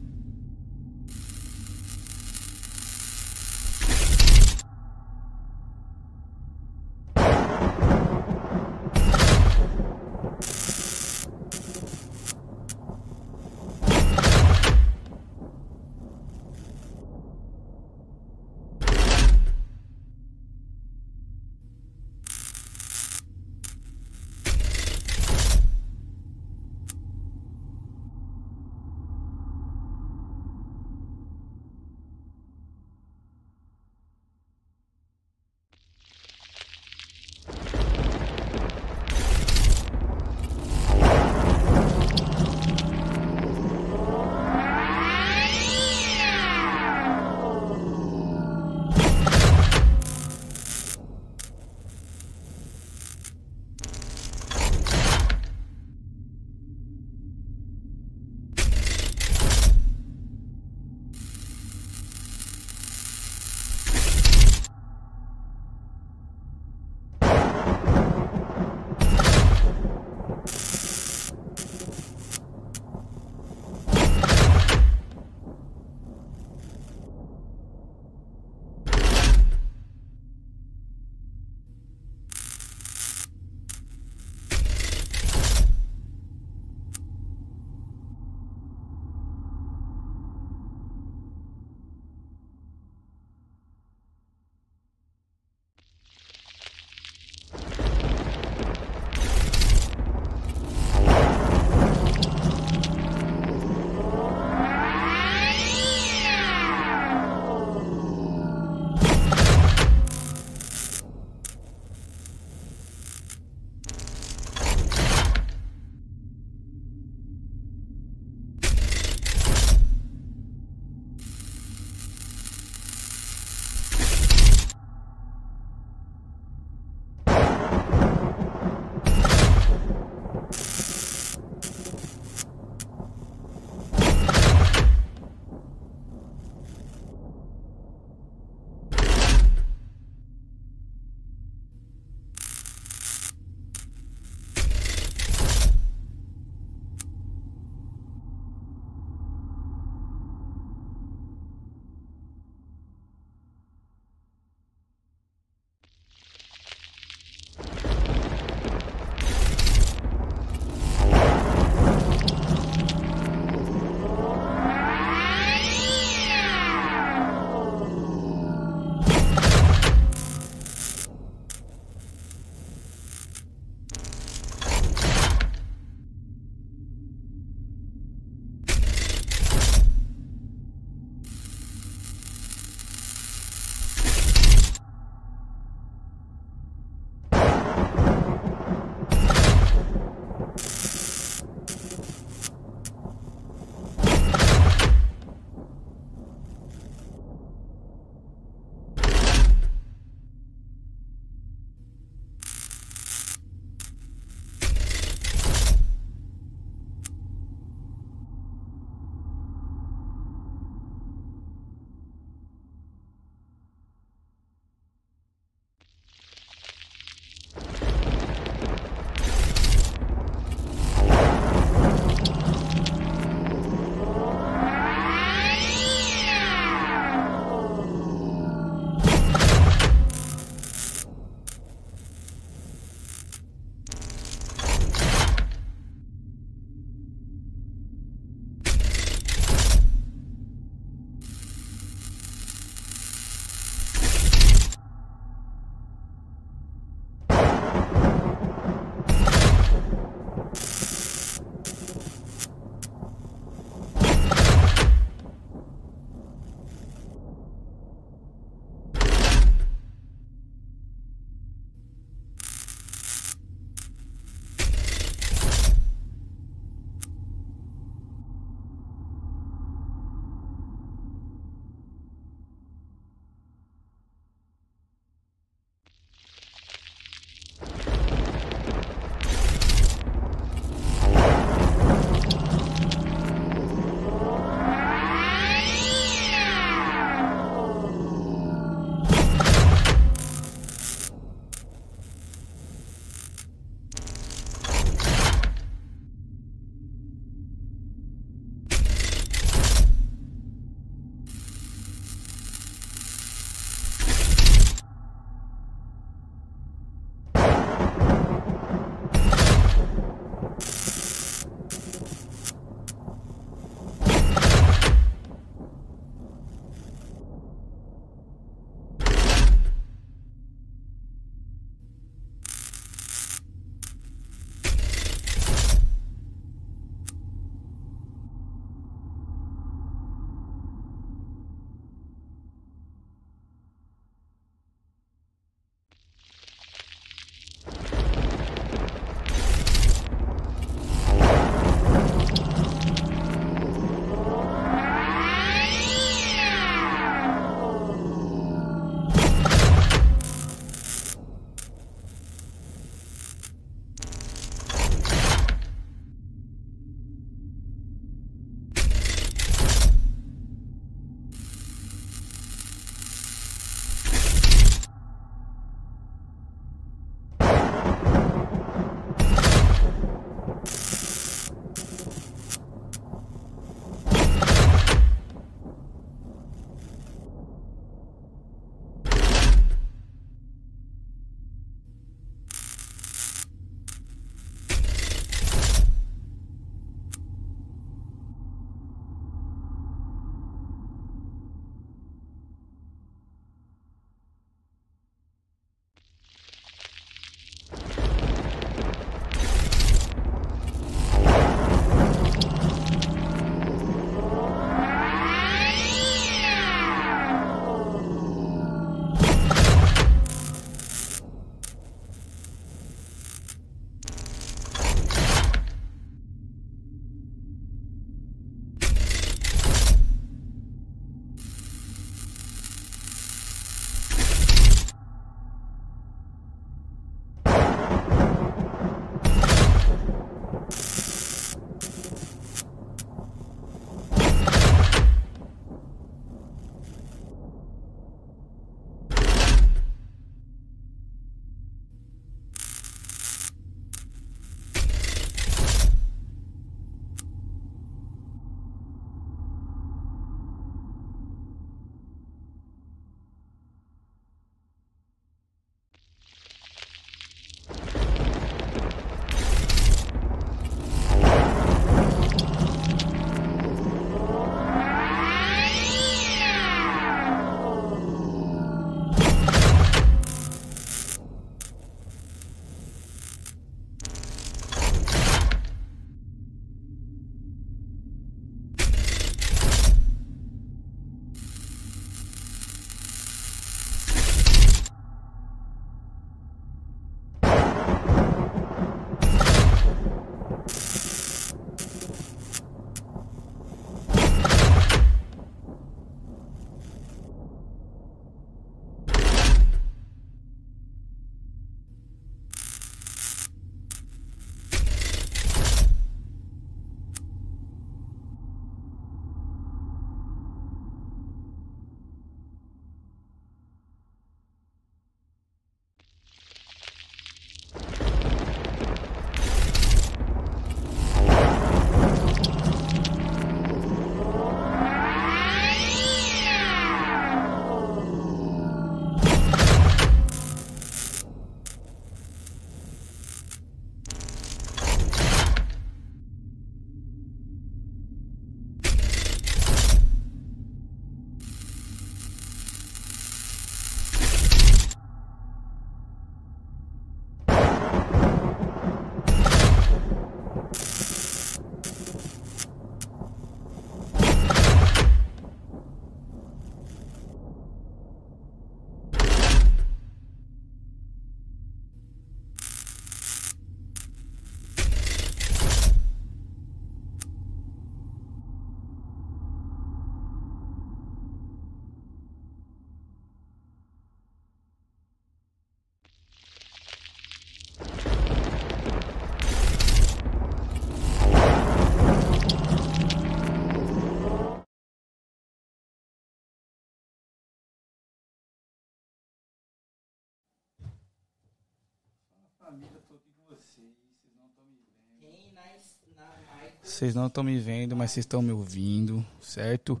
Vocês não estão me vendo, mas vocês estão me ouvindo, certo?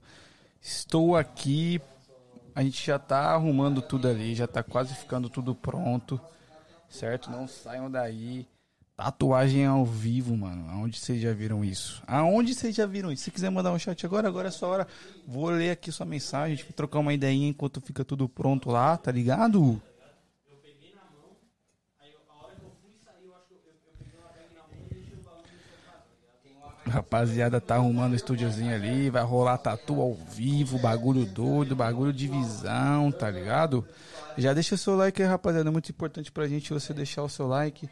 Estou aqui. A gente já tá arrumando tudo ali, já tá quase ficando tudo pronto, certo? Não saiam daí. Tatuagem ao vivo, mano. Aonde vocês já viram isso? Aonde vocês já viram isso? Se quiser mandar um chat agora, agora é sua hora. Vou ler aqui sua mensagem, a gente vai trocar uma ideinha enquanto fica tudo pronto lá, tá ligado? Rapaziada, tá arrumando o estúdiozinho ali, vai rolar tatu ao vivo, bagulho doido, bagulho de visão, tá ligado? Já deixa seu like aí, rapaziada, é muito importante pra gente você deixar o seu like,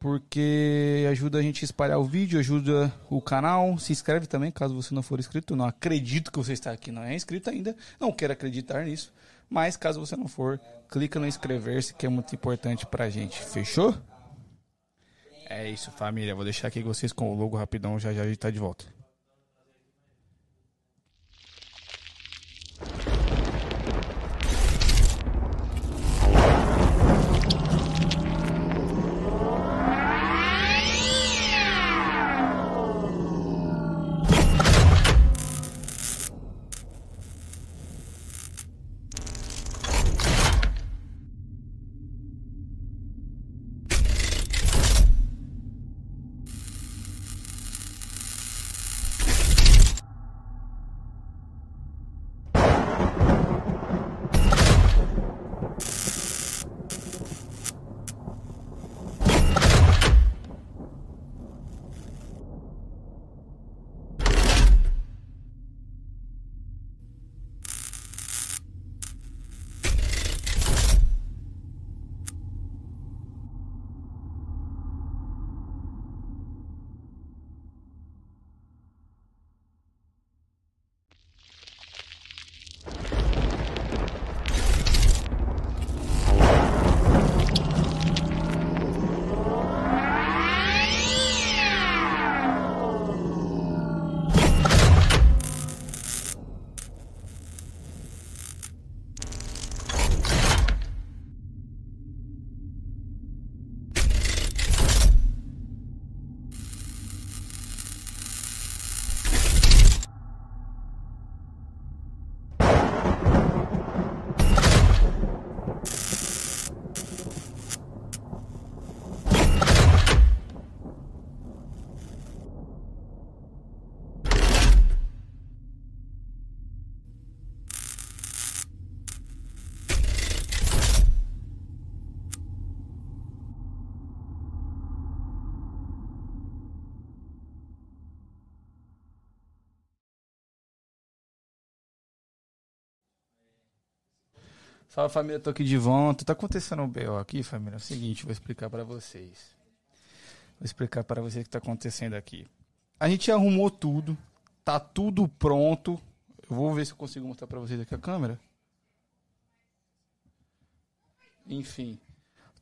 porque ajuda a gente a espalhar o vídeo, ajuda o canal, se inscreve também, caso você não for inscrito, não acredito que você está aqui, não é inscrito ainda, não quero acreditar nisso, mas caso você não for, clica no inscrever-se, que é muito importante pra gente, fechou? É isso, família. Vou deixar aqui vocês com o logo rapidão. Já já a gente tá de volta. Fala família, tô aqui de volta. Tá acontecendo um BO aqui, família. É o seguinte, vou explicar pra vocês. Vou explicar pra vocês o que tá acontecendo aqui. A gente arrumou tudo, tá tudo pronto. Eu vou ver se eu consigo mostrar pra vocês aqui a câmera. Enfim,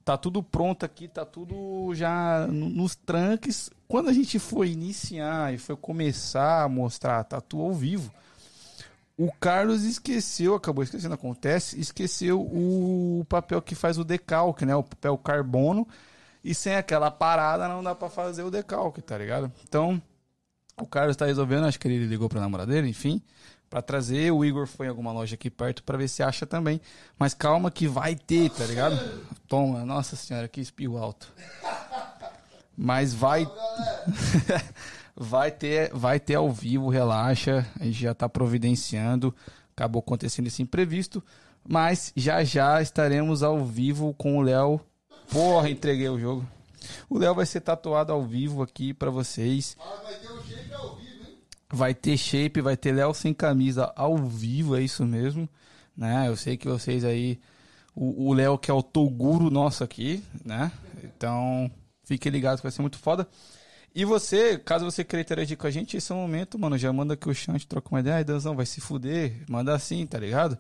tá tudo pronto aqui, tá tudo já no- nos tranques. Quando a gente foi iniciar e foi começar a mostrar a tatu ao vivo, o Carlos esqueceu, acabou esquecendo, acontece, esqueceu o papel que faz o decalque, né? O papel carbono. E sem aquela parada não dá pra fazer o decalque, tá ligado? Então, o Carlos tá resolvendo, acho que ele ligou pra namorada dele, enfim, pra trazer. O Igor foi em alguma loja aqui perto pra ver se acha também. Mas calma que vai ter, tá ligado? Toma, nossa senhora, que espirro alto. Mas vai. vai ter, vai ter ao vivo, relaxa. A gente já tá providenciando. Acabou acontecendo esse imprevisto. Mas já já estaremos ao vivo com o Léo. Porra, entreguei o jogo. O Léo vai ser tatuado ao vivo aqui pra vocês. Vai ter shape, vai ter Léo sem camisa ao vivo, é isso mesmo. Né? Eu sei que vocês aí. O o Léo que é o Toguro nosso aqui, né? Então, fiquem ligados que vai ser muito foda. E você, caso você queira interagir com a gente, esse é o momento, mano. Já manda aqui o chat, troca uma ideia. Ai, Danzão, vai se fuder. Manda assim, tá ligado?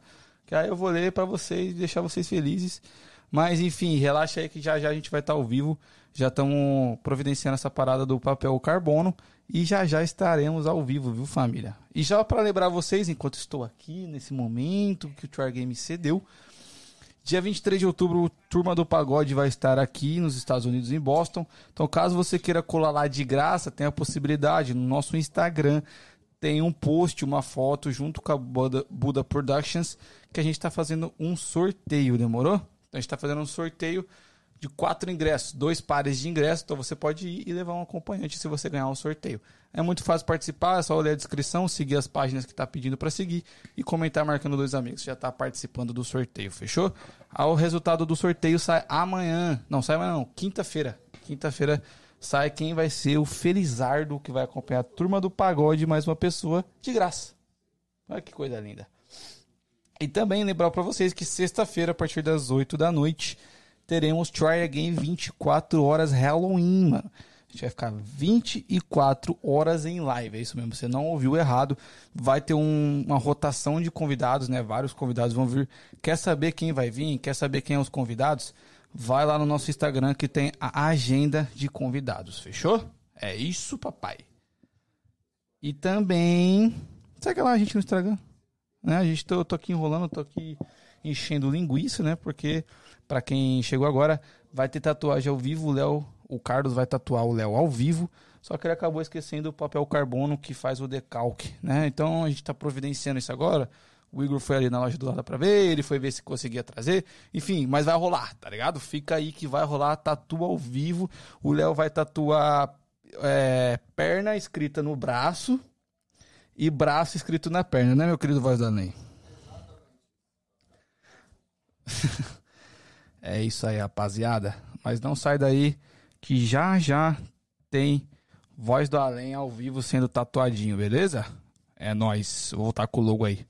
Que aí eu vou ler pra vocês e deixar vocês felizes. Mas enfim, relaxa aí que já já a gente vai estar ao vivo. Já estamos providenciando essa parada do papel carbono. E já já estaremos ao vivo, viu, família? E já pra lembrar vocês, enquanto estou aqui, nesse momento que o Try Game cedeu, Dia 23 de outubro, Turma do Pagode vai estar aqui nos Estados Unidos, em Boston. Então, caso você queira colar lá de graça, tem a possibilidade. No nosso Instagram tem um post, uma foto junto com a Buda, Buda Productions, que a gente está fazendo um sorteio, demorou? Então, a gente está fazendo um sorteio de quatro ingressos, dois pares de ingressos. Então, você pode ir e levar um acompanhante se você ganhar o sorteio. É muito fácil participar, é só ler a descrição, seguir as páginas que tá pedindo para seguir e comentar marcando dois amigos. Já tá participando do sorteio, fechou? Ah, O resultado do sorteio sai amanhã. Não, sai amanhã não, quinta-feira. Quinta-feira sai quem vai ser o Felizardo que vai acompanhar a turma do pagode mais uma pessoa de graça. Olha que coisa linda. E também lembrar para vocês que sexta-feira, a partir das 8 da noite, teremos Try Again 24 horas Halloween, mano. A gente vai ficar 24 horas em live, é isso mesmo, você não ouviu errado. Vai ter um- uma rotação de convidados, né? Vários convidados vão vir. Quer saber quem vai vir? Quer saber quem são os convidados? Vai lá no nosso Instagram que tem a agenda de convidados, fechou? É isso, papai. E também. Segue lá a gente no Instagram. Né? A gente tô, tô aqui enrolando, tô aqui enchendo linguiça, né? Porque, pra quem chegou agora, vai ter tatuagem ao vivo. O Léo, o Carlos vai tatuar o Léo ao vivo. Só que ele acabou esquecendo o papel carbono que faz o decalque, né? Então a gente tá providenciando isso agora. O Igor foi ali na loja do lado pra ver, ele foi ver se conseguia trazer. Enfim, mas vai rolar, tá ligado? Fica aí que vai rolar tatu ao vivo. O Léo vai tatuar é, perna escrita no braço e braço escrito na perna, né, meu querido Voz da Além? é isso aí, rapaziada. Mas não sai daí que já já tem Voz do Além ao vivo sendo tatuadinho, beleza? É nóis. Vou voltar com o logo aí.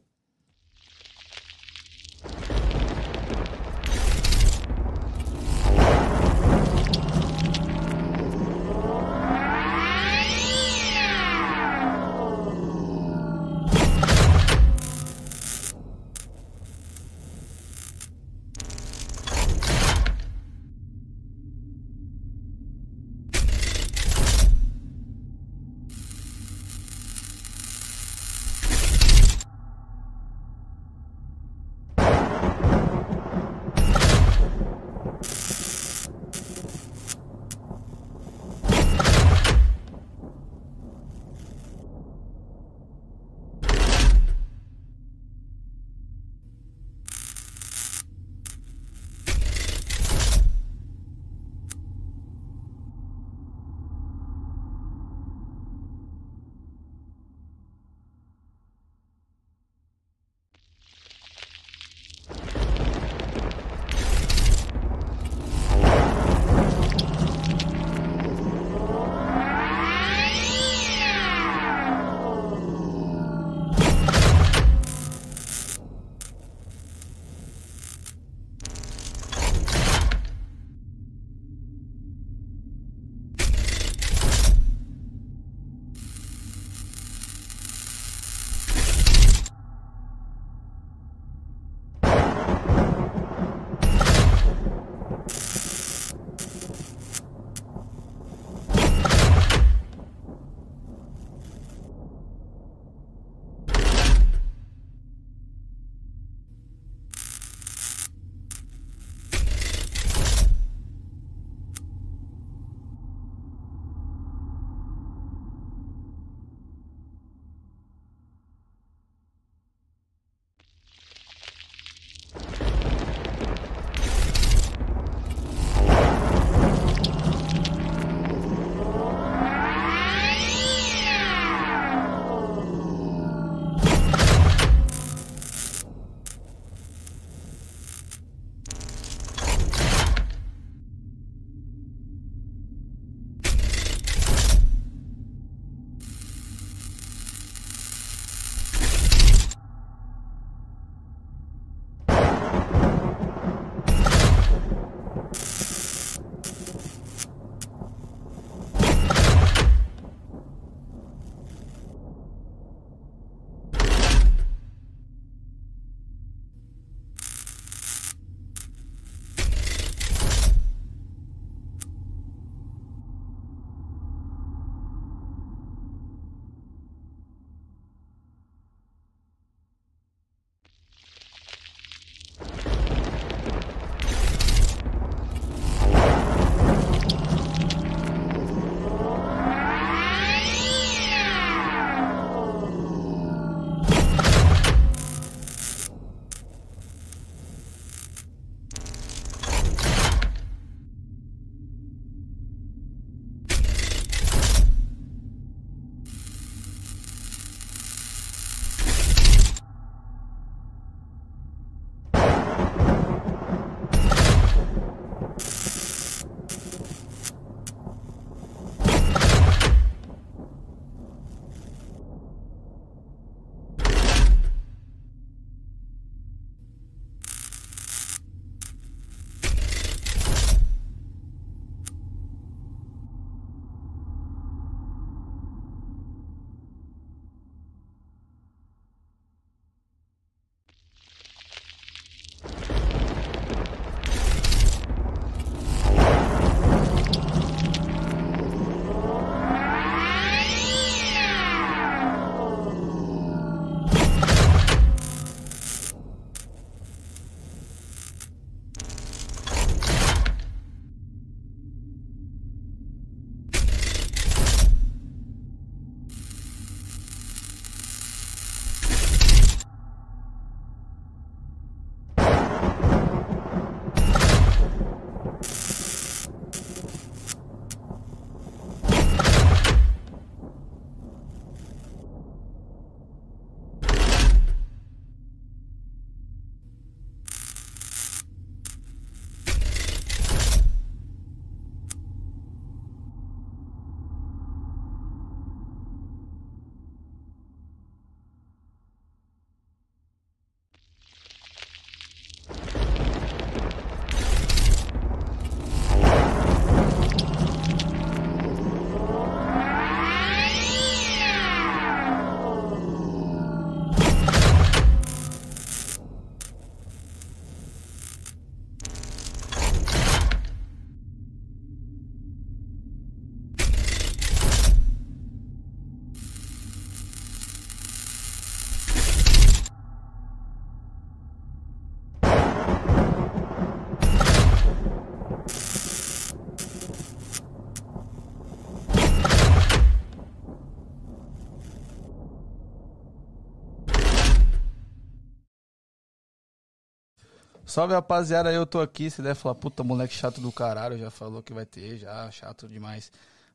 Salve rapaziada, eu tô aqui. Você deve falar, puta, moleque chato do caralho, já falou que vai ter, já, chato demais.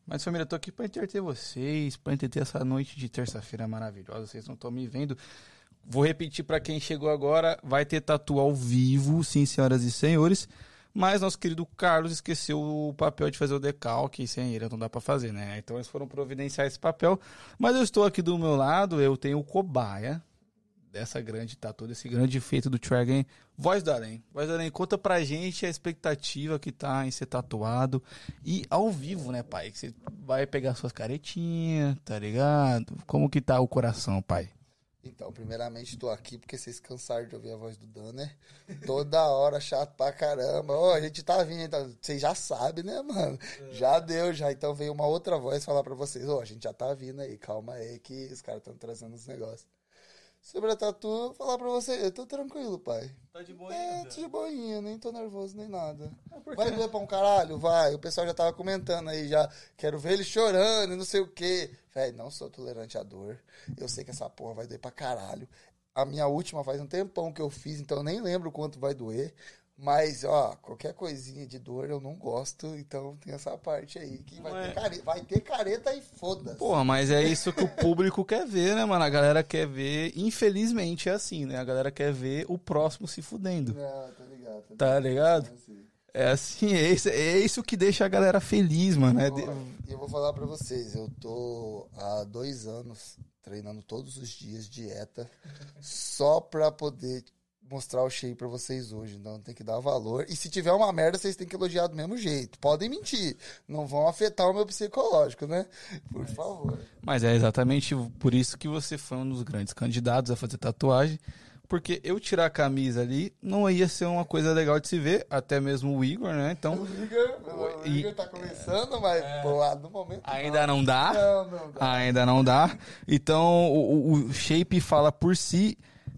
Mas família, eu tô aqui pra entreter vocês, pra entreter essa noite de terça-feira maravilhosa. Vocês não estão me vendo. Vou repetir pra quem chegou agora: vai ter tatu ao vivo, sim, senhoras e senhores. Mas nosso querido Carlos esqueceu o papel de fazer o decalque sem ele não dá pra fazer, né? Então eles foram providenciar esse papel. Mas eu estou aqui do meu lado, eu tenho o cobaia dessa grande tatu, desse grande feito do Tragen. Voz do Além. Voz do Além, conta pra gente a expectativa que tá em ser tatuado. E ao vivo, né, pai? Que você vai pegar suas caretinhas, tá ligado? Como que tá o coração, pai? Então, primeiramente, tô aqui porque vocês cansaram de ouvir a voz do Dan, né? Toda hora, chato pra caramba. Ó, a gente tá vindo, então, vocês já sabem, né, mano? Já deu, já. Então veio uma outra voz falar pra vocês, ó, a gente já tá vindo aí, calma aí que os caras estão trazendo os negócios. Sobre a tatu, falar pra você, eu tô tranquilo, pai. Tá de boa É, tô de boinha, nem tô nervoso nem nada. Vai doer pra um caralho? Vai. O pessoal já tava comentando aí, já. Quero ver ele chorando e não sei o quê. Véi, não sou tolerante à dor. Eu sei que essa porra vai doer pra caralho. A minha última faz um tempão que eu fiz, então eu nem lembro quanto vai doer. Mas, ó, qualquer coisinha de dor eu não gosto, então tem essa parte aí que vai, é- ter, careta, vai ter careta e foda-se. Porra, mas é isso que o público quer ver, né, mano? A galera quer ver, infelizmente é assim, né? A galera quer ver o próximo se fudendo. Não, tá ligado. Tá ligado? Assim. É assim, é isso, é isso que deixa a galera feliz, mano. É de- E eu vou falar pra vocês, eu tô há dois anos treinando todos os dias dieta só pra poder mostrar o shape pra vocês hoje. Então tem que dar valor. E se tiver uma merda, vocês têm que elogiar do mesmo jeito. Podem mentir. Não vão afetar o meu psicológico, né? Por favor. Mas é exatamente por isso que você foi um dos grandes candidatos a fazer tatuagem. Porque eu tirar a camisa ali não ia ser uma coisa legal de se ver, até mesmo o Igor, né? Então, O Igor, o E- Igor tá começando, mas pô, lá no momento. ainda não dá. Não, não dá. Ainda não dá. Então, o, o- o shape fala por si.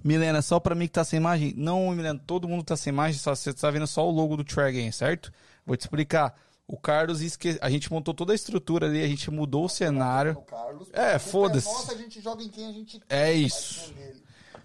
Milena, só pra mim que tá sem imagem. Não, Milena, todo mundo tá sem imagem, só você tá vendo só o logo do Tragen, certo? Vou te explicar. O Carlos esque... a gente montou toda a estrutura ali, a gente mudou o cenário. O Carlos. É, culpa foda-se. Nossa, a gente joga em quem a gente É isso.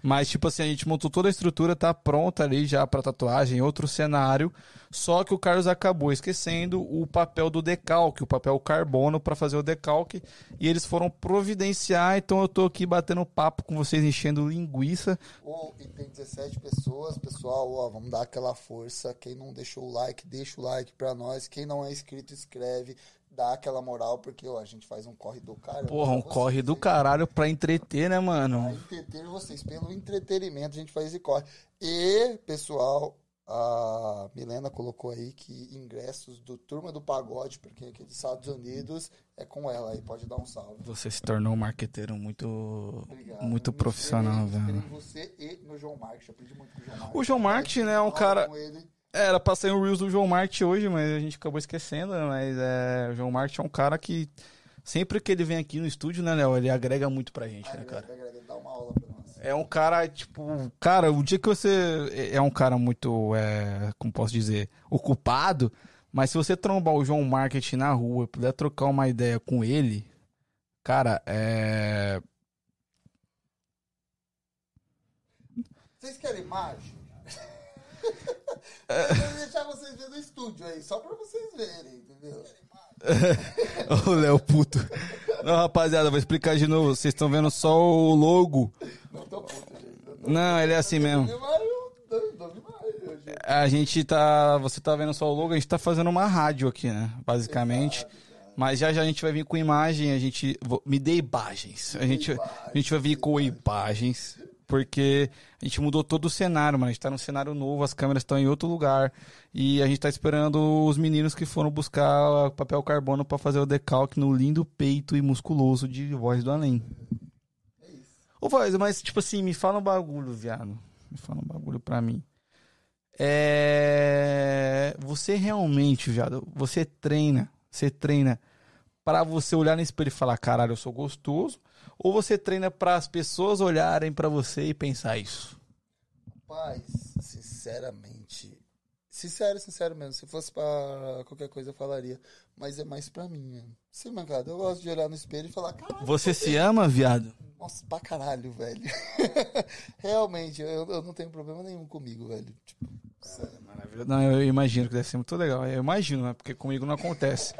Mas, tipo assim, a gente montou toda a estrutura, tá pronta ali já pra tatuagem, outro cenário. Só que o Carlos acabou esquecendo o papel do decalque, o papel carbono pra fazer o decalque. E eles foram providenciar, então eu tô aqui batendo papo com vocês, enchendo linguiça. Ô, e tem 17 pessoas, pessoal, ó, vamos dar aquela força. Quem não deixou o like, deixa o like pra nós. Quem não é inscrito, inscreve, dá aquela moral, porque, ó, a gente faz um corre do cara. Porra, um pra vocês, corre do caralho pra entreter, né, Pra mano? entreter vocês, pelo entretenimento, a gente faz esse corre. E, pessoal, a Milena colocou aí que ingressos do Turma do Pagode, porque aqui dos Estados Unidos, é com ela aí, pode dar um salve. Você se tornou um marqueteiro muito, Obrigado. muito Me profissional, velho. você e no João Marques. Eu aprendi muito com o João Marques. O João Marques, né, é um cara- com ele. Era pra sair um Reels do João Marte hoje, mas a gente acabou esquecendo, né? Mas é, o João Marte é um cara que, sempre que ele vem aqui no estúdio, né, Léo? Ele agrega muito pra gente, né, cara? Agrega, agrega, Dá uma aula pra nós. É um cara, tipo, cara, o dia que você é um cara muito, é, como posso dizer, ocupado, mas se você trombar o João Market na rua e puder trocar uma ideia com ele, cara, é. Vocês querem imagem? Eu vou deixar vocês verem no estúdio aí, só pra vocês verem, entendeu? Ô, Léo, puto. Não, rapaziada, vou explicar de novo. Vocês estão vendo só o logo. Não tô puto, gente. Tô Não, ele é assim mesmo. A gente tá. Você tá vendo só o logo, a gente tá fazendo uma rádio aqui, né? Basicamente. Mas já já a gente vai vir com imagem, a gente. Me dê imagens. A gente, a gente vai vir com imagens. Porque a gente mudou todo o cenário, mano. A gente tá num cenário novo, as câmeras estão em outro lugar. E a gente tá esperando os meninos que foram buscar papel carbono pra fazer o decalque no lindo peito e musculoso de Voz do Além. Ô, Voz, mas tipo assim, me fala um bagulho, viado. Me fala um bagulho pra mim. É... Você realmente, viado, você treina, você treina pra você olhar no espelho e falar, caralho, eu sou gostoso? Ou você treina para as pessoas olharem pra você e pensar isso? Rapaz, sinceramente. Sincero, sincero mesmo. Se fosse pra qualquer coisa eu falaria. Mas é mais pra mim mesmo. Sem mancada. Eu gosto de olhar no espelho e falar, caralho. Você se ama, viado? Nossa, pra caralho, velho. Realmente, eu, eu não tenho problema nenhum comigo, velho. Tipo, Maravilha. Não, eu imagino que deve ser muito legal. Eu imagino, né? Porque comigo não acontece.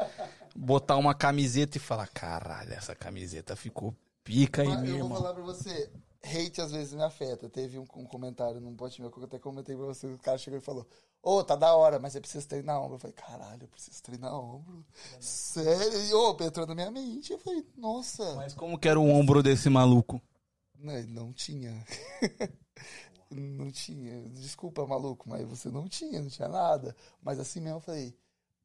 Botar uma camiseta e falar, caralho, essa camiseta ficou pica aí, Mas meu eu vou irmão. falar pra você, hate às vezes me afeta. Teve um, um comentário num post meu que eu até comentei pra você, o cara chegou e falou, ô, tá da hora, mas você precisa treinar ombro. Eu falei, caralho, eu preciso treinar ombro. Sério? E, ô, entrou na minha mente. Eu falei, nossa. Mas como que era o ombro desse maluco? Não, não tinha. não tinha. Desculpa, maluco, mas você não tinha, não tinha nada. Mas assim mesmo eu falei,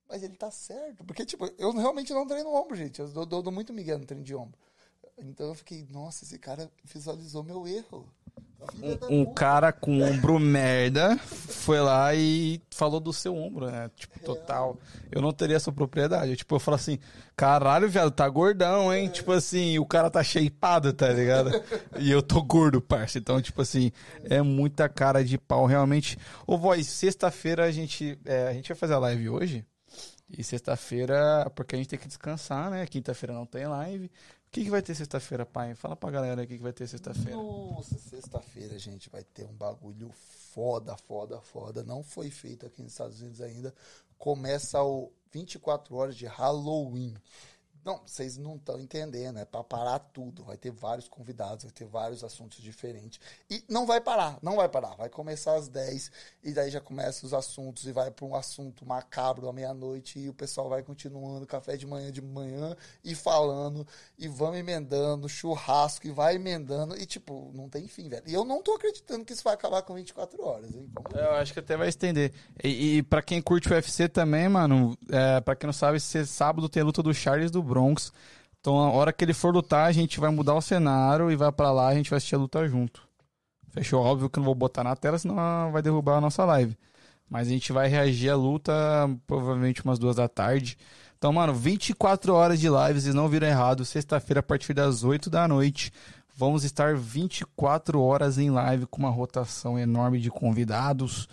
mas ele tá certo. Porque, tipo, eu realmente não treino ombro, gente. Eu dou, dou, dou muito migué no treino de ombro. Então eu fiquei, nossa, esse cara visualizou meu erro. Um puta. cara com ombro merda foi lá e falou do seu ombro, né? Tipo, total. Eu não teria essa propriedade. Eu, tipo, eu falo assim, caralho, viado, tá gordão, hein? Tipo assim, o cara tá shapeado, tá ligado? E eu tô gordo, parça. Então, tipo assim, é muita cara de pau, realmente. Ô, voz, sexta-feira a gente, é, a gente vai fazer a live hoje. E sexta-feira, porque a gente tem que descansar, né? Quinta-feira não tem live. O que, que vai ter sexta-feira, pai? Fala pra galera que, que vai ter sexta-feira. Nossa, sexta-feira, gente, vai ter um bagulho foda, foda, foda. Não foi feito aqui nos Estados Unidos ainda. Começa o 24 horas de Halloween. Não, vocês não estão entendendo, é para parar tudo. Vai ter vários convidados, vai ter vários assuntos diferentes. E não vai parar, não vai parar. Vai começar às 10 e daí já começa os assuntos e vai para um assunto macabro à meia-noite e o pessoal vai continuando, café de manhã de manhã e falando e vamos emendando, churrasco e vai emendando e tipo, não tem fim, velho. E eu não tô acreditando que isso vai acabar com 24 horas, hein? Vamos Eu acho que até vai estender. E, e para quem curte o UFC também, mano, é, para quem não sabe, esse sábado tem a luta do Charles do Bronx. Então, a hora que ele for lutar, a gente vai mudar o cenário e vai pra lá, a gente vai assistir a luta junto. Fechou? Óbvio que não vou botar na tela, senão vai derrubar a nossa live. Mas a gente vai reagir à luta provavelmente umas duas da tarde. Então, mano, 24 horas de live, vocês não viram errado. Sexta-feira, a partir das 8 da noite, vamos estar 24 horas em live com uma rotação enorme de convidados.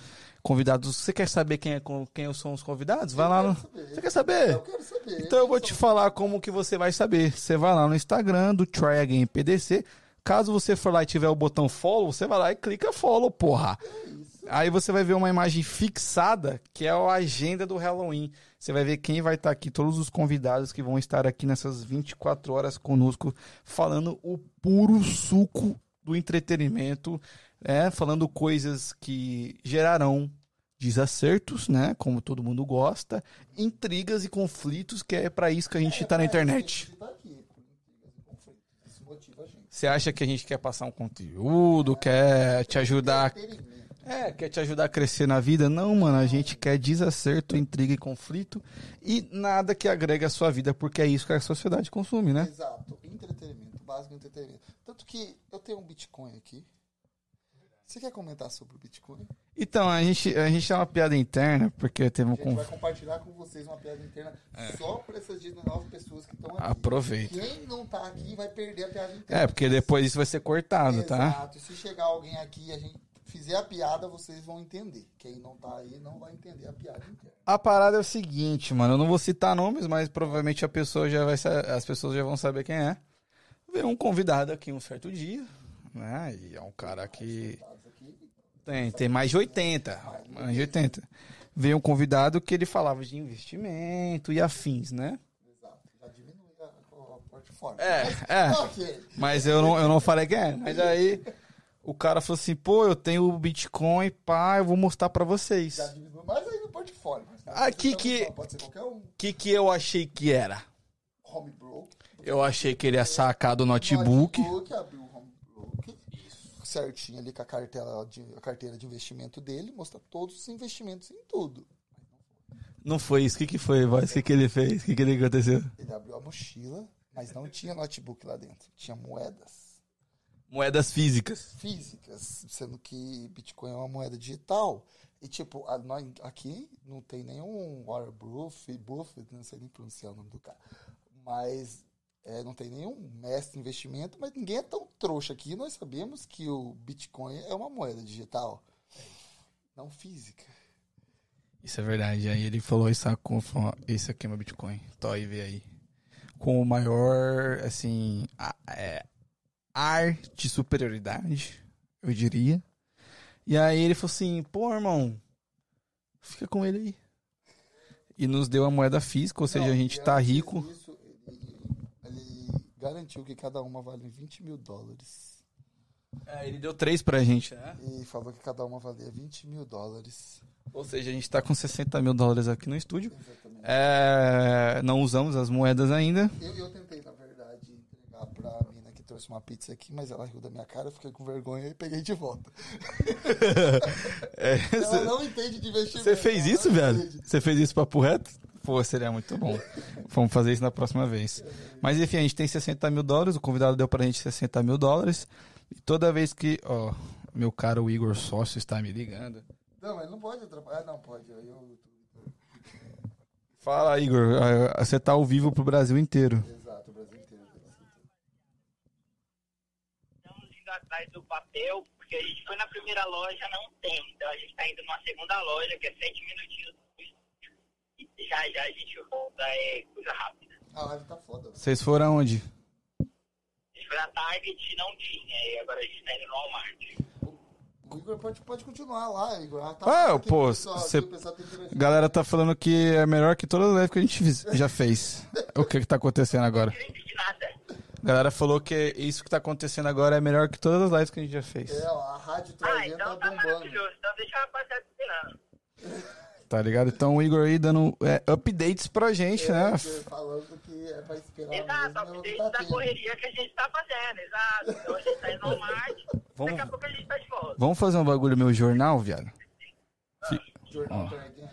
Convidados, você quer saber quem, é, quem são os convidados? Vai lá no. Você quer saber? Eu quero saber. Então eu vou te falar como que você vai saber. Você vai lá no Instagram do Try Again PDC. Caso você for lá e tiver o botão follow, você vai lá e clica follow, porra. Aí você vai ver uma imagem fixada, que é a agenda do Halloween. Você vai ver quem vai estar aqui, todos os convidados que vão estar aqui nessas 24 horas conosco, falando o puro suco do entretenimento, né? falando coisas que gerarão desacertos, né? Como todo mundo gosta, intrigas e conflitos, que é pra isso que a gente tá na internet. Tá aqui. Você acha que a gente quer passar um conteúdo, quer te ajudar, é, quer te ajudar a crescer na vida? Não, mano, a gente quer desacerto, intriga e conflito e nada que agregue a sua vida, porque é isso que a sociedade consome, né? Exato. Entretenimento, básico entretenimento. Tanto que eu tenho um Bitcoin aqui. Você quer comentar sobre o Bitcoin? Então, a gente, a gente tem uma piada interna, porque teve um A gente vai conf... compartilhar com vocês uma piada interna só para essas 19 pessoas que estão aqui. Aproveita. Quem não tá aqui vai perder a piada interna. É, porque depois isso vai ser cortado, tá? Exato. E se chegar alguém aqui e a gente fizer a piada, vocês vão entender. Quem não tá aí não vai entender a piada interna. A parada é o seguinte, mano. Eu não vou citar nomes, mas provavelmente a pessoa já vai as pessoas já vão saber quem é. Veio um convidado aqui um certo dia, né? E é um cara que tem, tem mais de 80, mais de 80. Veio um convidado que ele falava de investimento e afins, né? Exato. Já diminui a- o portfólio. É, é. Mas eu não, eu não falei quem é. Mas aí o cara falou assim, pô, eu tenho o Bitcoin, pá, eu vou mostrar pra vocês. Já diminui mais aí no portfólio. Mas Ah, que que- um. Que, que eu achei que era? Eu achei que ele ia sacar do notebook. Notebook, abriu. Certinho ali com a carteira, de, a carteira de investimento dele, mostra todos os investimentos em tudo. Não foi isso. O que, que foi, voz? O que, que ele fez? O que, que ele aconteceu? Ele abriu a mochila, mas não tinha notebook lá dentro. Tinha moedas Moedas físicas. físicas, sendo que Bitcoin é uma moeda digital. E tipo, a- nós- aqui não tem nenhum Warren Buffett, Buffett, não sei nem pronunciar o nome do cara. Mas é, não tem nenhum mestre em investimento, mas ninguém é tão trouxa aqui. Nós sabemos que o Bitcoin é uma moeda digital, não física. Isso é verdade. Aí ele falou. Falou, esse aqui é meu Bitcoin. Tô aí, vê aí. Com o maior, assim, a- é, ar de superioridade, eu diria. E aí ele falou assim, pô, irmão, fica com ele aí. E nos deu a moeda física, ou seja, a gente tá rico. Isso, garantiu que cada uma vale 20 mil dólares. É, ele deu três pra gente, né? E falou que cada uma valia 20 mil dólares. Ou seja, a gente tá com 60 mil dólares aqui no estúdio. É, não usamos as moedas ainda. Eu, eu tentei, na verdade, entregar pra mina que trouxe uma pizza aqui, mas ela riu da minha cara, eu fiquei com vergonha e peguei de volta. É, Ela não entende de investimento. Você fez isso, velho? Você fez isso papo reto? Pô, seria muito bom. Vamos fazer isso na próxima vez. Mas enfim, a gente tem 60 mil dólares. O convidado deu pra gente 60 mil dólares. E toda vez que, ó, meu caro Igor sócio está me ligando. Não, mas não pode atrapalhar. Ah, não, pode. Eu... Fala, Igor. ah, Você tá ao vivo pro Brasil inteiro. Exato, o Brasil inteiro. Estamos indo atrás do papel, porque a gente foi na primeira loja, não tem. Então a gente está indo numa segunda loja, que é sete minutinhos já já a gente volta, é coisa rápida. A live tá foda. Vocês foram aonde? A gente foi na Target e não tinha, e agora a gente está indo no Walmart. O Igor pode, pode continuar lá, Igor. Ah, tá Ah, pô, pessoal, cê- Galera tá falando que é melhor que todas as lives que a gente já fez. O que que tá acontecendo agora? Nada. Galera falou que isso que tá acontecendo agora é melhor que todas as lives que a gente já fez. É, ó, a rádio Ah, então tá tá bombando. maravilhoso. Então deixa a rapaziada esperando. Tá ligado? Então o Igor aí dando é, updates pra gente, né? Falando que é pra esperar Exato, mesmo, é o que update tá da tendo. correria que a gente tá fazendo, exato. Então a gente tá indo no Walmart, Vamos- daqui a pouco a gente tá de volta. Vamos fazer um bagulho meu jornal, viado? Jornal Trajan.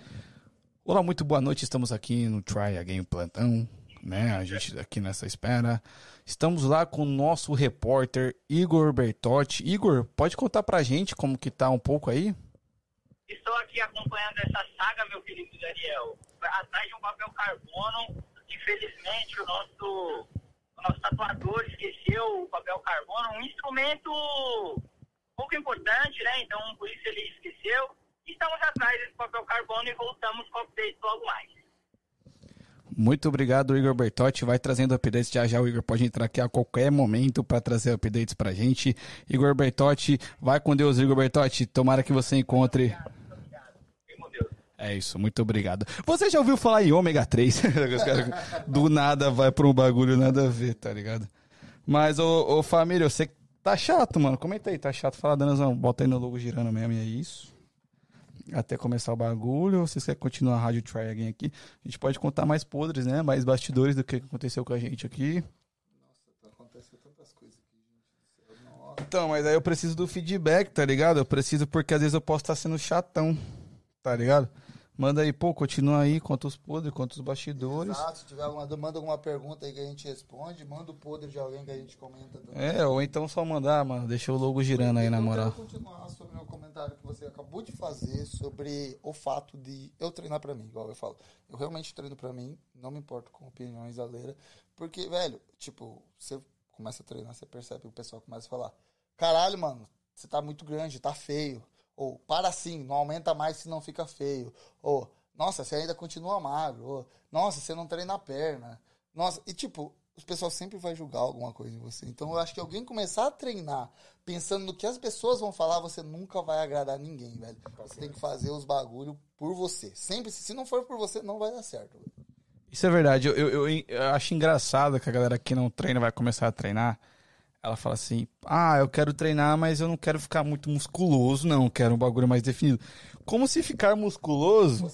Olá, muito boa noite. Estamos aqui no Try Again Plantão, né? A gente aqui nessa espera. Estamos lá com o nosso repórter Igor Bertotti. Igor, pode contar pra gente como que tá um pouco aí? Estou aqui acompanhando essa saga, meu querido Daniel. Atrás de um papel carbono, infelizmente o nosso, o nosso tatuador esqueceu o papel carbono, um instrumento pouco importante, né? Então por isso ele esqueceu. Estamos atrás desse papel carbono e voltamos com o update logo mais. Muito obrigado, Igor Bertotti. Vai trazendo updates. Já já o Igor pode entrar aqui a qualquer momento para trazer updates pra gente. Igor Bertotti, vai com Deus, Igor Bertotti. Tomara que você encontre. Deus. É isso, muito obrigado. Você já ouviu falar em ômega 3? Os caras do nada vai pra um bagulho nada a ver, tá ligado? Mas, ô, ô família, que tá chato, mano. Comenta aí, tá chato. Fala, Danazão, bota aí no logo girando mesmo e é isso. Até começar o bagulho. Vocês querem continuar a Rádio Try Again aqui? A gente pode contar mais podres, né? Mais bastidores do que aconteceu com a gente aqui. Então, mas aí eu preciso do feedback, tá ligado? Eu preciso porque às vezes eu posso estar sendo chatão, tá ligado? Manda aí, pô, continua aí, conta os podres, conta os bastidores. Exato, se tiver alguma, manda alguma pergunta aí que a gente responde, manda o podre de alguém que a gente comenta também. É, ou então só mandar, mano. Deixa o logo girando aí, na eu moral. quero continuar sobre o comentário que você acabou de fazer sobre o fato de eu treinar pra mim, igual eu falo. Eu realmente treino pra mim, não me importo com opiniões alheiras, porque, velho, tipo, você começa a treinar, você percebe o pessoal começa a falar: caralho, mano, você tá muito grande, tá feio. Ou, para assim, não aumenta mais se não fica feio. Ou, nossa, você ainda continua magro. Ou, nossa, você não treina a perna. Nossa, e tipo, o pessoal sempre vai julgar alguma coisa em você. Então eu acho que alguém começar a treinar pensando no que as pessoas vão falar, você nunca vai agradar ninguém, velho. Você tem que fazer os bagulho por você. Sempre, se não for por você, não vai dar certo. velho. Isso é verdade. Eu, eu- eu acho engraçado que a galera que não treina vai começar a treinar. Ela fala assim: Ah, eu quero treinar, mas eu não quero ficar muito musculoso, não. Quero um bagulho mais definido. Como se ficar musculoso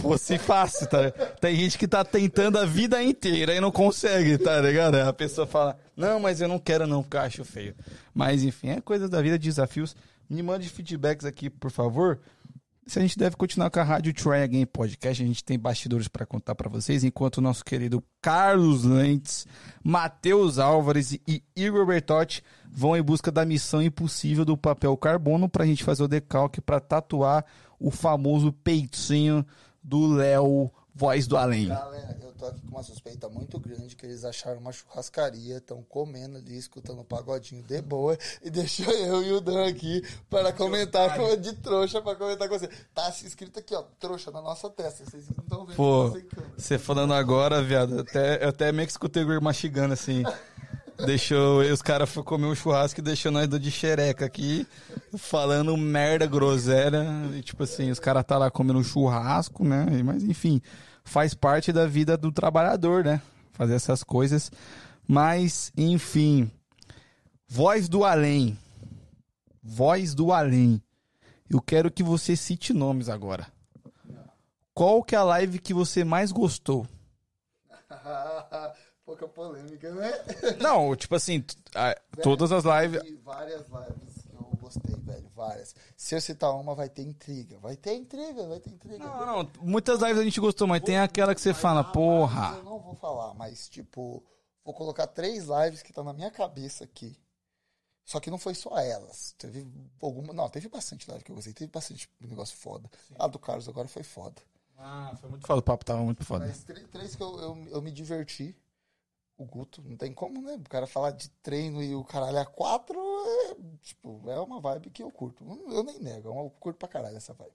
fosse fácil, tá? Tem gente que tá tentando a vida inteira e não consegue, tá ligado? A pessoa fala: Não, mas eu não quero, não, porque eu acho feio. Mas enfim, é coisa da vida, desafios. Me mande feedbacks aqui, por favor. Se a gente deve continuar com a Rádio Try Again Podcast, a gente tem bastidores para contar para vocês, enquanto o nosso querido Carlos Lentes, Matheus Álvares e Igor Bertotti vão em busca da missão impossível do papel carbono para a gente fazer o decalque para tatuar o famoso peitinho do Léo Voz do Além. Galera, eu tô aqui com uma suspeita muito grande que eles acharam uma churrascaria, estão comendo ali, escutando um pagodinho de boa, e deixou eu e o Dan aqui para comentar com, de trouxa, para comentar com você. Tá escrito aqui, ó, trouxa na nossa testa, vocês não estão vendo Pô, sem câmera. você falando agora, viado, até, eu até meio que escutei o Igor mastigando assim. Deixou. Os caras comer um churrasco e deixou nós do de xereca aqui, falando merda, groselha. E, tipo assim, os caras tá lá comendo um churrasco, né? Mas enfim, faz parte da vida do trabalhador, né? Fazer essas coisas. Mas, enfim. Voz do além. Voz do além. Eu quero que você cite nomes agora. Qual que é a live que você mais gostou? Pouca polêmica, né? Não, tipo assim, a- todas as lives. Várias lives que eu gostei, velho. Várias. Se eu citar uma, vai ter intriga. Vai ter intriga, vai ter intriga. Não, não, muitas lives a gente gostou, mas tem aquela que você fala, porra. Eu não vou falar, mas, tipo, vou colocar três lives que estão na minha cabeça aqui. Só que não foi só elas. Teve alguma. Não, teve bastante live que eu gostei. Teve bastante negócio foda. A do Carlos agora foi foda. Ah, foi muito foda, o papo tava muito foda. Mas três, três que eu, eu, eu me diverti. O Guto, não tem como, né? O cara falar de treino e o caralho a quatro, é, tipo, é uma vibe que eu curto. Eu nem nego, eu curto pra caralho essa vibe.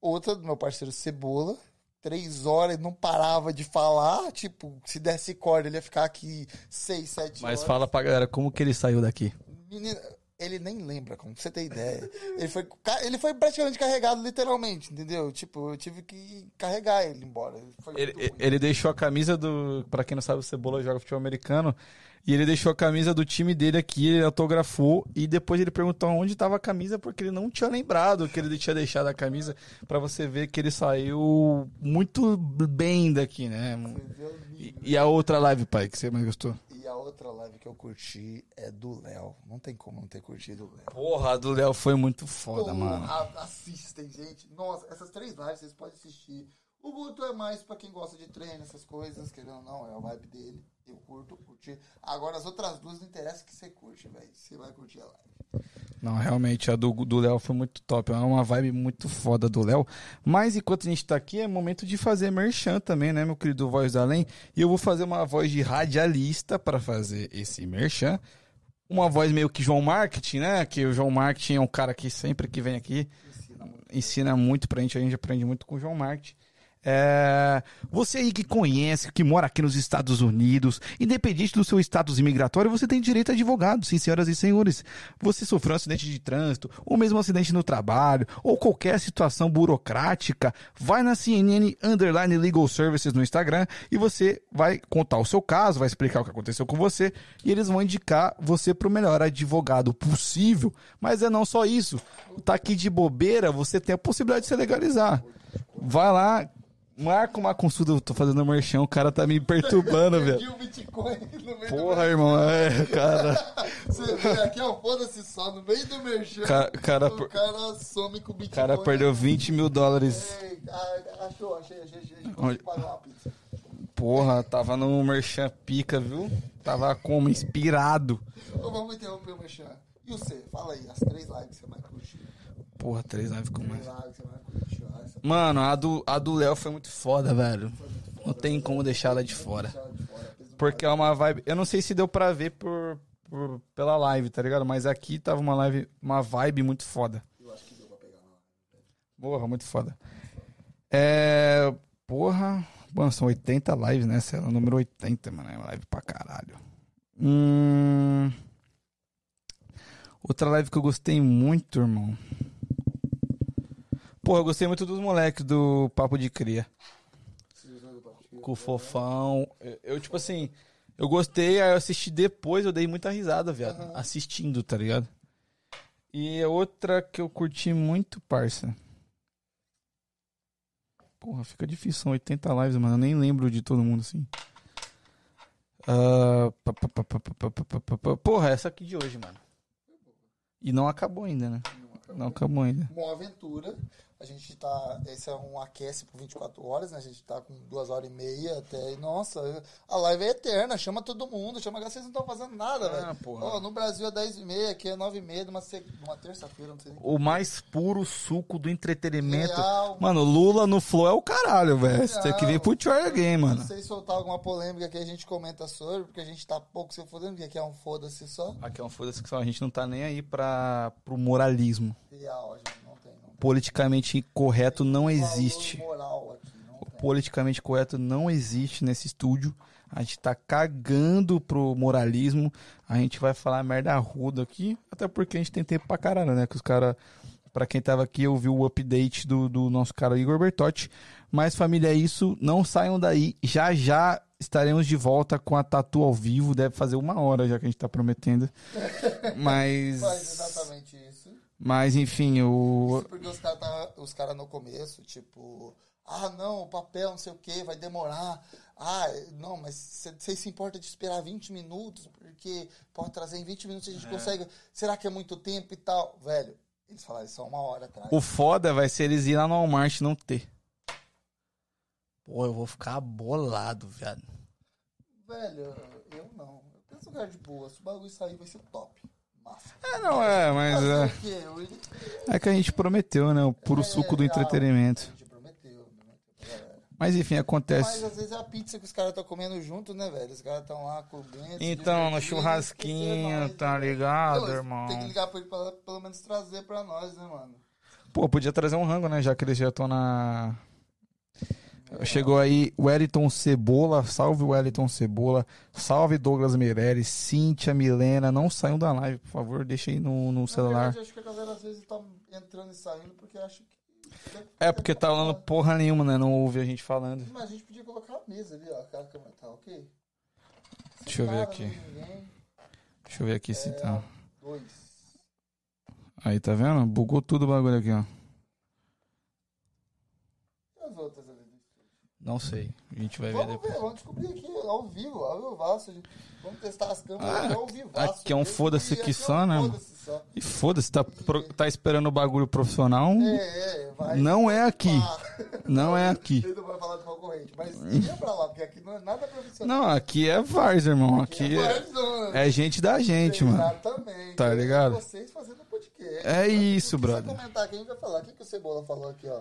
Outra do meu parceiro Cebola, três horas e não parava de falar, tipo, se desse corda ele ia ficar aqui seis, sete Mas horas. fala pra galera como que ele saiu daqui. Menina, ele nem lembra, como você ter ideia. Ele foi, ele foi praticamente carregado, literalmente, entendeu? Tipo, eu tive que carregar ele embora. Ele, ruim. ele deixou a camisa do. Pra quem não sabe, o Cebola joga futebol americano. E ele deixou a camisa do time dele aqui, ele autografou. E depois ele perguntou onde tava a camisa, porque ele não tinha lembrado que ele tinha deixado a camisa. Pra você ver que ele saiu muito bem daqui, né? E, e a outra live, pai, que você mais gostou? E a outra live que eu curti é do Léo. Não tem como não ter curtido o Léo. Porra, a do Léo foi muito foda, Porra, mano. Assistem, gente. Nossa, essas três lives vocês podem assistir. O Guto é mais pra quem gosta de treino, essas coisas, querendo ou não, é a vibe dele. Eu curto, curti. Agora as outras duas não interessa que você curte, velho. Você vai curtir a live. Não, realmente, a do Léo foi muito top. É uma vibe muito foda do Léo. Mas enquanto a gente tá aqui, é momento de fazer merchan também, né, meu querido Voz do Além? E eu vou fazer uma voz de radialista para fazer esse merchan. Uma voz meio que João Marketing, né? Que o João Marketing é um cara que sempre que vem aqui ensina muito pra gente, a gente aprende muito com o João Marketing. É, você aí que conhece, que mora aqui nos Estados Unidos, independente do seu status imigratório, você tem direito a advogado, sim, senhoras e senhores. Você sofreu um acidente de trânsito, ou mesmo um acidente no trabalho, ou qualquer situação burocrática, vai na CNN Underline Legal Services no Instagram e você vai contar o seu caso, vai explicar o que aconteceu com você e eles vão indicar você para o melhor advogado possível. Mas é não só isso. Tá aqui de bobeira, você tem a possibilidade de se legalizar. Vai lá, marca uma consulta. Eu tô fazendo merchan, o cara tá me perturbando, Perdi velho. o Bitcoin no meio Porra, irmão, é, cara. Você vê aqui, ó, foda-se só, no meio do merchan. Ca- cara o cara some com o O Bitcoin. cara perdeu 20 mil dólares. Ei, ah, achou, achei, achei, achei. Onde? Porra, tava no merchan pica, viu? Tava como? Inspirado. Ô, vamos interromper o merchan. E você? Fala aí, as três lives que você mais curtiu. Porra, três lives com mais. Mano, a do, a do Léo foi muito foda, velho. Não tem como deixar ela de fora. Porque é uma vibe. Eu não sei se deu pra ver por, por- pela live, tá ligado? Mas aqui tava uma live, uma vibe muito foda. Eu acho que deu pra pegar na live. Porra, muito foda. É. Porra. Mano, são 80 lives, né? Essa é o número 80, mano. É uma live pra caralho. Hum. Outra live que eu gostei muito, irmão. Pô, eu gostei muito dos moleques do Papo de Cria. Com o Fofão. Eu, tipo assim, eu gostei, aí eu assisti depois, eu dei muita risada, viado. Uhum. Assistindo, tá ligado? E é outra que eu curti muito, parça. Porra, fica difícil, são 80 lives, mano. Eu nem lembro de todo mundo assim. Uh, porra, essa aqui de hoje, mano. E não acabou ainda, né? Não acabou, não acabou ainda. Uma aventura. A gente tá. Esse é um aquece por 24 horas, né? A gente tá com duas horas e meia até. E, nossa, a live é eterna. Chama todo mundo. Chama. Vocês não estão fazendo nada, Ah, velho. Ó, no Brasil é 10 e meia, aqui é 9 e meia, numa, numa terça-feira, não sei. O mais puro suco do entretenimento. Real. Mano, Lula no Flow é o caralho, velho. Você tem que vir pro Try Again, mano. Não sei se soltar alguma polêmica que a gente comenta sobre, porque a gente tá pouco se fodendo, porque aqui é um foda-se só. Aqui é um foda-se que só a gente não tá nem aí pra, pro moralismo. Real, gente não tem, não tem. Politicamente correto não existe. Tem. politicamente correto não existe nesse estúdio. A gente tá cagando pro moralismo. A gente vai falar merda ruda aqui. Até porque a gente tem tempo pra caralho, né? Que os caras. Pra quem tava aqui, ouviu o update do, do nosso cara Igor Bertotti. Mas, família, é isso. Não saiam daí. Já já estaremos de volta com a Tatu ao vivo. Deve fazer uma hora já que a gente tá prometendo. Mas. Faz exatamente isso. Mas, enfim, o. Isso porque os caras tá, os cara no começo, tipo, ah, não, o papel, não sei o que, vai demorar. Ah, não, mas você se importa de esperar 20 minutos, porque pode trazer em 20 minutos a gente consegue. Será que é muito tempo e tal? Velho, eles falaram isso há uma hora atrás. O foda vai ser eles ir lá no Walmart e não ter. Pô, eu vou ficar bolado, viado. Velho, eu não. Eu penso lugar de boa. Se o bagulho sair, vai ser top. Massa. É, não é, mas é, é que a gente prometeu, né? O puro É, suco do entretenimento. A gente prometeu, prometeu pra galera. Mas enfim, Mas acontece. às vezes é a pizza que os caras estão comendo junto, né, velho? Os caras estão lá comendo. Então, no churrasquinho, esquecer tá nós, né? ligado, Não, irmão? Tem que ligar pra ele pra pelo menos trazer pra nós, né, mano? Pô, podia trazer um rango, né? Já que eles já estão na. Chegou aí o Wellington Cebola. Salve Wellington Cebola. Salve Douglas Meirelles. Cíntia, Milena. Não saiam da live, por favor. Deixa aí no, no celular. verdade, acho que a galera às vezes tá entrando e saindo porque acha que. É porque tá falando porra nenhuma, né? Não ouve a gente falando. Mas a gente podia colocar a mesa ali, ó. Aquela câmera tá ok? Deixa eu ver aqui. ninguém. Deixa eu ver aqui se tá. Dois. Aí, tá vendo? Bugou tudo o bagulho aqui, ó. E as outras? Não sei. A gente vai ver Vamos depois. ver, vamos descobrir aqui ao vivo, ao vivaço. Vamos testar as câmeras Ah, aqui ao vivo. aqui é um foda-se que só, né? Foda-se só. E foda-se, tá, pro- tá esperando o bagulho profissional? É, é, vai. Não é aqui. Ah, Não é aqui. ele não vai falar do concorrente, mas ia pra lá, porque aqui não é nada profissional. Não, aqui é Vars, irmão. Aqui é, Warzone. é gente da gente, mano. Exatamente. Tá ligado? Vocês fazendo podcast. É isso, Se brother. você comentar aqui, a gente vai falar. O que, que o Cebola falou aqui, ó?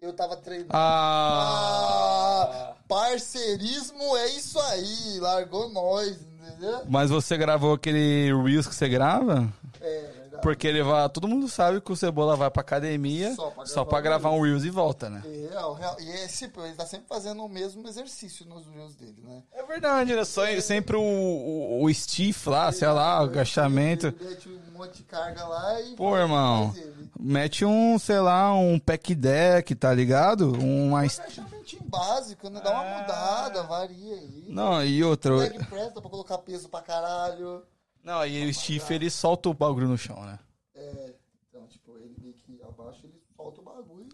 Eu tava treinando. Ah, Ah, parceirismo é isso aí. Largou nós, entendeu? mas você gravou aquele Reels que você grava? É. Porque ele vai. Todo mundo sabe que o Cebola vai pra academia Só pra só gravar pra um gravar um Reels e volta, né? Real, real. E é, tipo, ele tá sempre fazendo o mesmo exercício nos reels dele, né? É verdade, né? Só, sempre o, o, o stiff lá, sei lá, o agachamento. Ele mete um monte de carga lá e. Pô, irmão. Mete um, sei lá, um pack deck, tá ligado? Um mais. Agachamentinho básico, né? Dá uma mudada, varia aí. Não, e outra. Leg press dá pra colocar peso pra caralho. Não, e o stiff ele solta o bagulho no chão, né? É, então, tipo, ele meio que abaixo, ele solta o bagulho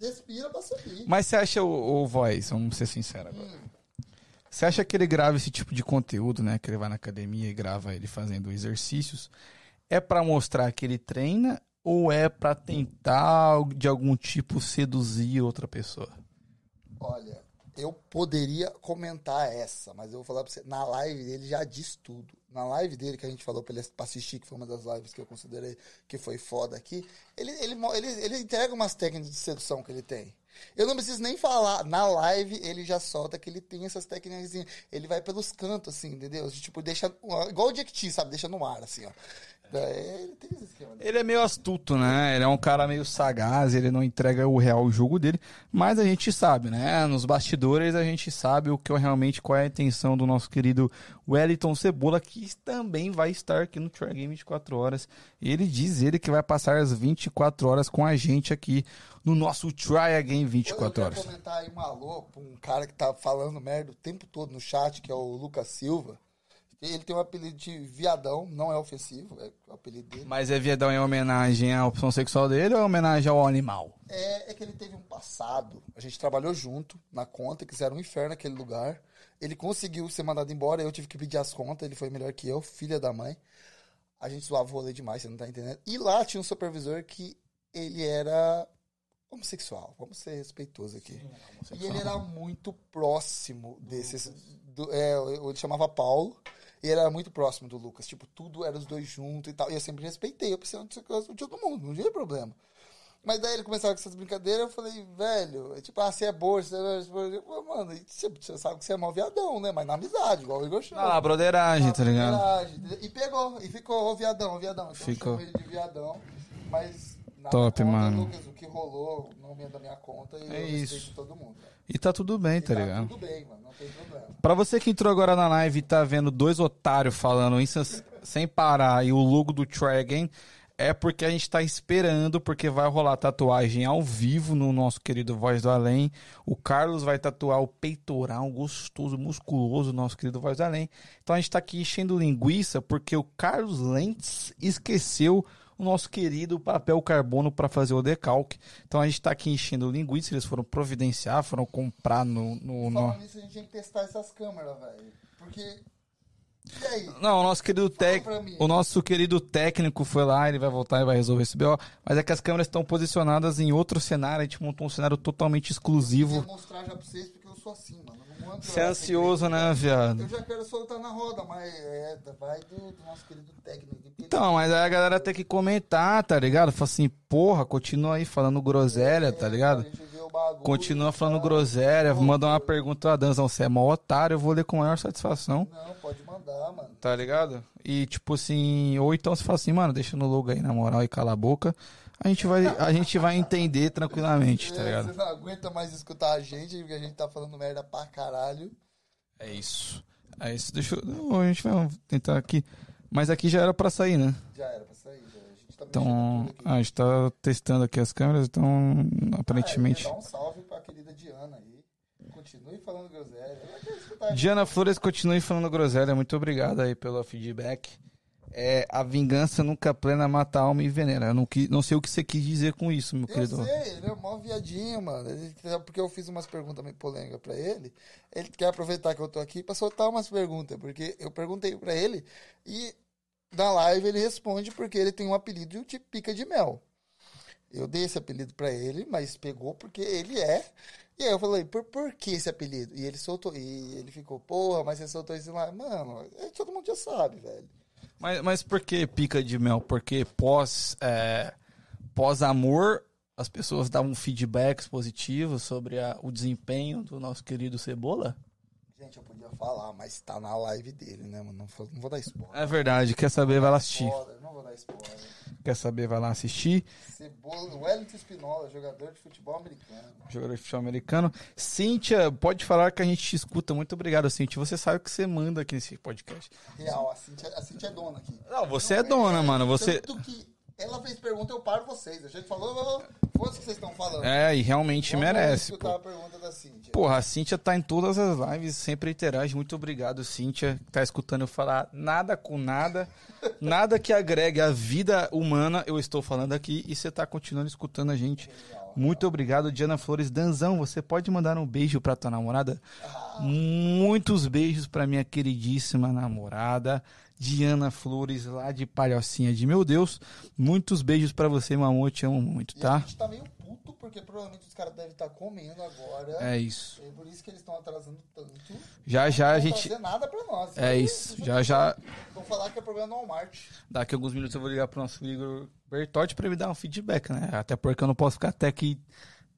e respira pra subir. Mas você acha, o, o Voice, vamos ser sinceros agora. Você acha que ele grava esse tipo de conteúdo, né? Que ele vai na academia e grava ele fazendo exercícios. É pra mostrar que ele treina ou é pra tentar, de algum tipo, seduzir outra pessoa? Olha, eu poderia comentar essa, mas eu vou falar pra você, na live dele já diz tudo. Na live dele que a gente falou pra ele assistir, que foi uma das lives que eu considerei que foi foda aqui, ele, ele, ele, ele entrega umas técnicas de sedução que ele tem. Eu não preciso nem falar. Na live, ele já solta que ele tem essas técnicas. Ele vai pelos cantos, assim, entendeu? Tipo, deixa. Igual o Jequiti, sabe? Deixa no ar, assim, ó. É, Ele tem esse esquema. dele. Ele é meio astuto, né? Ele é um cara meio sagaz, ele não entrega o real jogo dele, mas a gente sabe, né? Nos bastidores a gente sabe o que é realmente qual é a intenção do nosso querido Wellington Cebola, que também vai estar aqui no Try Game 24 horas. Ele diz ele que vai passar as 24 horas com a gente aqui no nosso Try Again 24 eu quero horas. comentar aí um alô pra um cara que tá falando merda o tempo todo no chat, que é o Lucas Silva. Ele tem um apelido de viadão, não é ofensivo, é o apelido dele. Mas é viadão em homenagem à opção sexual dele ou é homenagem ao animal? É, é que ele teve um passado. A gente trabalhou junto na conta, que fizeram um inferno aquele lugar. Ele conseguiu ser mandado embora, eu tive que pedir as contas, ele foi melhor que eu, filha da mãe. A gente zoava o rolê demais, você não tá entendendo. E lá tinha um supervisor que ele era homossexual, vamos ser respeitosos aqui. E ele era muito próximo desses. do- é, ele chamava Paulo. E ele era muito próximo do Lucas. Tipo, tudo era os dois juntos e tal. E eu sempre respeitei. Eu pensei de todo mundo, não tinha problema. Mas daí ele começava com essas brincadeiras, eu falei, velho, é tipo, ah, você é boa, você é. Eu falei, Mano, você, você sabe que você é mó viadão, né? Mas na amizade, igual o Igor chama. Ah broderagem, tá ligado? E pegou, e ficou, ô viadão, ô viadão. Então Ficou. eu chamo ele de viadão, mas Na Top, conta, mano. Lucas, o que rolou vem da minha conta e É eu isso. todo mundo. velho. E tá tudo bem, E tá ligado? tudo bem, mano. Não tem problema. Pra você que entrou agora na live e tá vendo dois otários falando isso sem parar e o logo do Tragen, é porque a gente tá esperando, porque vai rolar tatuagem ao vivo no nosso querido Voz do Além. O Carlos vai tatuar o peitoral gostoso, musculoso, nosso querido Voz do Além. Então a gente tá aqui enchendo linguiça porque o Carlos Lentz esqueceu o nosso querido papel carbono para fazer o decalque. Então a gente tá aqui enchendo linguiça, eles foram providenciar, foram comprar no... no, no... Nisso, a gente tinha que testar essas câmeras, velho. Porque. E aí? Não, o nosso querido tec... o nosso querido técnico foi lá, ele vai voltar e vai resolver esse BO. Mas é que as câmeras estão posicionadas em outro cenário, a gente montou um cenário totalmente Eu exclusivo. queria mostrar já pra vocês porque eu sou assim, mano. Você é ansioso, né, viado? Eu já quero soltar na roda, mas é, vai do, do nosso querido técnico. Então, mas aí a galera tem que comentar, tá ligado? Fala assim, porra, continua aí falando groselha, tá A ligado? o bagulho Continua e falando tal. groselha, manda uma pergunta a Danzão, você é mó otário, eu vou ler com maior satisfação. Não, pode mandar, mano. Tá ligado? E tipo assim, ou então você fala assim, mano, deixa no logo aí na moral e cala a boca. A gente vai, a gente vai entender tranquilamente, tá É, ligado? Você não aguenta mais escutar a gente, porque a gente tá falando merda pra caralho. É isso. É isso. Deixa eu. não, A gente vai tentar aqui. Mas aqui já era pra sair, né? Já era pra sair, já. A gente tá Então, a gente tá testando aqui as câmeras, então Ah, aparentemente. eu ia dar um salve pra querida Diana aí. Continue falando groselha. Diana Flores, continue falando groselha. Muito obrigado aí pelo feedback. É, a vingança nunca plena mata a alma e venera. Eu não, não sei o que você quis dizer com isso, meu Eu querido. sei, ele é mó viadinho, mano. Ele- porque eu fiz umas perguntas meio polêmicas pra ele. Ele quer aproveitar que eu tô aqui pra soltar umas perguntas. Porque eu perguntei pra ele e na live ele responde porque ele tem um apelido de pica de mel. Eu dei esse apelido pra ele, mas pegou porque ele é. E aí eu falei, por, por que esse apelido? E ele soltou. E ele ficou, porra, mas você soltou isso lá. Mano, é, todo mundo já sabe, velho. Mas, mas por que pica de mel? Porque pós, é, pós-amor, as pessoas davam feedbacks positivos sobre a- o desempenho do nosso querido Cebola? Gente, eu podia falar, mas tá na live dele, né, mano? Não, vou- não vou dar spoiler. É verdade. Quer saber, vai lá assistir. Spoiler, Não vou dar spoiler. Quer saber, vai lá assistir. Cebola, Wellington Espinola, jogador de futebol americano. Jogador de futebol americano. Cíntia, pode falar que a gente te escuta. Muito obrigado, Cíntia. Você sabe o que você manda aqui nesse podcast. Real, a Cintia, a Cintia é dona aqui. Não, você é dona, mano. Você. Tanto que ela fez pergunta, eu paro vocês. A gente falou, fosse o que vocês estão falando. É, e realmente Vamos merece, pô. a pergunta da Cintia. Porra, a Cíntia tá em todas as lives, sempre interage. Muito obrigado, Cíntia, que tá escutando eu falar nada com nada. Nada que agregue a vida humana, eu estou falando aqui e você tá continuando escutando a gente. Muito obrigado, Diana Flores. Danzão, você pode mandar um beijo pra tua namorada? Muitos beijos pra minha queridíssima namorada, Diana Flores, lá de Palhocinha de Meu Deus. Muitos beijos pra você, amor. Eu te amo muito, E a tá? gente tá meio puto, porque provavelmente os caras devem estar comendo agora. É isso. É por isso que eles estão atrasando tanto. Já já a Não gente. fazer nada pra nós. É isso. Já já. Vão falar que é problema no Walmart. Daqui a alguns minutos eu vou ligar pro nosso Igor Bertotti pra ele dar um feedback, né? Até porque eu não posso ficar até aqui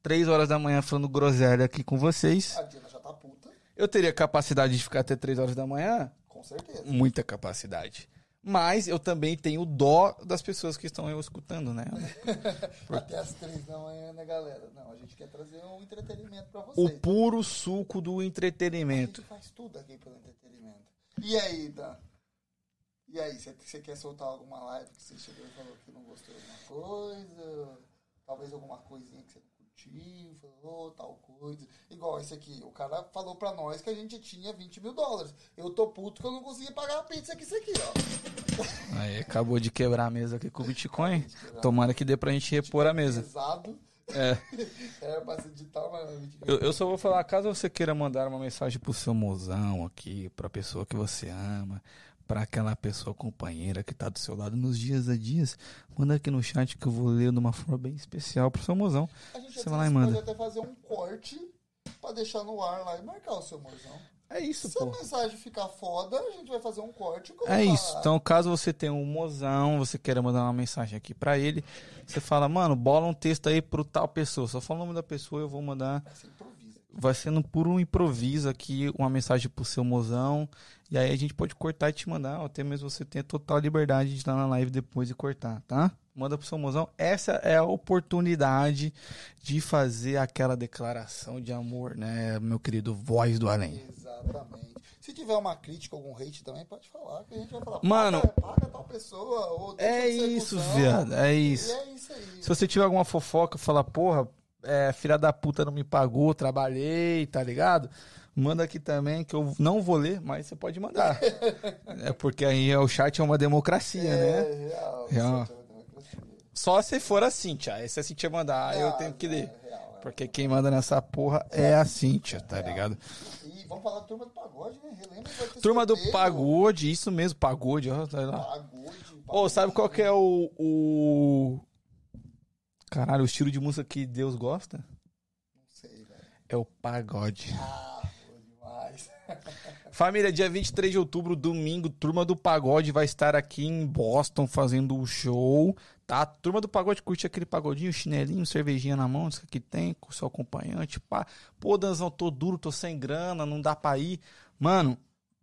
três horas da manhã falando groselha aqui com vocês. A Diana já tá puta, Eu teria capacidade de ficar até três horas da manhã? Com certeza. Muita capacidade. Mas eu também tenho dó das pessoas que estão eu escutando, né? Até as três da manhã, né, galera? Não, a gente quer trazer um entretenimento pra O vocês. puro suco do A entretenimento. gente faz tudo aqui pelo entretenimento. E aí, Dan? E aí, você quer soltar alguma live que você chegou e falou que não gostou de alguma coisa? Talvez alguma coisinha que você não curtiu, falou tal coisa. Igual esse aqui, o cara falou pra nós que a gente tinha 20 mil dólares. Eu tô puto que eu não consegui pagar a pizza com isso aqui, ó. Aí acabou de quebrar a mesa aqui com o Bitcoin. Tomara que dê pra gente repor a mesa. Pesado. É. Era pra se editar, mas... Eu, eu só vou falar, caso você queira mandar uma mensagem pro seu mozão aqui, pra pessoa que você ama, pra aquela pessoa companheira que tá do seu lado nos dias a dias, manda aqui no chat que eu vou ler de uma forma bem especial pro seu mozão. A gente Você vai lá e manda. pode até fazer um corte pra deixar no ar lá e marcar o seu morzão. É isso, Se a pô. mensagem ficar foda, a gente vai fazer um corte É isso. lá. Então, caso você tenha um mozão, você queira mandar uma mensagem aqui pra ele, você fala, mano, bola um texto aí pro tal pessoa. Só fala o nome da pessoa, eu vou mandar. Vai sendo por um improviso aqui, uma mensagem pro seu mozão. E aí a gente pode cortar e te mandar, ou até mesmo você tem total liberdade de estar na live depois e cortar, tá? Manda pro seu mozão. Essa é a oportunidade de fazer aquela declaração de amor, né, meu querido voz do além. Exatamente. Se tiver uma crítica, algum hate também, pode falar, que a gente vai falar. Mano, paga, paga tal pessoa, ou É isso, viado, é isso. é isso aí. Se você tiver alguma fofoca, fala, porra, é, filha da puta não me pagou, trabalhei, tá ligado? Manda aqui também, que eu não vou ler, mas você pode mandar. é porque aí o chat é uma democracia, né? É real. Real. isso é democracia. Só se for a Cintia. Aí se a Cintia mandar, eu Real, tenho que ler. é real, é. Porque quem manda nessa porra é a Cintia, tá ligado? E vamos falar da turma do pagode, né? Relembra Turma do sorteio. pagode, isso mesmo, pagode, ó, tá lá. Pagode. Ô, sabe qual que é o, o. Caralho, o estilo de música que Deus gosta? Não sei, velho. É o pagode. Ah, foi demais. Família, dia 23 de outubro, domingo, Turma do Pagode vai estar aqui em Boston fazendo o show, tá? Turma do Pagode curte aquele pagodinho, chinelinho, cervejinha na mão, isso que tem, com seu acompanhante, pá. Pô, Danzão, tô duro, tô sem grana, não dá pra ir. Mano,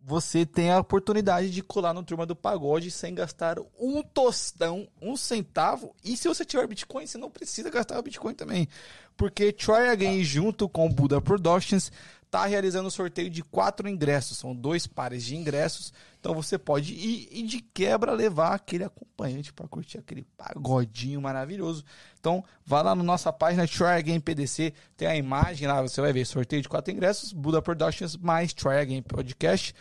você tem a oportunidade de colar no Turma do Pagode sem gastar um tostão, um centavo. E se você tiver Bitcoin, você não precisa gastar o Bitcoin também. Porque Try Again, junto com Buda Productions, tá realizando um sorteio de quatro ingressos. São dois pares de ingressos. Então você pode ir e de quebra levar aquele acompanhante para curtir aquele pagodinho maravilhoso. Então vá lá na nossa página Try Again PDC, tem a imagem lá, você vai ver sorteio de quatro ingressos, Buda Productions mais Try Again Podcast.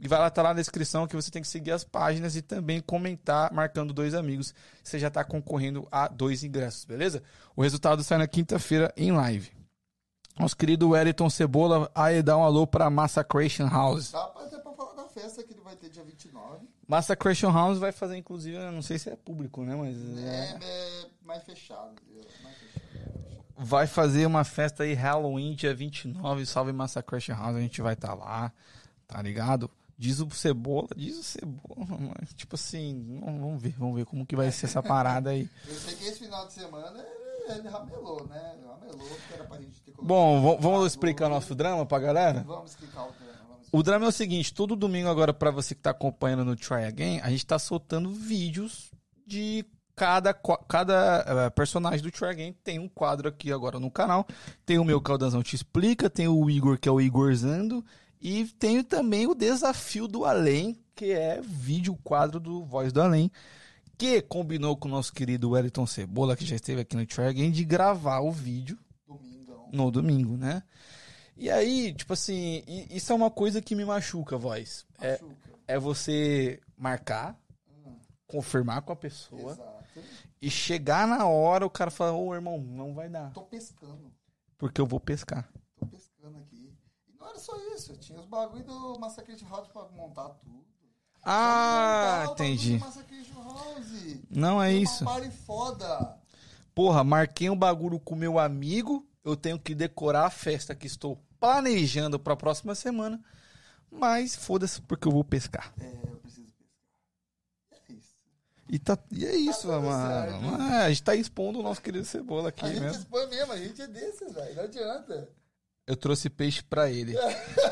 E vai lá, tá lá na descrição que você tem que seguir as páginas e também comentar, marcando dois amigos. Você já tá concorrendo a dois ingressos, beleza? O resultado sai na quinta-feira em live. Nosso querido Wellington Cebola, aí dá um alô pra Massacration House. Dá até pra falar da festa que ele vai ter dia 29. Massacration House vai fazer, inclusive, eu não sei se é público, né? Mas É, é, é mais fechado. entendeu? Mais fechado. vai fazer uma festa aí, Halloween, dia 29. Salve Massacration House, a gente vai estar lá, tá ligado? Diz o Cebola, diz o Cebola, mas, tipo assim, vamos ver, vamos ver como que vai ser essa parada aí. Eu sei que esse final de semana ele, ele ramelou, né? Ramelou, porque era pra gente ter colocado- Bom, vamos explicar nosso drama pra galera? Vamos explicar o. Vamos O drama é o seguinte, todo domingo agora, pra você que tá acompanhando no Try Again, a gente tá soltando vídeos de cada, cada eh, personagem do Try Again. Tem um quadro aqui agora no canal. Tem o meu Caldanzão Te Explica, tem o Igor, que é o Igorzando, e tem também o Desafio do Além, que é vídeo quadro do Voz do Além, que combinou com o nosso querido Wellington Cebola, que já esteve aqui no Try Again, de gravar o vídeo Domingão. no domingo, né? E aí, tipo assim, isso é uma coisa que me machuca, voz. É, Machuca. é você marcar, confirmar com a pessoa Exato. e chegar na hora o cara fala, ô irmão, não vai dar, Tô pescando. porque eu vou pescar. Tô pescando aqui. E não era só isso. Tinha os bagulho do Massacration House pra montar tudo. Ah, entendi. Não é isso. Porra, marquei um bagulho com meu amigo, eu tenho que decorar a festa que estou planejando pra próxima semana, mas foda-se porque eu vou pescar. É, eu preciso pescar. É isso. E, tá, e é isso, Tá mano. É, a gente tá expondo o nosso querido Cebola aqui a gente mesmo. expõe mesmo, a gente é desses, velho. Não adianta. Eu trouxe peixe pra ele.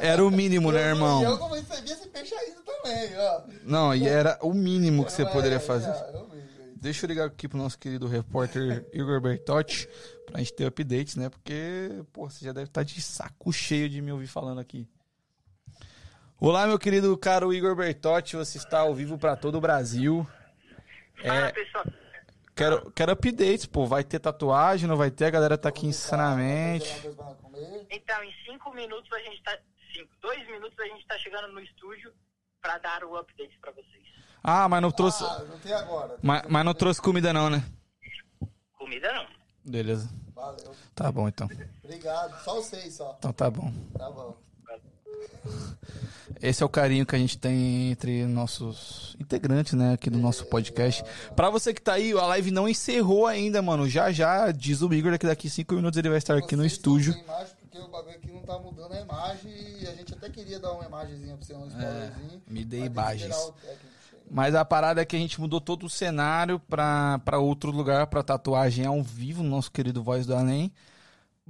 Era o mínimo, né, E eu irmão? como recebi esse peixe ainda também, ó. Não, e era o mínimo que você É, poderia é, fazer. velho. Deixa eu ligar aqui pro nosso querido repórter Igor Bertotti pra gente ter updates, né? Porque, pô, você já deve estar de saco cheio de me ouvir falando aqui. Olá, meu querido caro Igor Bertotti, você está ao vivo pra todo o Brasil. Fala, É, pessoal. quero, quero updates, pô. Vai ter tatuagem, não vai ter? A galera tá aqui insanamente. Comer. Então, em cinco minutos a gente tá. Cinco, dois minutos a gente tá chegando no estúdio pra dar o update pra vocês. Ah, mas não trouxe. Ah, não tem agora. Mas, mas não trouxe comida, não, né? Comida não. Beleza. Valeu. Tá bom, então. Obrigado. Só os seis, só. Então tá bom. Tá bom. Esse é o carinho que a gente tem entre nossos integrantes, né, aqui do nosso podcast. Pra você que tá aí, a live não encerrou ainda, mano. Já já, diz o Igor, daqui daqui cinco minutos ele vai estar aqui no estúdio. imagem porque o bagulho aqui não tá mudando a imagem e a gente até queria dar uma imagenzinha pra você, um spoilerzinho. me dê mas tem que imagens. Mas a parada é que a gente mudou todo o cenário pra, pra outro lugar, pra tatuagem ao vivo, nosso querido Voz do Além.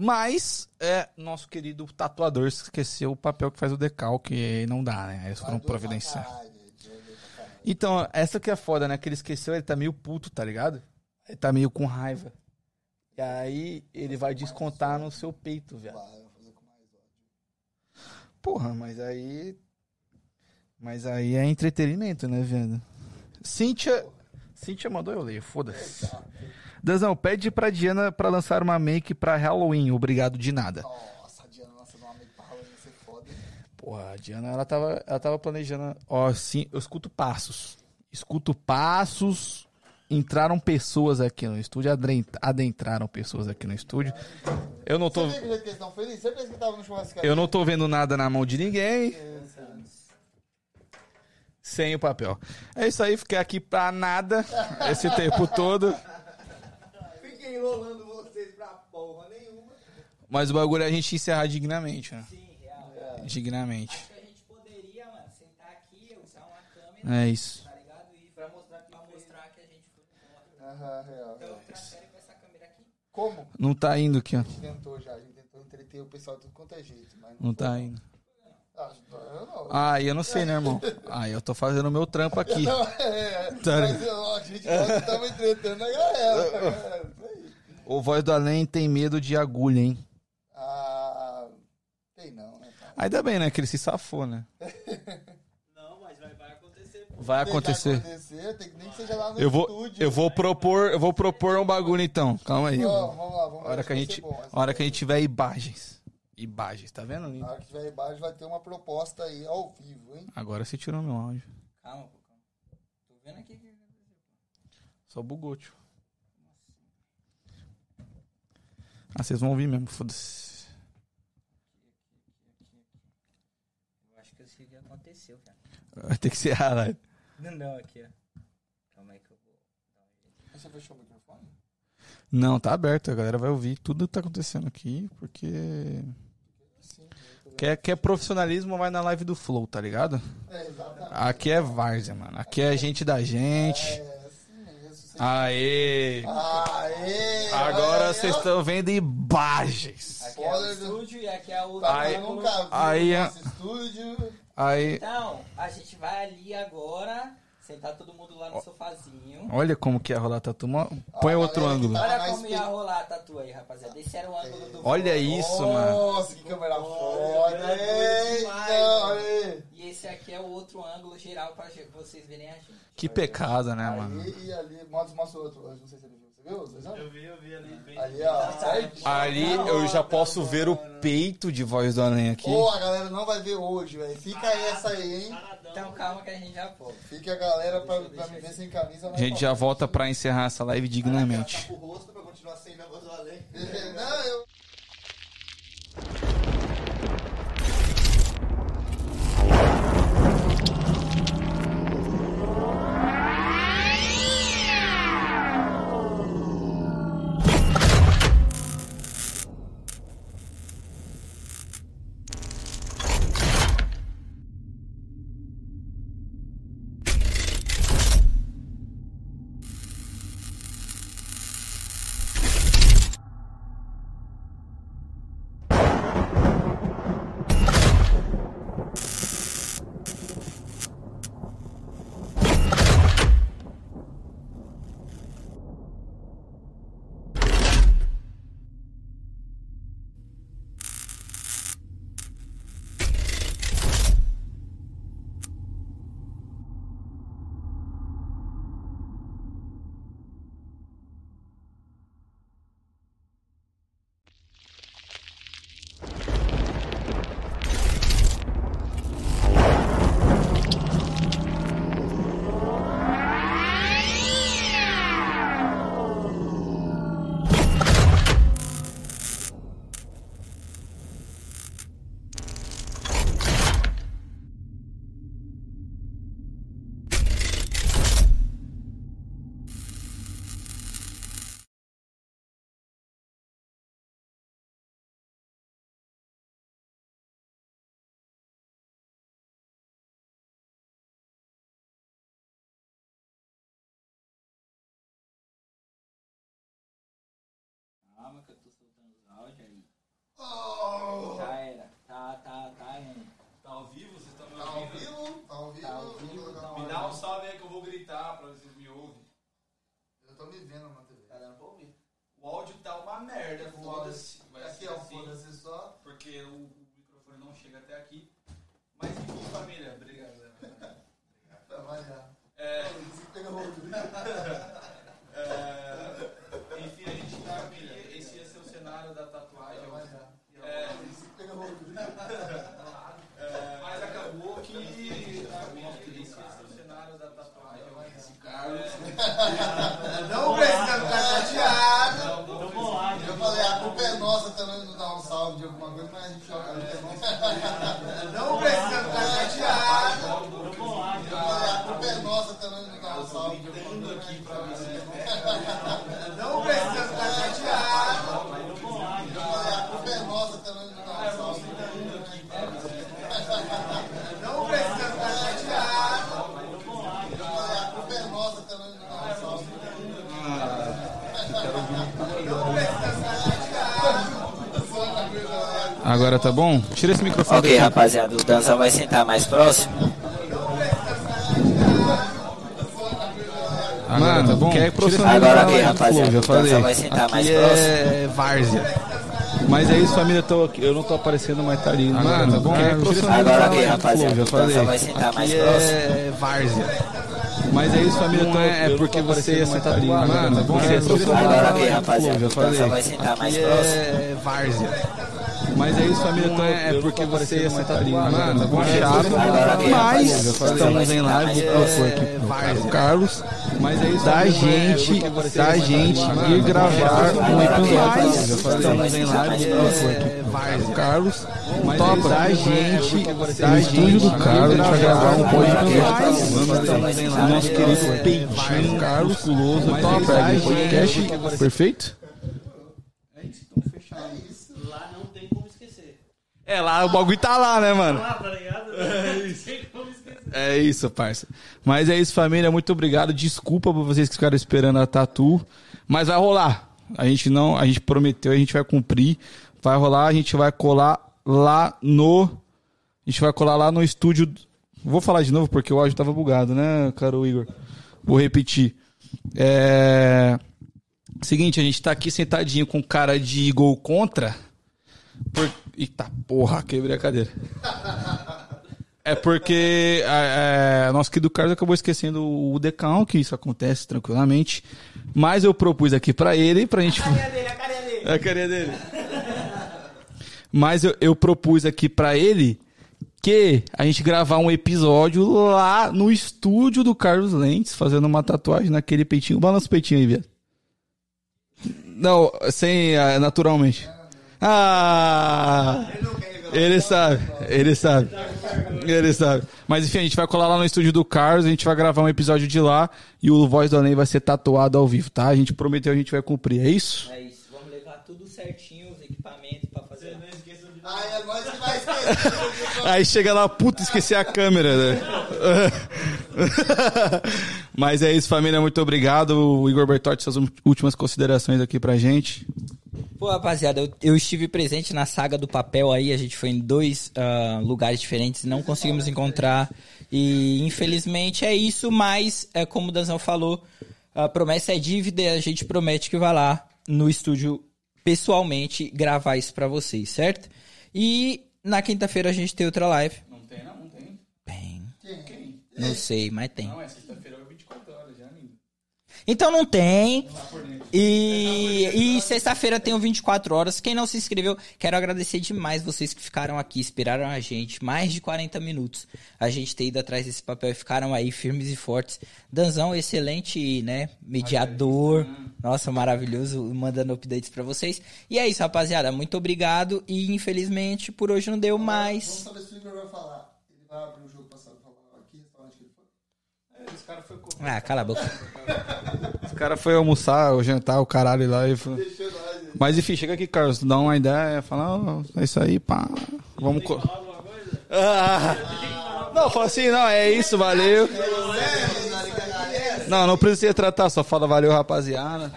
Mas, é, nosso querido tatuador esqueceu o papel que faz o decalque e não dá, né? Eles foram providenciar. caralho. Então, essa que é foda, né? Que ele esqueceu, ele tá meio puto, tá ligado? Ele tá meio com raiva. E aí ele vai descontar no seu peito, ódio. Porra, mas aí. Mas aí é entretenimento, né, viado? Cíntia. Cíntia mandou eu ler, foda-se. Danzão, pede pra Diana pra lançar uma make pra Halloween. Obrigado de nada. Nossa, a Diana lançando uma make pra Halloween ia ser foda. hein? Porra, a Diana, ela tava, ela tava planejando. Ó, sim, eu escuto passos. Escuto passos. Entraram pessoas aqui no estúdio, adentraram pessoas aqui no estúdio. Eu não tô, Você vê que eles estão felizes? Você pensa que tava no churrascaria? eu não tô vendo nada na mão de ninguém. Sem o papel. É isso aí, fiquei aqui pra nada esse tempo todo. Fiquei enrolando vocês pra porra nenhuma. Mas o bagulho é a gente encerrar dignamente, né? Sim, real. Dignamente. Acho que a gente poderia, mano, sentar aqui, usar uma câmera, É isso. tá ligado? E pra mostrar que, pra mostrar que a gente foi. Aham, real, Então, real. transfere com essa câmera aqui. Como? Não tá indo aqui, ó. A gente tentou já, a gente tentou entreter o pessoal de tudo quanto é jeito. Mas Não foi. tá indo. Ah, eu não. Ah, eu não sei, né, irmão? Ah, eu tô fazendo o meu trampo aqui. Não, é, Tá mas ó, a gente pode estar entretendo a galera. tá aí. O Voz do Além tem medo de agulha, hein? Ah, tem não, né? cara? Ainda bem, né? Que ele se safou, né? Não, mas vai, vai acontecer. pô. Vai Tem que acontecer. acontecer, tem que nem que seja lá no Eu vou, estúdio. eu vou propor, eu vou propor um bagulho então. Calma aí. A vamos lá, vamos lá. hora que a vai gente, bom, vai a hora que a gente tiver imagens. Imagens, tá vendo? Na hora que tiver embaixo vai ter uma proposta aí ao vivo, hein? Agora você tirou meu áudio. Calma, pô, calma. Tô vendo aqui. que- Só bugou, tio. Ah, vocês vão ouvir mesmo, foda-se. Eu acho que eu sei o que aconteceu, cara. Vai ter que ser a live. Não, não, aqui, ó. Calma aí que eu vou. Você fechou o microfone? Não, tá aberto, a galera vai ouvir tudo que tá acontecendo aqui, porque. Sim. Quer, quer profissionalismo, vai na live do Flow, tá ligado? É, exatamente. Aqui é Várzea, mano. Aqui é gente da gente. É, assim. Aê! Aê! Agora vocês estão vendo imagens. Aqui é o estúdio e aqui é o Aí- aí, nunca viu aí, nosso estúdio. Aí, Então, a gente vai ali agora, sentar todo mundo lá no sofazinho. olha como que ia rolar a tatu. Mo- Põe Ó, outro galera ângulo. tá- Olha como ia rolar a tatu aí, rapaziada. Esse era o ângulo do Olha isso, mano. Nossa, que câmera foda. Eita. E esse aqui é o outro ângulo geral pra vocês verem a gente. Que pecado, né, mano? Aí e ali, mostra, mostra o outro. Eu não sei se viu. Você viu? Viram? vi, eu vi ali. Bem... Ali, ó. certinho. Ali eu já posso ver o peito de voz do além aqui. Ô, a galera não vai ver hoje, velho. Fica essa aí, hein? Então calma que a gente já volta. Fica a galera pra, pra me ver sem camisa. A gente já volta pra encerrar essa live dignamente. Tá pro rosto pra continuar sem a voz do além. Não, eu... Calma que eu tô soltando os áudios aí. Já era. Tá, tá, tá. indo. Tá ao vivo? Vocês estão me Tá ao ouvindo? vivo? Tá ao vivo? Tá ao vivo, tá Me dá um salve aí que eu vou gritar pra vocês me ouvem. Eu tô me vendo na TV. Tá dando pra ouvir. O áudio tá uma merda, foda-se. Vai Aqui, ser ó, assim, foda-se só. porque o, o microfone não chega até aqui. Mas enfim, família, obrigado. Tá, vai já. É, Você pega outro. é, enfim, a gente tá aqui. O cenário da tatuagem. É, Você pega outro. é, mas acabou que. Esse o cenário da tatuagem. Esse Carlos. Não precisa ficar chateado. Eu falei, a culpa é nossa também não dar um salve de alguma coisa, mas a gente joga. É. Não precisa ficar chateado. Eu falei, a culpa é nossa também não dar um salve de alguma coisa. aqui pra você. Não precisa ficar chateado. Eu falei, a culpa é nossa também não dar um salve. Não precisa ficar chateado. Eu falei, a culpa é nossa também não dar um salve. Não precisa ficar chateado. Agora tá bom? Tira esse microfone Ok, rapaziada, o Dança vai sentar mais próximo. Mano, tá bom? Quer Agora aqui, rapaziada, já o falei. Dança vai sentar mais Aqui próximo. é várzea. Mas é isso, família, tô aqui. Eu não tô aparecendo, mas tá ali. Mano, tá bom? Quer Agora aqui, rapaziada, já o falei. Dança vai sentar mais Aqui próximo. é várzea. Mas é isso, família, tô, é porque você ia sentar ali. Mano, tá bom? Você é Agora aqui, rapaziada, já o falei. Dança vai sentar mais Aqui próximo. é várzea. Mas é isso, família, tô, é porque você ia. Agora aqui, Mas o Dança estamos em live mais do próximo. aqui. Carlos. Mas é isso, da gente, é da gente ir gravar um episódio. Estamos em live do Várzea. Carlos. Mas é Topa, da gente, é da sentar ali. Carlos, a gente vai gravar um podcast. Nosso querido peitinho Carlos. musculoso, Mas é top, isso, da um gente, podcast é perfeito. Lá não tem como esquecer. É, lá o bagulho tá lá, né, mano? Lá, tá ligado? Como esquecer. É isso, parça. Mas é isso, família. Muito obrigado. Desculpa por vocês que ficaram esperando a tatu. Mas vai rolar. A gente não. A gente prometeu, a gente vai cumprir. Vai rolar, a gente vai colar lá no. A gente vai colar lá no estúdio. Vou falar de novo porque o áudio tava bugado, né, caro Igor? Vou repetir. É. Seguinte, a gente tá aqui sentadinho com cara de gol contra. Por... Eita porra, quebrei a cadeira. É porque é, é, nosso querido Carlos acabou esquecendo o decão, que isso acontece tranquilamente. Mas eu propus aqui pra ele, pra gente. A carinha dele. Mas eu, eu propus aqui pra ele que a gente gravar um episódio lá no estúdio do Carlos Lentes, fazendo uma tatuagem naquele peitinho. Balança o peitinho aí, viado. Não, sem, ah, naturalmente. Ah! Ele sabe, ele sabe. Ele sabe. Mas enfim, a gente vai colar lá no estúdio do Carlos, a gente vai gravar um episódio de lá e o Voz do Além vai ser tatuado ao vivo, tá? A gente prometeu, a gente vai cumprir, é isso? É isso, vamos levar tudo certinho, os equipamentos pra fazer. Ah, é nós que vai esquecer. Aí chega lá, puta, esqueci a câmera, né? Mas é isso, família, muito obrigado. O Igor Bertotti, suas últimas considerações aqui pra gente. Pô, rapaziada, eu, eu estive presente na saga do papel aí, a gente foi em dois ah, lugares diferentes, não conseguimos encontrar. E infelizmente é isso, mas é como o Danzão falou, a promessa é dívida e a gente promete que vai lá no estúdio pessoalmente gravar isso pra vocês, certo? E na quinta-feira a gente tem outra live. Não tem, não, não tem. Tem. Não sei, mas tem. Não, é sexta-feira, é 24 horas já, lindo. Então não tem. E, e sexta-feira tem o 24 horas. Quem não se inscreveu, quero agradecer demais vocês que ficaram aqui, esperaram a gente. Mais de 40 minutos a gente ter ido atrás desse papel e ficaram aí firmes e fortes. Danzão, excelente, né? Mediador. Nossa, maravilhoso, mandando updates pra vocês. E é isso, rapaziada. Muito obrigado. E infelizmente por hoje não deu Vamos mais. saber se o Igor vai falar. Ele vai abrir o jogo passado e falar aqui, restaurante que ele foi. Esse cara foi, Ah, cala a boca. Esse cara foi almoçar, ou jantar, o caralho lá. E foi... Mas enfim, chega aqui, Carlos, dá uma ideia, fala, ó, é isso aí, pá. Vamos. Co... Ah, não, fala assim, não, é isso, valeu. Não, não precisa tratar, só fala valeu, rapaziada.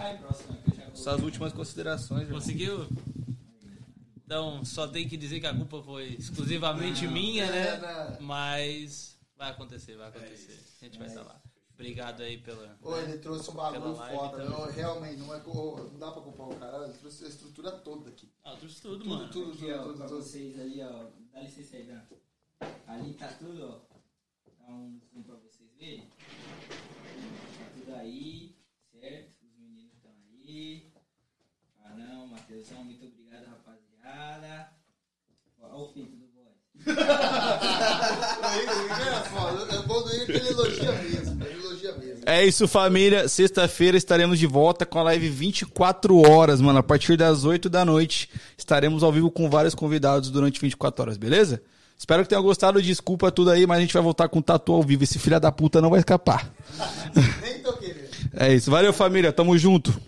Suas últimas considerações. Conseguiu? Então, só tem que dizer que a culpa foi exclusivamente minha, né? né? Mas vai acontecer, vai acontecer. A gente vai estar lá. Obrigado aí pela. Ô, ele trouxe um bagulho foda. então. Eu, realmente, não, é, não dá pra culpar o cara. Ele trouxe a estrutura toda aqui. Ah, eu trouxe tudo, Tudo, mano. tudo, Aqui, tudo, ó, tudo, pra tudo. vocês ali, ó. Dá licença aí, Dan. Ali tá tudo, ó. Dá um zoom pra vocês verem. Tá tudo aí, certo? Os meninos estão aí. Arão, Matheusão, muito obrigado, rapaziada. Ó, o do boy. É foda. É bom do ele que ele elogia mesmo. Ele elogia mesmo. É isso, família. Sexta-feira estaremos de volta com a live 24 horas, mano. A partir das 8 da noite estaremos ao vivo com vários convidados durante 24 horas, beleza? Espero que tenham gostado. Desculpa tudo aí, mas a gente vai voltar com o Tatu ao vivo. Esse filho da puta não vai escapar. Nem tô querendo. É isso. Valeu, família. Tamo junto.